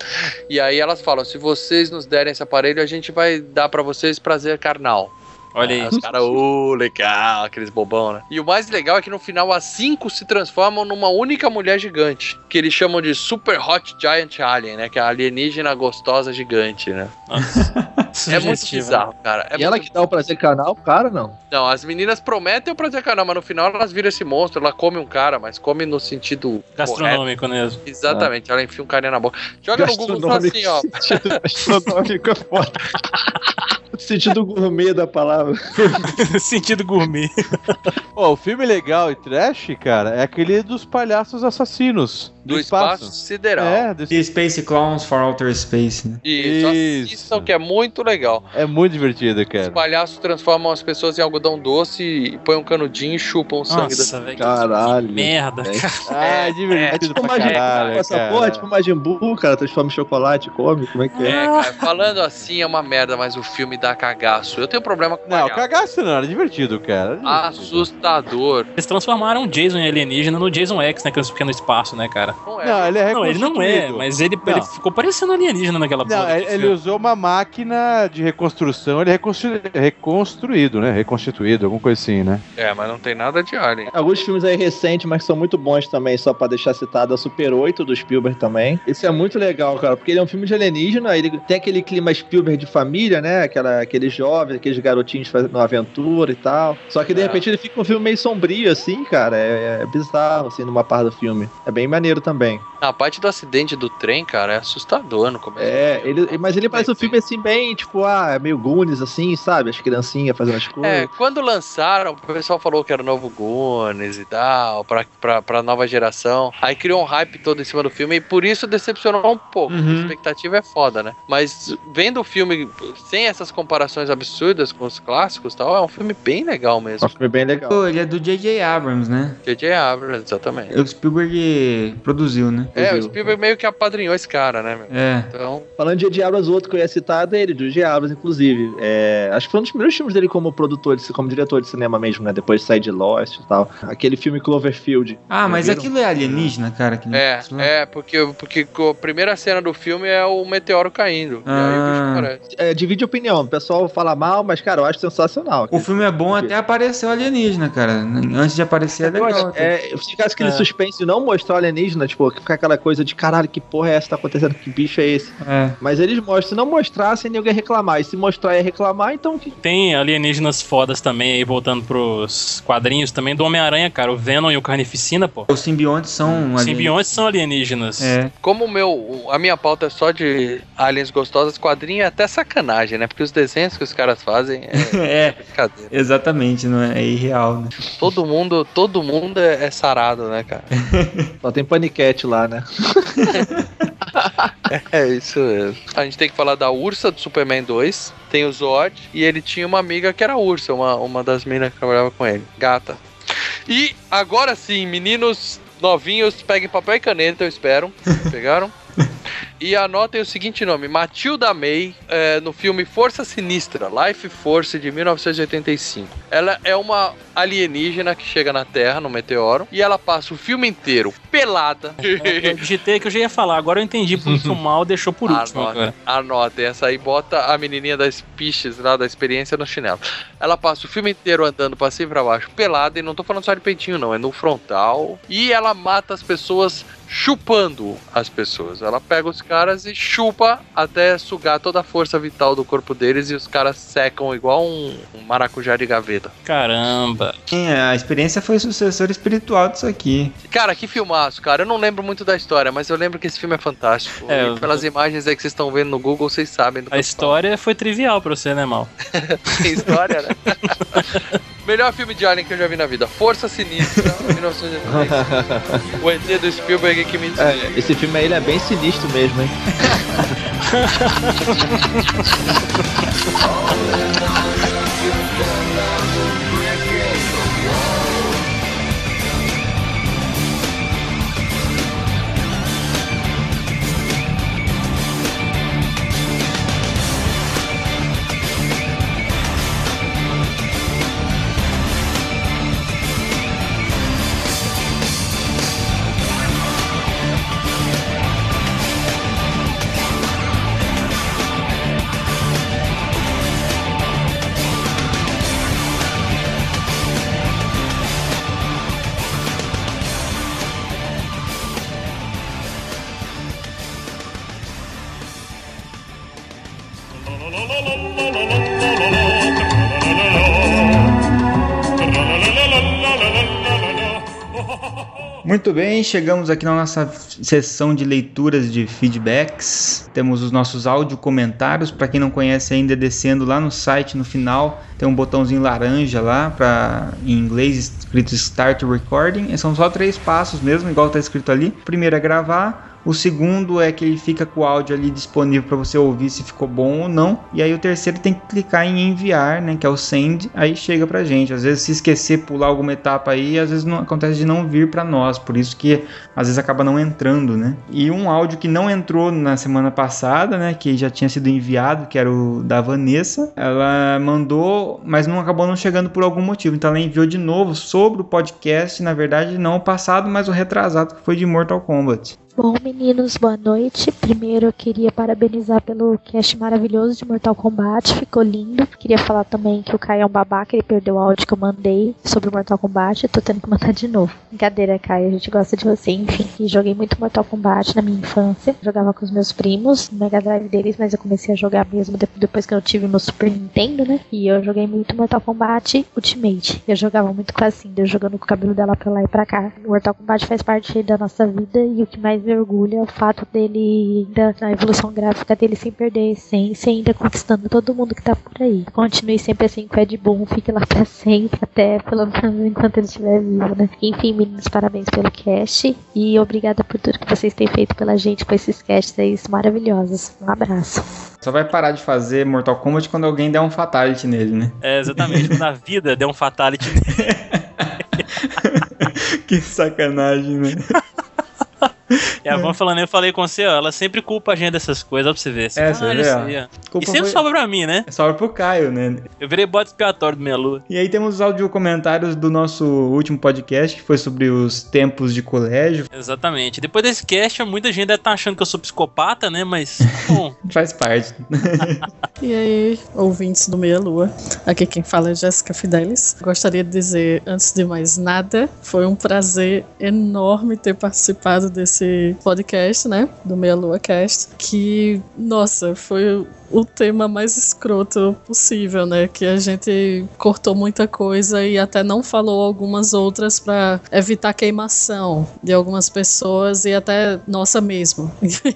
E aí elas falam, se vocês nos derem esse aparelho, a gente vai dar pra vocês prazer carnal. Olha aí. Aí os caras, ô, legal, aqueles bobão, né? E o mais legal é que no final as cinco se transformam numa única mulher gigante, que eles chamam de Super Hot Giant Alien, né? Que é a alienígena gostosa gigante, né? É muito Sugestivo, bizarro, cara. É E ela muito- que dá o prazer canal, cara, não. Não, as meninas prometem o prazer canal, mas no final elas viram esse monstro, ela come um cara, mas come no sentido correto. Gastronômico mesmo. Exatamente, ela enfia um carinha na boca. Joga no Google só assim, ó. Gastronômico é foda. Sentido gourmet da palavra. Sentido gourmet. Pô, o filme legal e trash, cara, é aquele dos palhaços assassinos do, Do espaço, sideral. É, do E Space Clowns for Outer Space, né? E Isso. assistam que é muito legal. É muito divertido, Os cara. palhaços transformam as pessoas em algodão doce e põem um canudinho e chupam o sangue da Nossa, velho. que Caralho. Merda, É. cara. Ah, é É divertido tipo pra Majin caralho, essa cara. porra, tipo Majin Buu, cara, transforma em chocolate, come, como é que é? É, cara, falando assim é uma merda, mas o filme dá cagaço. Eu tenho problema com Não, cagaço não, era divertido, cara. Era divertido. Assustador. Eles transformaram o Jason em alienígena no Jason X, né? Que eles ficam no espaço, né, cara? Não é. Não, ele é Não, ele não é, mas ele, ele ficou parecendo alienígena naquela Não, porra. ele ele usou uma máquina de reconstrução, ele é reconstru- reconstruído, né? Reconstituído, alguma coisa assim, né? É, mas não tem nada de alien. Alguns filmes aí recentes, mas que são muito bons também, só pra deixar citado, é o Super 8 do Spielberg também. Esse é muito legal, cara, porque ele é um filme de alienígena, ele tem aquele clima Spielberg de família, né? Aquela, aqueles jovens, aqueles garotinhos fazendo uma aventura e tal. Só que de É. repente ele fica um filme meio sombrio, assim, cara. É, é bizarro, assim, numa parte do filme. É bem maneiro também. A parte do acidente do trem, cara, é assustador no começo. É, ele, mas ele parece um filme assim, bem, tipo, ah, meio Goonies, assim, sabe? As criancinhas fazendo as coisas. É, quando lançaram, o pessoal falou que era o novo Goonies e tal, pra, pra, pra nova geração. Aí criou um hype todo em cima do filme e por isso decepcionou um pouco. Uhum. A expectativa é foda, né? Mas vendo o filme sem essas comparações absurdas com os clássicos e tal, é um filme bem legal É mesmo. um filme bem legal. Pô, ele é do J.J. Abrams, né? J.J. Abrams, exatamente. O Spielberg produziu, né? É, o Spielberg meio que apadrinhou esse cara, né, meu? É. Então, Falando de J.J. Abrams, o outro que eu ia citar é dele, do J.J. Abrams, inclusive. É, acho que foi um dos primeiros filmes dele como produtor, como diretor de cinema mesmo, né? Depois de sair de Lost e tal. Aquele filme Cloverfield. Ah, mas viram? aquilo é alienígena, cara? Que é, é, porque, porque a primeira cena do filme é o meteoro caindo. E aí o bicho Ah. aparece. É, divide opinião. O pessoal fala mal, mas, cara, eu acho sensacional. O filme é bom até aparecer o alienígena, cara. Antes de aparecer é Eu legal. acho, é, se ficasse aquele É. suspense de não mostrar o alienígena, tipo, ficar aquela coisa de caralho, que porra é essa que tá acontecendo? Que bicho é esse? É. Mas eles mostram, se não mostrassem, ninguém ia reclamar. E se mostrar ia reclamar, então que. Tem alienígenas fodas também aí, voltando pros quadrinhos também do Homem-Aranha, cara. O Venom e o Carnificina, pô. Os simbiontes são Os alienígenas. simbiontes são alienígenas. É. Como o meu, a minha pauta é só de aliens gostosas, quadrinho é até sacanagem, né? Porque os desenhos que os caras fazem é é, brincadeira. exatamente, não é, é irreal, né? Todo mundo, todo mundo é, é sarado, né, cara? Só tem paniquete lá, né? É isso mesmo. A gente tem que falar da Ursa do Superman 2. Tem o Zod. E ele tinha uma amiga que era Ursa, uma, uma das minas que trabalhava com ele. Gata. E agora sim, meninos novinhos, peguem papel e caneta, eu espero. Pegaram? E anotem o seguinte nome: Matilda May, é, no filme Força Sinistra, Life Force de 1985. Ela é uma alienígena que chega na Terra, no meteoro, e ela passa o filme inteiro pelada. Eu digitei que eu já ia falar, agora eu entendi porque o mal deixou por último. Anotem, anotem, essa aí bota a menininha das piches lá da experiência no chinelo. Ela passa o filme inteiro andando pra cima e pra baixo, pelada, e não tô falando só de peitinho, não, é no frontal. E ela mata as pessoas chupando as pessoas. Ela pega os caras e chupa até sugar toda a força vital do corpo deles e os caras secam igual um, um maracujá de gaveta. Caramba. Sim, a experiência foi sucessor espiritual disso aqui. Cara, que filmaço, cara. Eu não lembro muito da história, mas eu lembro que esse filme é fantástico. É, E eu- pelas imagens aí que vocês estão vendo no Google, vocês sabem do que A história foi trivial pra você, né, Mal? Tem história, né? Melhor filme de Alien que eu já vi na vida. Força Sinistra, 1995. O ET do Spielberg que me É, esse filme aí ele é bem sinistro mesmo, hein? Muito bem, chegamos aqui na nossa sessão de leituras de feedbacks. Temos os nossos áudio comentários. Para quem não conhece ainda, descendo lá no site no final, tem um botãozinho laranja lá para em inglês escrito Start Recording. E são só três passos mesmo, igual está escrito ali. Primeiro é gravar. O segundo é que ele fica com o áudio ali disponível para você ouvir se ficou bom ou não. E aí o terceiro tem que clicar em enviar, né, que é o send, aí chega pra gente. Às vezes se esquecer pular alguma etapa aí, às vezes não acontece de não vir para nós, por isso que às vezes acaba não entrando, né? E um áudio que não entrou na semana passada, né, que já tinha sido enviado, que era o da Vanessa, ela mandou, mas não acabou não chegando por algum motivo. Então ela enviou de novo sobre o podcast, na verdade não o passado, mas o retrasado que foi de Mortal Kombat. Bom, meninos, boa noite. Primeiro eu queria parabenizar pelo cast maravilhoso de Mortal Kombat, ficou lindo. Queria falar também que o Caio é um babaca, ele perdeu o áudio que eu mandei sobre Mortal Kombat, eu tô tendo que mandar de novo. Brincadeira, Caio, a gente gosta de você, enfim. Joguei muito Mortal Kombat na minha infância, jogava com os meus primos, no Mega Drive deles, mas eu comecei a jogar mesmo de- depois que eu tive meu Super Nintendo, né? E eu joguei muito Mortal Kombat Ultimate. Eu jogava muito com a Cinder, jogando com o cabelo dela pra lá e pra cá. Mortal Kombat faz parte da nossa vida e o que mais me orgulha é o fato dele ainda, na evolução gráfica dele, sem perder a essência, ainda conquistando todo mundo que tá por aí. Continue sempre assim com o Ed Boon, fique lá pra sempre, até pelo menos enquanto ele estiver vivo, né? Enfim, meninos, parabéns pelo cast e obrigada por tudo que vocês têm feito pela gente com esses casts aí maravilhosos. Um abraço. Só vai parar de fazer Mortal Kombat quando alguém der um fatality nele, né? É, exatamente. Quando a vida deu um fatality. que sacanagem, né? E a Van falando, eu falei com você, ó, ela sempre culpa a gente dessas coisas, ó, pra você ver. Você É, fala, você vê, isso ó. aí, ó. Culpa E sempre foi- sobra pra mim, né? Sobra pro Caio, né? Eu virei bode expiatório do Meia Lua. E aí temos os audio comentários do nosso último podcast, que foi sobre os tempos de colégio. Exatamente. Depois desse cast, muita gente deve estar achando que eu sou psicopata, né? Mas, bom, Faz parte. E aí, ouvintes do Meia Lua, aqui quem fala é Jéssica Fidelis. Gostaria de dizer, antes de mais nada, foi um prazer enorme ter participado desse podcast, né? Do Meia Lua Cast. Que, nossa, foi o tema mais escroto possível, né? Que a gente cortou muita coisa e até não falou algumas outras para evitar queimação de algumas pessoas e até nossa mesmo.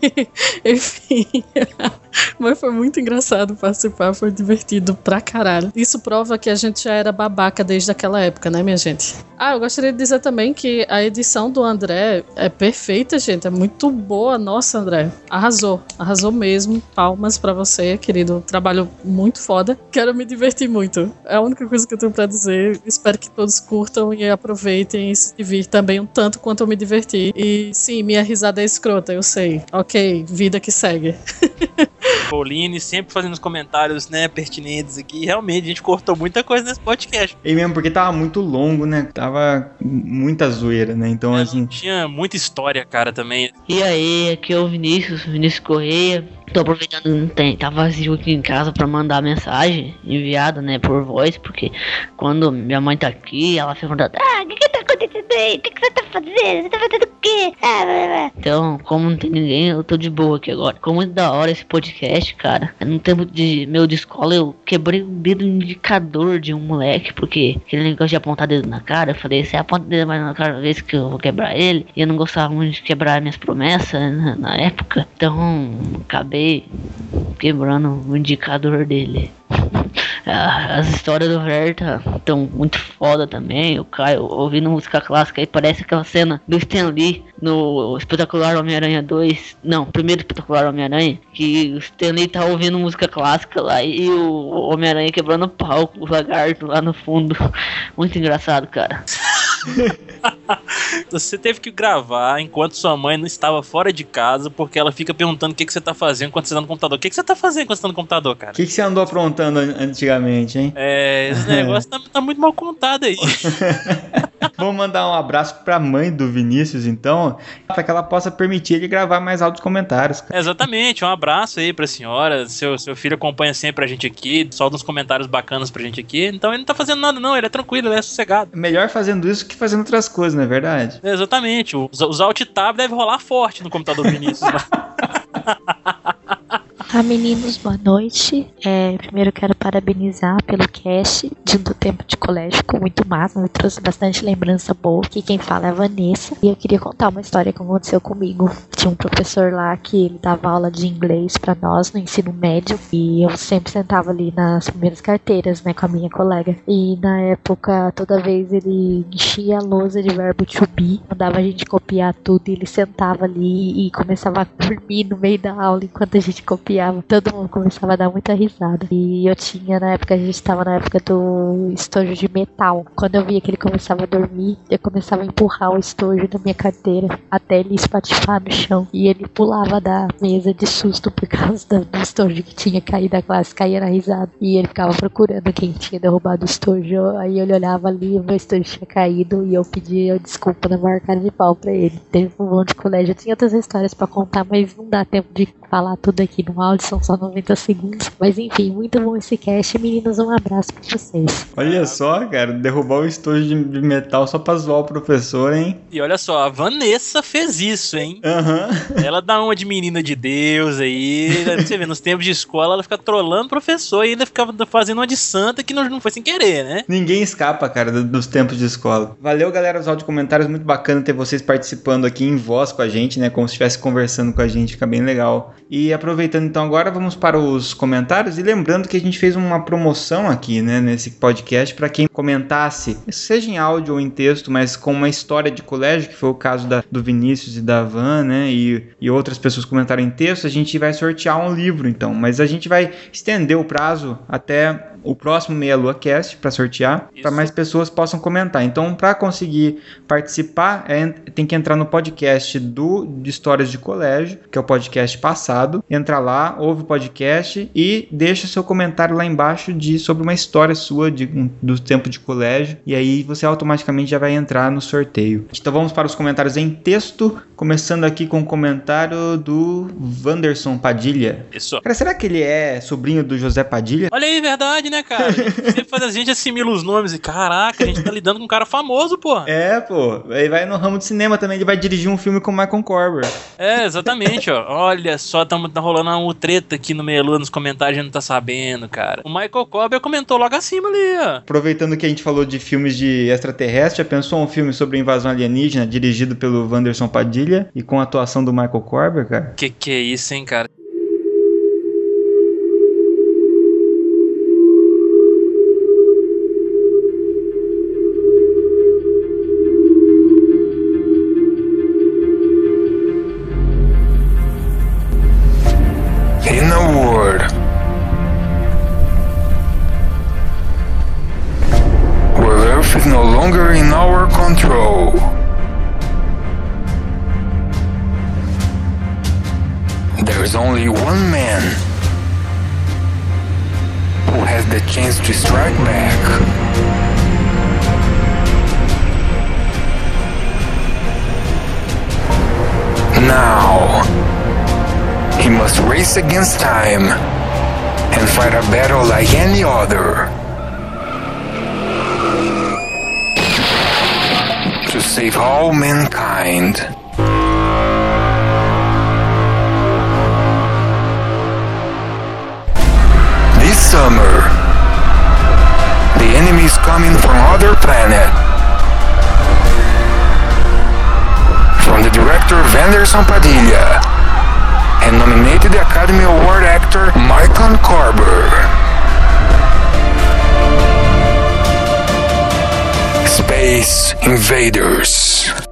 Enfim. Mas foi muito engraçado participar, foi divertido pra caralho. Isso prova que a gente já era babaca desde aquela época, né, minha gente? Ah, eu gostaria de dizer também que a edição do André é perfeita, gente. É muito boa. Nossa, André. Arrasou. Arrasou mesmo. Palmas pra você. Você, querido. Trabalho muito foda. Quero me divertir muito. É a única coisa que eu tenho pra dizer. Espero que todos curtam e aproveitem e se divirtam também um tanto quanto eu me diverti. E sim, minha risada é escrota, eu sei. Ok, vida que segue. Pauline sempre fazendo os comentários, né, pertinentes aqui. Realmente, a gente cortou muita coisa nesse podcast. E mesmo porque tava muito longo, né? Tava muita zoeira, né? Então, É, assim. Tinha muita história, cara, também. E aí, aqui é o Vinícius, Vinícius Correia. Tô aproveitando tem, tá vazio aqui em casa pra mandar mensagem enviada, né, por voz, porque quando minha mãe tá aqui, ela fica perguntando, ah, o que que tá acontecendo aí? O que que você tá fazendo? Você tá fazendo o quê? Ah. Então, como não tem ninguém, eu tô de boa aqui agora. Ficou muito da hora esse podcast, cara. No tempo de meu de escola, eu quebrei o dedo indicador de um moleque, porque aquele negócio de apontar dedo na cara, eu falei, você aponta dedo mais na cara vez que eu vou quebrar ele. E eu não gostava muito de quebrar minhas promessas na, na época. Então, acabei quebrando o indicador dele. Ah, As histórias do Verta estão muito foda também. O Caio ouvindo música clássica aí parece aquela cena do Stan Lee no Espetacular Homem-Aranha 2. Não, primeiro Espetacular Homem-Aranha. Que o Stan Lee tá ouvindo música clássica lá e o Homem-Aranha quebrando o palco, o lagarto lá no fundo. Muito engraçado, cara. Você teve que gravar enquanto sua mãe não estava fora de casa, porque ela fica perguntando o que, que você tá fazendo quando você tá no computador. O que, que você tá fazendo quando você tá no computador, cara? O que, que você andou aprontando an- antigamente, hein? É, esse negócio tá, tá muito mal contado aí. Vamos mandar um abraço pra mãe do Vinícius, então, pra que ela possa permitir ele gravar mais áudios comentários. cara. Exatamente, um abraço aí pra senhora. Seu, seu filho acompanha sempre a gente aqui, solta uns comentários bacanas pra gente aqui. Então ele não tá fazendo nada, não, ele é tranquilo, ele é sossegado. Melhor fazendo isso que fazendo outras coisas, não é verdade? Exatamente, os, os alt tab deve rolar forte no computador do Vinícius. Ah, meninos, boa noite. É, primeiro quero parabenizar pelo cast de do tempo de colégio, ficou muito massa, me trouxe bastante lembrança boa. Que quem fala é a Vanessa. E eu queria contar uma história que aconteceu comigo. Tinha um professor lá que ele dava aula de inglês pra nós no ensino médio e eu sempre sentava ali nas primeiras carteiras, né, com a minha colega. E na época, toda vez ele enchia a lousa de verbo to be, mandava a gente copiar tudo e ele sentava ali e começava a dormir no meio da aula enquanto a gente copiava. Todo mundo começava a dar muita risada. E eu tinha, na época, a gente estava na época do estojo de metal. Quando eu via que ele começava a dormir, eu começava a empurrar o estojo da minha carteira até ele espatifar no chão. E ele pulava da mesa de susto por causa do, estojo que tinha caído da classe, caía na risada. E ele ficava procurando quem tinha derrubado o estojo. Aí ele olhava ali, o meu estojo tinha caído e eu pedia desculpa na maior cara de pau pra ele. Teve um monte de colégio. Eu tinha outras histórias pra contar, mas não dá tempo de falar tudo aqui no áudio, são só 90 segundos. Mas enfim, muito bom esse cast. Meninos, um abraço pra vocês. Olha só, cara, derrubar o estojo de metal só pra zoar o professor, hein? E olha só, a Vanessa fez isso, hein? Aham. Ela dá uma de menina de Deus aí. né? Você vê, nos tempos de escola ela fica trolando o professor e ainda ficava fazendo uma de santa que não, não foi sem querer, né? Ninguém escapa, cara, do- dos tempos de escola. Valeu, galera, os áudio comentários. Muito bacana ter vocês participando aqui em voz com a gente, né? Como se estivesse conversando com a gente, fica bem legal. E aproveitando então agora, vamos para os comentários. E lembrando que a gente fez uma promoção aqui, né? Nesse podcast, para quem comentasse, seja em áudio ou em texto, mas com uma história de colégio, que foi o caso da, do Vinícius e da Van, né? E, e outras pessoas comentaram em texto, a gente vai sortear um livro, então. Mas a gente vai estender o prazo até o próximo Meia Lua Cast para sortear, para mais pessoas possam comentar. Então, para conseguir participar, é, tem que entrar no podcast do de Histórias de Colégio, que é o podcast passado. Entra lá, ouve o podcast e deixa seu comentário lá embaixo de sobre uma história sua de, um- do tempo de colégio. E aí você automaticamente já vai entrar no sorteio. Então vamos para os comentários em texto, começando aqui com o comentário do Wanderson Padilha. Isso. Cara, será que ele é sobrinho do José Padilha? Olha aí, verdade, né, cara? A gente sempre faz a gente assimila os nomes e caraca, a gente tá lidando com um cara famoso, pô. É, pô. Ele vai no ramo de cinema também. Ele vai dirigir um filme com o Michael Corber. É, exatamente, ó. Olha só, tamo, tá rolando uma treta aqui no Meia Lua nos comentários, a gente não tá sabendo, cara. O Michael Cobb comentou logo acima ali, ó. Aproveitando que a gente falou de filmes de extraterrestre, já pensou um filme sobre invasão alienígena dirigido pelo Wanderson Padilha e com a atuação do Michael Corber, cara? Que que é isso, hein, cara? in the ward. Where Earth is no longer in our control. There is only one man who has the chance to strike back. now he must race against time and fight a battle like any other. To save all mankind. This summer, the enemy is coming from other planet. From the director Vanderson Padilla and nominated the Academy Award actor Michael Carver. Space Invaders.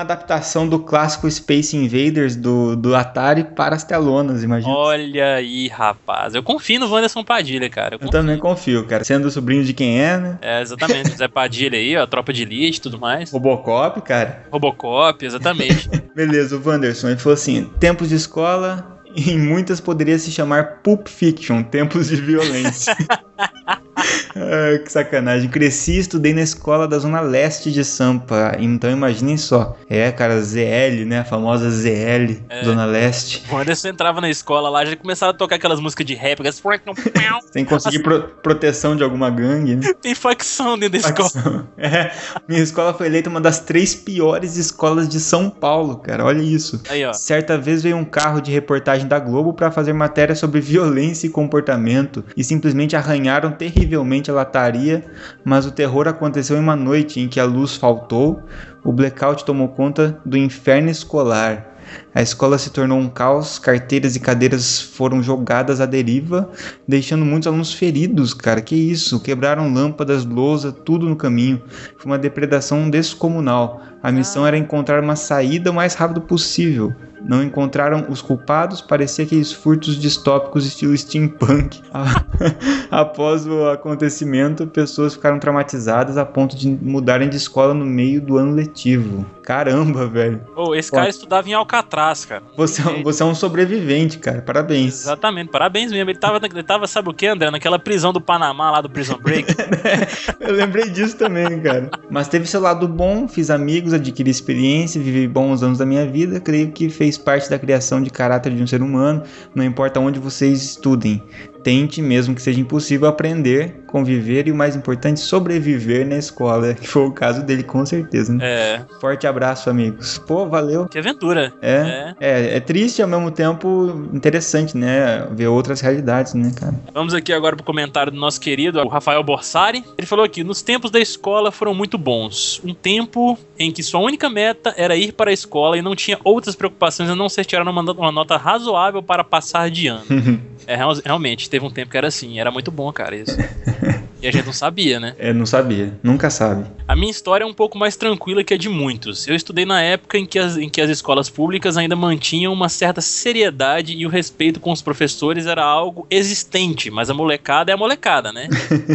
Uma adaptação do clássico Space Invaders do, do Atari para as telonas, imagina. Olha aí, rapaz. Eu confio no Wanderson Padilha, cara. Eu Eu também confio, cara. Sendo sobrinho de quem é, né? É, exatamente. Zé Padilha aí, ó, tropa de elite e tudo mais. Robocop, cara. Robocop, exatamente. Beleza, o Wanderson, ele falou assim: tempos de escola, em muitas poderia se chamar Pulp Fiction, tempos de violência. Ai, que sacanagem. Cresci e estudei na escola da Zona Leste de Sampa. Então imaginem só. É, cara, ZL, né? A famosa ZL, É. Zona Leste. O Anderson entrava na escola lá, já começava a tocar aquelas músicas de rap, aquelas Sem conseguir pro- proteção de alguma gangue, né? tem facção dentro da escola. É, minha escola foi eleita uma das três piores escolas de São Paulo, cara. Olha isso. Aí, ó. Certa vez veio um carro de reportagem da Globo para fazer matéria sobre violência e comportamento e simplesmente arranharam terrivelmente a lataria, mas o terror aconteceu em uma noite em que a luz faltou, o blackout tomou conta do inferno escolar. A escola se tornou um caos, carteiras e cadeiras foram jogadas à deriva, deixando muitos alunos feridos, cara. Que isso? Quebraram lâmpadas, lousa, tudo no caminho. Foi uma depredação descomunal. A missão era encontrar uma saída o mais rápido possível. Não encontraram os culpados, parecia aqueles furtos distópicos estilo steampunk. Após o acontecimento, pessoas ficaram traumatizadas a ponto de mudarem de escola no meio do ano letivo. Caramba, velho. Ô, esse cara estudava em Alcatraz, cara. Você, é um- você é um sobrevivente, cara. Parabéns. Exatamente, parabéns mesmo. Ele tava, ele tava, sabe o que, André? Naquela prisão do Panamá, lá do Prison Break. Eu lembrei disso também, cara. Mas teve seu lado bom, fiz amigos, adquiri experiência, vivi bons anos da minha vida. Creio que fez parte da criação de caráter de um ser humano. Não importa onde vocês estudem. Tente, mesmo que seja impossível, aprender, conviver e o mais importante, sobreviver na escola. Que foi o caso dele, com certeza. Né? É. Forte abraço, amigos. Pô, valeu. Que aventura. É, é, é triste e ao mesmo tempo interessante, né? Ver outras realidades, né, cara? Vamos aqui agora pro comentário do nosso querido o Rafael Borsari. Ele falou aqui: nos tempos da escola foram muito bons. Um tempo em que sua única meta era ir para a escola e não tinha outras preocupações a não ser tirar uma, uma nota razoável para passar de ano. é, real- realmente, teve um tempo que era assim, era muito bom, cara, isso. E a gente não sabia, né? É, não sabia. Nunca sabe. A minha história é um pouco mais tranquila que a de muitos. Eu estudei na época em que, as, em que as escolas públicas ainda mantinham uma certa seriedade e o respeito com os professores era algo existente, mas a molecada é a molecada, né?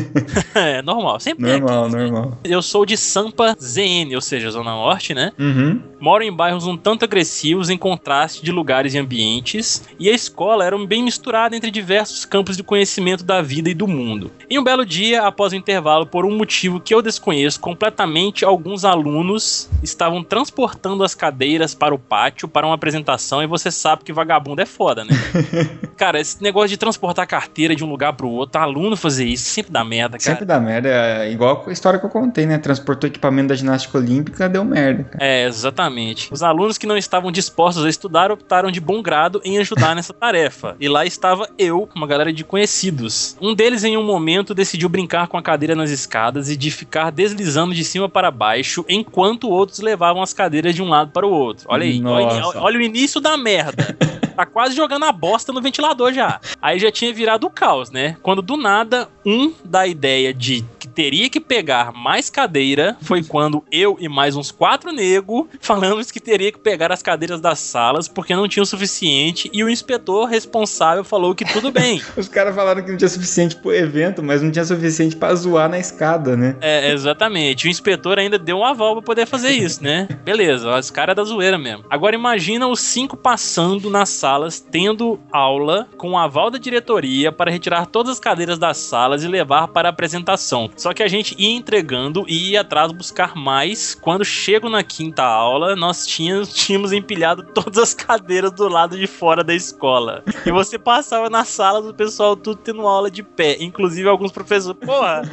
é normal, sempre é Normal, normal. eu sou de Sampa ZN, ou seja, Zona Norte, né? Uhum. Moro em bairros um tanto agressivos em contraste de lugares e ambientes, e a escola era bem misturada entre diversos campos de conhecimento da vida e do mundo. Em um belo dia, após o intervalo, por um motivo que eu desconheço completamente, alguns alunos estavam transportando as cadeiras para o pátio para uma apresentação, e você sabe que vagabundo é foda, né? cara, esse negócio de transportar carteira de um lugar pro outro, aluno fazer isso, sempre dá merda, cara. Sempre dá merda. É igual a história que eu contei, né? Transportou equipamento da ginástica olímpica, deu merda, cara. É, exatamente. Os alunos que não estavam dispostos a estudar optaram de bom grado em ajudar nessa tarefa. E lá estava eu, uma galera de conhecidos. Um deles, em um momento, decidiu brincar com a cadeira nas escadas e de ficar deslizando de cima para baixo, enquanto outros levavam as cadeiras de um lado para o outro. Olha aí, olha, olha o início da merda. Tá quase jogando a bosta no ventilador já. Aí já tinha virado o caos, né? Quando do nada, um dá a ideia de teria que pegar mais cadeira foi quando eu e mais uns quatro negros falamos que teria que pegar as cadeiras das salas porque não tinha o suficiente e o inspetor responsável falou que tudo bem. Os caras falaram que não tinha suficiente pro evento, mas não tinha suficiente pra zoar na escada, né? É, exatamente. O inspetor ainda deu um aval pra poder fazer isso, né? Beleza, os caras é da zoeira mesmo. Agora imagina os cinco passando nas salas, tendo aula com o aval da diretoria para retirar todas as cadeiras das salas e levar para a apresentação. Só que a gente ia entregando e ia atrás buscar mais. Quando chego na quinta aula, nós tínhamos, tínhamos empilhado todas as cadeiras do lado de fora da escola. E você passava na sala do pessoal tudo tendo aula de pé, inclusive alguns professores. Porra!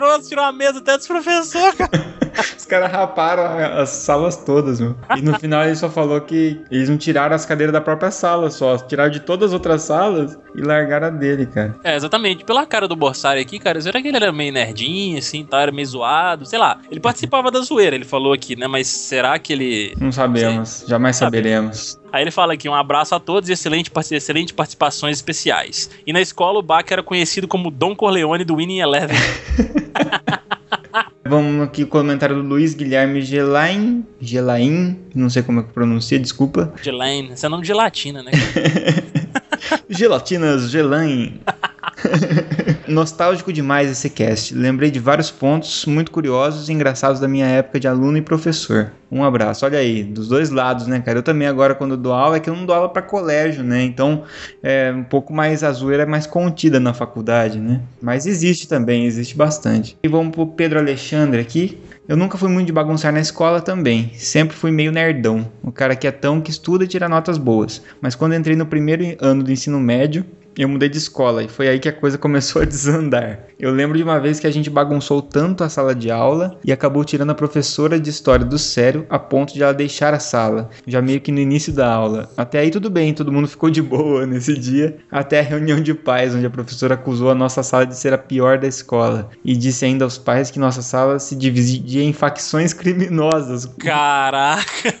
Tirou, tirou a mesa até dos professores, cara. Os caras raparam as salas todas, meu. E no final ele só falou que eles não tiraram as cadeiras da própria sala, só tiraram de todas as outras salas e largaram a dele, cara. É, exatamente. Pela cara do Borsari aqui, cara, será que ele era meio nerdinho, assim, tá? Era meio zoado? Sei lá. Ele participava da zoeira, ele falou aqui, né? Mas será que ele. Não sabemos, jamais saberemos. Aí ele fala aqui, um abraço a todos e excelente, excelente participações especiais. E na escola o Bach era conhecido como Don Corleone do Winning Eleven. Vamos aqui comentário do Luiz Guilherme Gelain. Gelain, não sei como é que pronuncia, desculpa. Gelaine. Esse é nome de gelatina, né? Gelatinas Gelain. Nostálgico demais esse cast. Lembrei de vários pontos muito curiosos e engraçados da minha época de aluno e professor. Um abraço. Olha aí, dos dois lados, né, cara? Eu também agora quando dou aula é que eu não dou aula para colégio, né? Então, é um pouco mais a zoeira é mais contida na faculdade, né? Mas existe também, existe bastante. E vamos pro Pedro Alexandre aqui. Eu nunca fui muito de bagunçar na escola também. Sempre fui meio nerdão. O cara que é tão que estuda e tira notas boas. Mas quando entrei no primeiro ano do ensino médio, eu mudei de escola e foi aí que a coisa começou a desandar. Eu lembro de uma vez que a gente bagunçou tanto a sala de aula e acabou tirando a professora de história do sério a ponto de ela deixar a sala, já meio que no início da aula. Até aí tudo bem, todo mundo ficou de boa nesse dia, até a reunião de pais, onde a professora acusou a nossa sala de ser a pior da escola e disse ainda aos pais que nossa sala se dividia em facções criminosas. Caraca!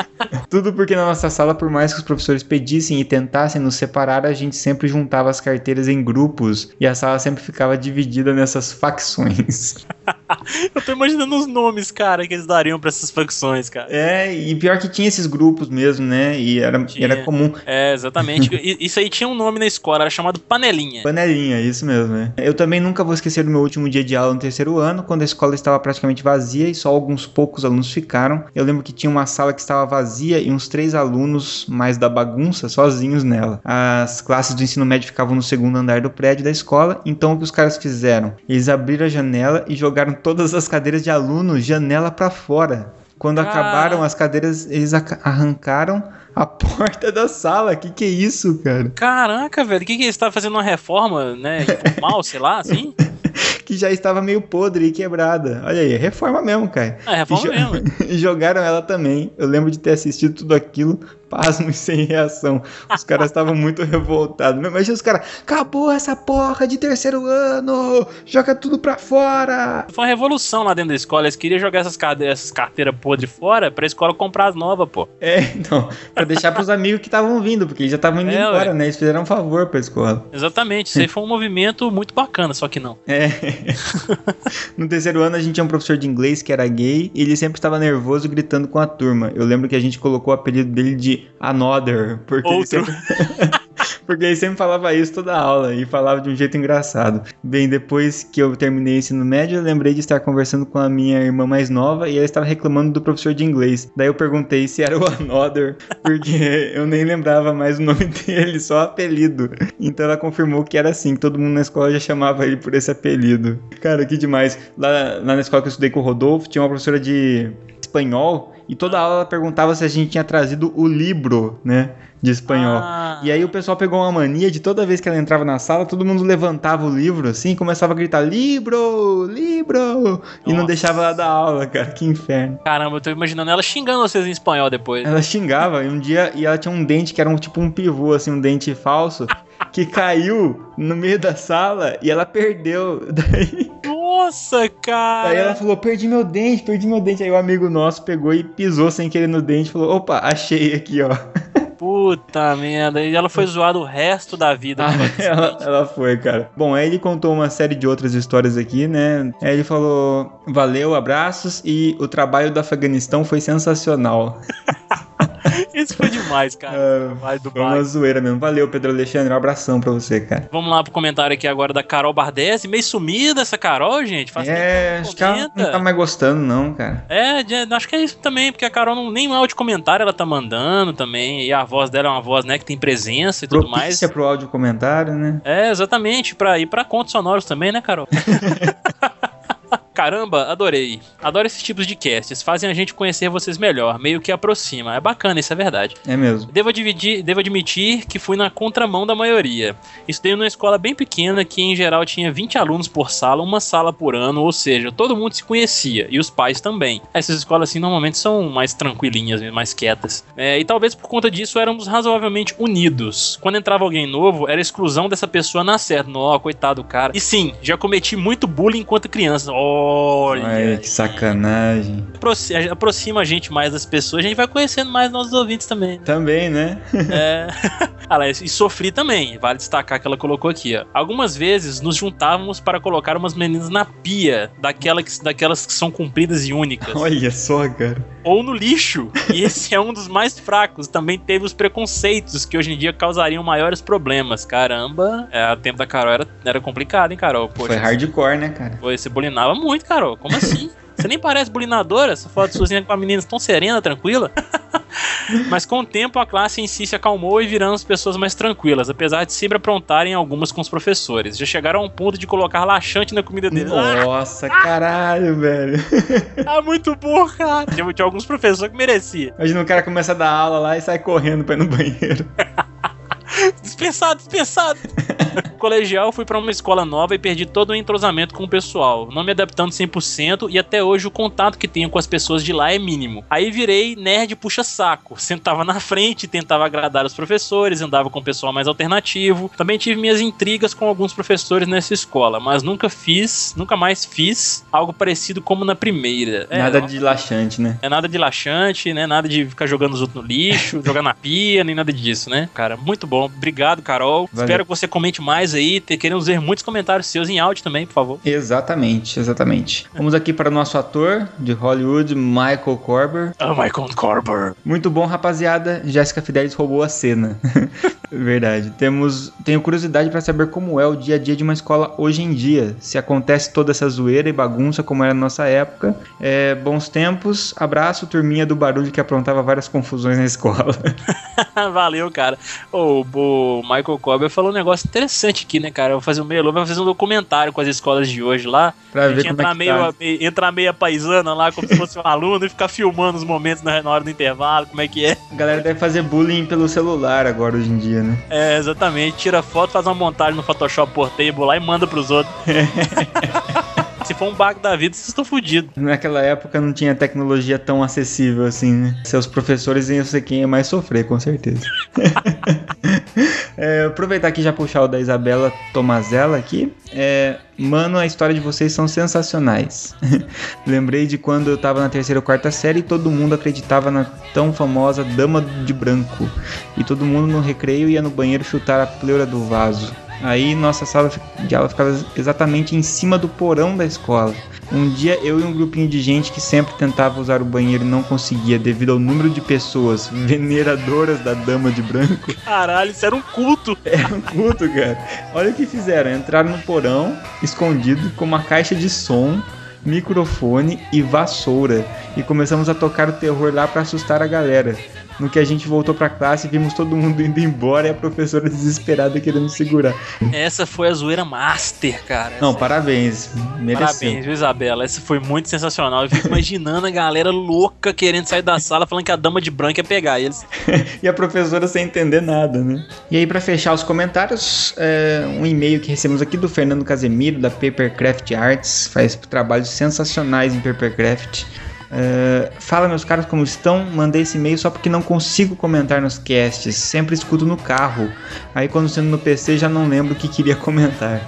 Tudo porque na nossa sala, por mais que os professores pedissem e tentassem nos separar, a gente sempre juntava as carteiras em grupos e a sala sempre ficava dividida nessas facções. Eu tô imaginando os nomes, cara, que eles dariam pra essas facções, cara. É, e pior que tinha esses grupos mesmo, né? E era, era comum. É, exatamente. Isso aí tinha um nome na escola, era chamado Panelinha. Panelinha, isso mesmo, né? Eu também nunca vou esquecer do meu último dia de aula no terceiro ano, quando a escola estava praticamente vazia e só alguns poucos alunos ficaram. Eu lembro que tinha uma sala que estava vazia e uns três alunos mais da bagunça sozinhos nela. As classes do ensino médio ficavam no segundo andar do prédio da escola, então o que os caras fizeram? Eles abriram a janela e jogaram todas as cadeiras de aluno janela para fora. Quando Ah. acabaram as cadeiras, eles arrancaram a porta da sala. Que que é isso, cara? Caraca, velho, o que que eles estavam fazendo uma reforma, né? Informal, sei lá, assim? que já estava meio podre e quebrada. Olha aí, reforma mesmo, cara. É, reforma E mesmo. e jogaram ela também. Eu lembro de ter assistido tudo aquilo, pasmo e sem reação. Os caras estavam muito revoltados. Imagina os caras, acabou essa porra de terceiro ano, joga tudo pra fora. Foi uma revolução lá dentro da escola. Eles queriam jogar essas, essas carteiras podres fora pra escola comprar as novas, pô. É, então, pra deixar pros amigos que estavam vindo, porque eles já estavam indo É, embora, ué. né? Eles fizeram um favor pra escola. Exatamente, isso aí foi um movimento muito bacana, só que não. É. No terceiro ano a gente tinha um professor de inglês que era gay e ele sempre estava nervoso gritando com a turma. Eu lembro que a gente colocou o apelido dele de Another, porque ele Outro. sempre... porque ele sempre falava isso toda a aula e falava de um jeito engraçado. Bem, depois que eu terminei o ensino médio, eu lembrei de estar conversando com a minha irmã mais nova e ela estava reclamando do professor de inglês. Daí eu perguntei se era o Another, porque eu nem lembrava mais o nome dele, só o apelido. Então ela confirmou que era assim, que todo mundo na escola já chamava ele por esse apelido. Cara, que demais. Lá, lá na escola que eu estudei com o Rodolfo, tinha uma professora de espanhol e toda aula ela perguntava se a gente tinha trazido o livro, né? De espanhol. Ah. E aí o pessoal pegou uma mania de toda vez que ela entrava na sala, todo mundo levantava o livro assim e começava a gritar: Libro! Libro! E não deixava ela dar aula, cara. Que inferno. Caramba, eu tô imaginando ela xingando vocês em espanhol depois. Ela xingava e um dia e ela tinha um dente que era um tipo um pivô, assim, um dente falso, que caiu no meio da sala e ela perdeu. Daí, Nossa, cara! daí ela falou: perdi meu dente, perdi meu dente. Aí o amigo nosso pegou e pisou sem querer no dente e falou: opa, achei aqui, ó. Puta merda. E ela foi zoada o resto da vida. Ah, ela, ela foi, cara. Bom, aí ele contou uma série de outras histórias aqui, né? Aí ele falou: valeu, abraços e o trabalho do Afeganistão foi sensacional. Isso foi demais, cara. Do Foi uma zoeira mesmo. Valeu, Pedro Alexandre. Um abração pra você, cara. Vamos lá pro comentário aqui agora da Carol Bardesi. Meio sumida essa Carol, gente. Faz É, acho que ela não tá mais gostando, não, cara. É, acho que é isso também, porque a Carol não, nem áudio comentário ela tá mandando também, e a voz dela é uma voz, né, que tem presença e tudo mais. Propícia pro áudio comentário, né? É, exatamente, pra ir pra contos sonoros também, né, Carol? Caramba, adorei. Adoro esses tipos de casts. Fazem a gente conhecer vocês melhor, meio que aproxima. É bacana, isso é verdade. É mesmo. Devo, dividir, devo admitir que fui na contramão da maioria. Estudei numa escola bem pequena que, em geral, tinha 20 alunos por sala, uma sala por ano, ou seja, todo mundo se conhecia, e os pais também. Essas escolas, assim, normalmente são mais tranquilinhas, mais quietas. É, e talvez por conta disso éramos razoavelmente unidos. Quando entrava alguém novo, era exclusão dessa pessoa na certa. Nó, coitado do cara. E sim, já cometi muito bullying enquanto criança. Olha. Ai, que sacanagem. aproxi- aproxima a gente mais das pessoas, a gente vai conhecendo mais nossos ouvintes também. Também, né? É. Ah, lá, e sofri também, vale destacar que ela colocou aqui, ó. Algumas vezes nos juntávamos para colocar umas meninas na pia, daquela que- daquelas que são compridas e únicas. Olha só, cara. Ou no lixo. E esse é um dos mais fracos. Também teve os preconceitos que hoje em dia causariam maiores problemas. Caramba, é, o tempo da Carol era, era complicado, hein, Carol? Poxa, Foi hardcore, né, cara? Pô, você bulinava muito, Carol. Como assim? Você nem parece bulinadora, essa foto sozinha com a menina tão serena, tranquila. Mas com o tempo a classe em si se acalmou e viramos pessoas mais tranquilas, apesar de sempre aprontarem algumas com os professores. Já chegaram a um ponto de colocar laxante na comida deles. Nossa, caralho, velho. Ah, muito bom, cara. Tinha, tinha alguns professores que merecia. Imagina o cara começa a dar aula lá e sai correndo pra ir no banheiro. Dispensado, dispensado. Colegial, fui pra uma escola nova e perdi todo o entrosamento com o pessoal, não me adaptando 100% e até hoje o contato que tenho com as pessoas de lá é mínimo. Aí virei nerd puxa-saco, sentava na frente, tentava agradar os professores, andava com o pessoal mais alternativo. Também tive minhas intrigas com alguns professores nessa escola, mas nunca fiz, nunca mais fiz algo parecido como na primeira. É, Nada de laxante, né? é nada de laxante, né? Nada de ficar jogando os outros no lixo, jogar na pia, nem nada disso, né? Cara, muito bom. Obrigado, Carol. Valeu. Espero que você comente mais aí. Queremos ver muitos comentários seus em áudio também, por favor. Exatamente, exatamente. Vamos aqui para o nosso ator de Hollywood, Michael Corber. Oh, Michael Corber. Muito bom, rapaziada. Jéssica Fidelis roubou a cena. Verdade. Temos, tenho curiosidade para saber como é o dia a dia de uma escola hoje em dia. Se acontece toda essa zoeira e bagunça como era na nossa época. É, bons tempos. Abraço, turminha do barulho que aprontava várias confusões na escola. Valeu, cara. Ô, o Michael Corber falou um negócio interessante aqui, né, cara? Eu vou fazer um meio vai fazer um documentário com as escolas de hoje lá. Pra a ver é entrar, que meio, tá. meio- entrar meia paisana lá, como se fosse um aluno, e ficar filmando os momentos na, na hora do intervalo, como é que é. A galera deve fazer bullying pelo celular agora hoje em dia, né? É, exatamente. Tira foto, faz uma montagem no Photoshop Portable lá e manda pros outros. Se for um bug da vida, vocês estão fodidos. Naquela época não tinha tecnologia tão acessível assim, né? Seus professores iam ser quem ia mais sofrer, com certeza. É, aproveitar aqui já puxar o da Isabela Tomazella aqui. É, mano, a história de vocês são sensacionais. Lembrei de quando eu tava na terceira ou quarta série e todo mundo acreditava na tão famosa Dama de Branco. E todo mundo no recreio ia no banheiro chutar a pleura do vaso. Aí nossa sala de aula ficava exatamente em cima do porão da escola. Um dia eu e um grupinho de gente que sempre tentava usar o banheiro e não conseguia devido ao número de pessoas veneradoras da Dama de Branco. Caralho, isso era um culto. Era um culto, cara. Olha o que fizeram. Entraram no porão, escondido, com uma caixa de som, microfone e vassoura. E começamos a tocar o terror lá pra assustar a galera. No que a gente voltou pra classe, vimos todo mundo indo embora e a professora desesperada querendo segurar. Essa foi a zoeira master, cara. Não, parabéns. Mereceu. Parabéns, viu, Isabela? Essa foi muito sensacional. Eu fico imaginando a galera louca querendo sair da sala falando que a dama de branco ia pegar eles. e a professora sem entender nada, né? E aí, pra fechar os comentários, é, um e-mail que recebemos aqui do Fernando Casemiro, da Papercraft Arts, faz trabalhos sensacionais em Papercraft. É, fala, meus caros, como estão? Mandei esse e-mail só porque não consigo comentar nos casts. Sempre escuto no carro. Aí, quando sendo no PC, já não lembro o que queria comentar.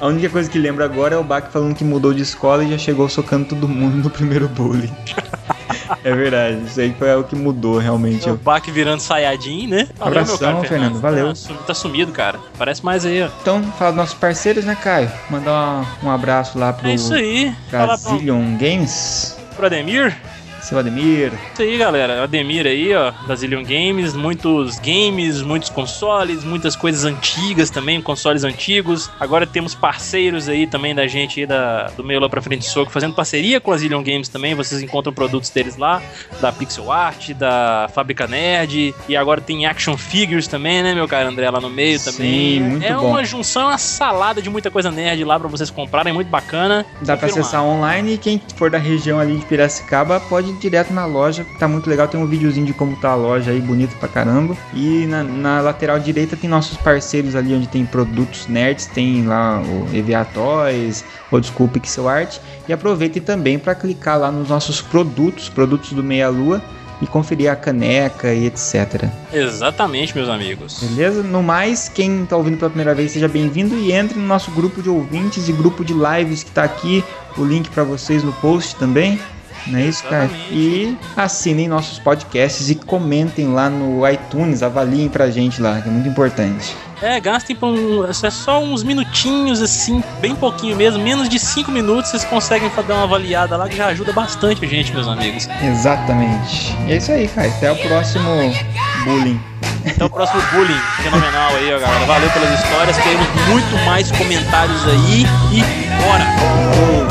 A única coisa que lembro agora é o Bach falando que mudou de escola e já chegou socando todo mundo no primeiro bullying. É verdade, isso aí foi o que mudou realmente. O Bach virando Sayajin, né? Abração, Fernando, valeu. Tá, tá sumido, cara. Parece mais aí, ó. Então, fala dos nossos parceiros, né, Caio? Mandar um abraço lá pro É isso aí. Brazilian Games. Pro Ademir. Seu Ademir. Isso aí, galera. O Ademir aí, ó, da Zillion Games. Muitos games, muitos consoles, muitas coisas antigas também, consoles antigos. Agora temos parceiros aí também da gente aí da, do Meio Lá Pra Frente Soco, fazendo parceria com a Zillion Games também. Vocês encontram produtos deles lá, da Pixel Art, da Fábrica Nerd. E agora tem Action Figures também, né, meu cara André, lá no meio Sim, também. muito é bom. uma junção, uma salada de muita coisa nerd lá pra vocês comprarem, muito bacana. Dá pra Confiram lá. acessar online e quem for da região ali de Piracicaba pode ir direto na loja, que tá muito legal. Tem um videozinho de como tá a loja aí, bonito pra caramba. E na, na lateral direita tem nossos parceiros ali, onde tem produtos nerds, tem lá o EVA Toys, Old School Pixel Art. E aproveitem também para clicar lá nos nossos produtos, produtos do Meia Lua, e conferir a caneca e etc. Exatamente, meus amigos. Beleza? No mais, quem tá ouvindo pela primeira vez, seja bem-vindo e entre no nosso grupo de ouvintes e grupo de lives que tá aqui. O link para vocês no post também. Não é isso, cara? E assinem nossos podcasts e comentem lá no iTunes, avaliem pra gente lá, que é muito importante. É, gastem por um, é só uns minutinhos, assim, bem pouquinho mesmo, menos de 5 minutos, vocês conseguem fa- dar uma avaliada lá que já ajuda bastante a gente, meus amigos. Exatamente. E é isso aí, cara. Até o próximo bullying. Até o próximo bullying fenomenal aí, ó, galera. Valeu pelas histórias, queremos muito mais comentários aí e bora!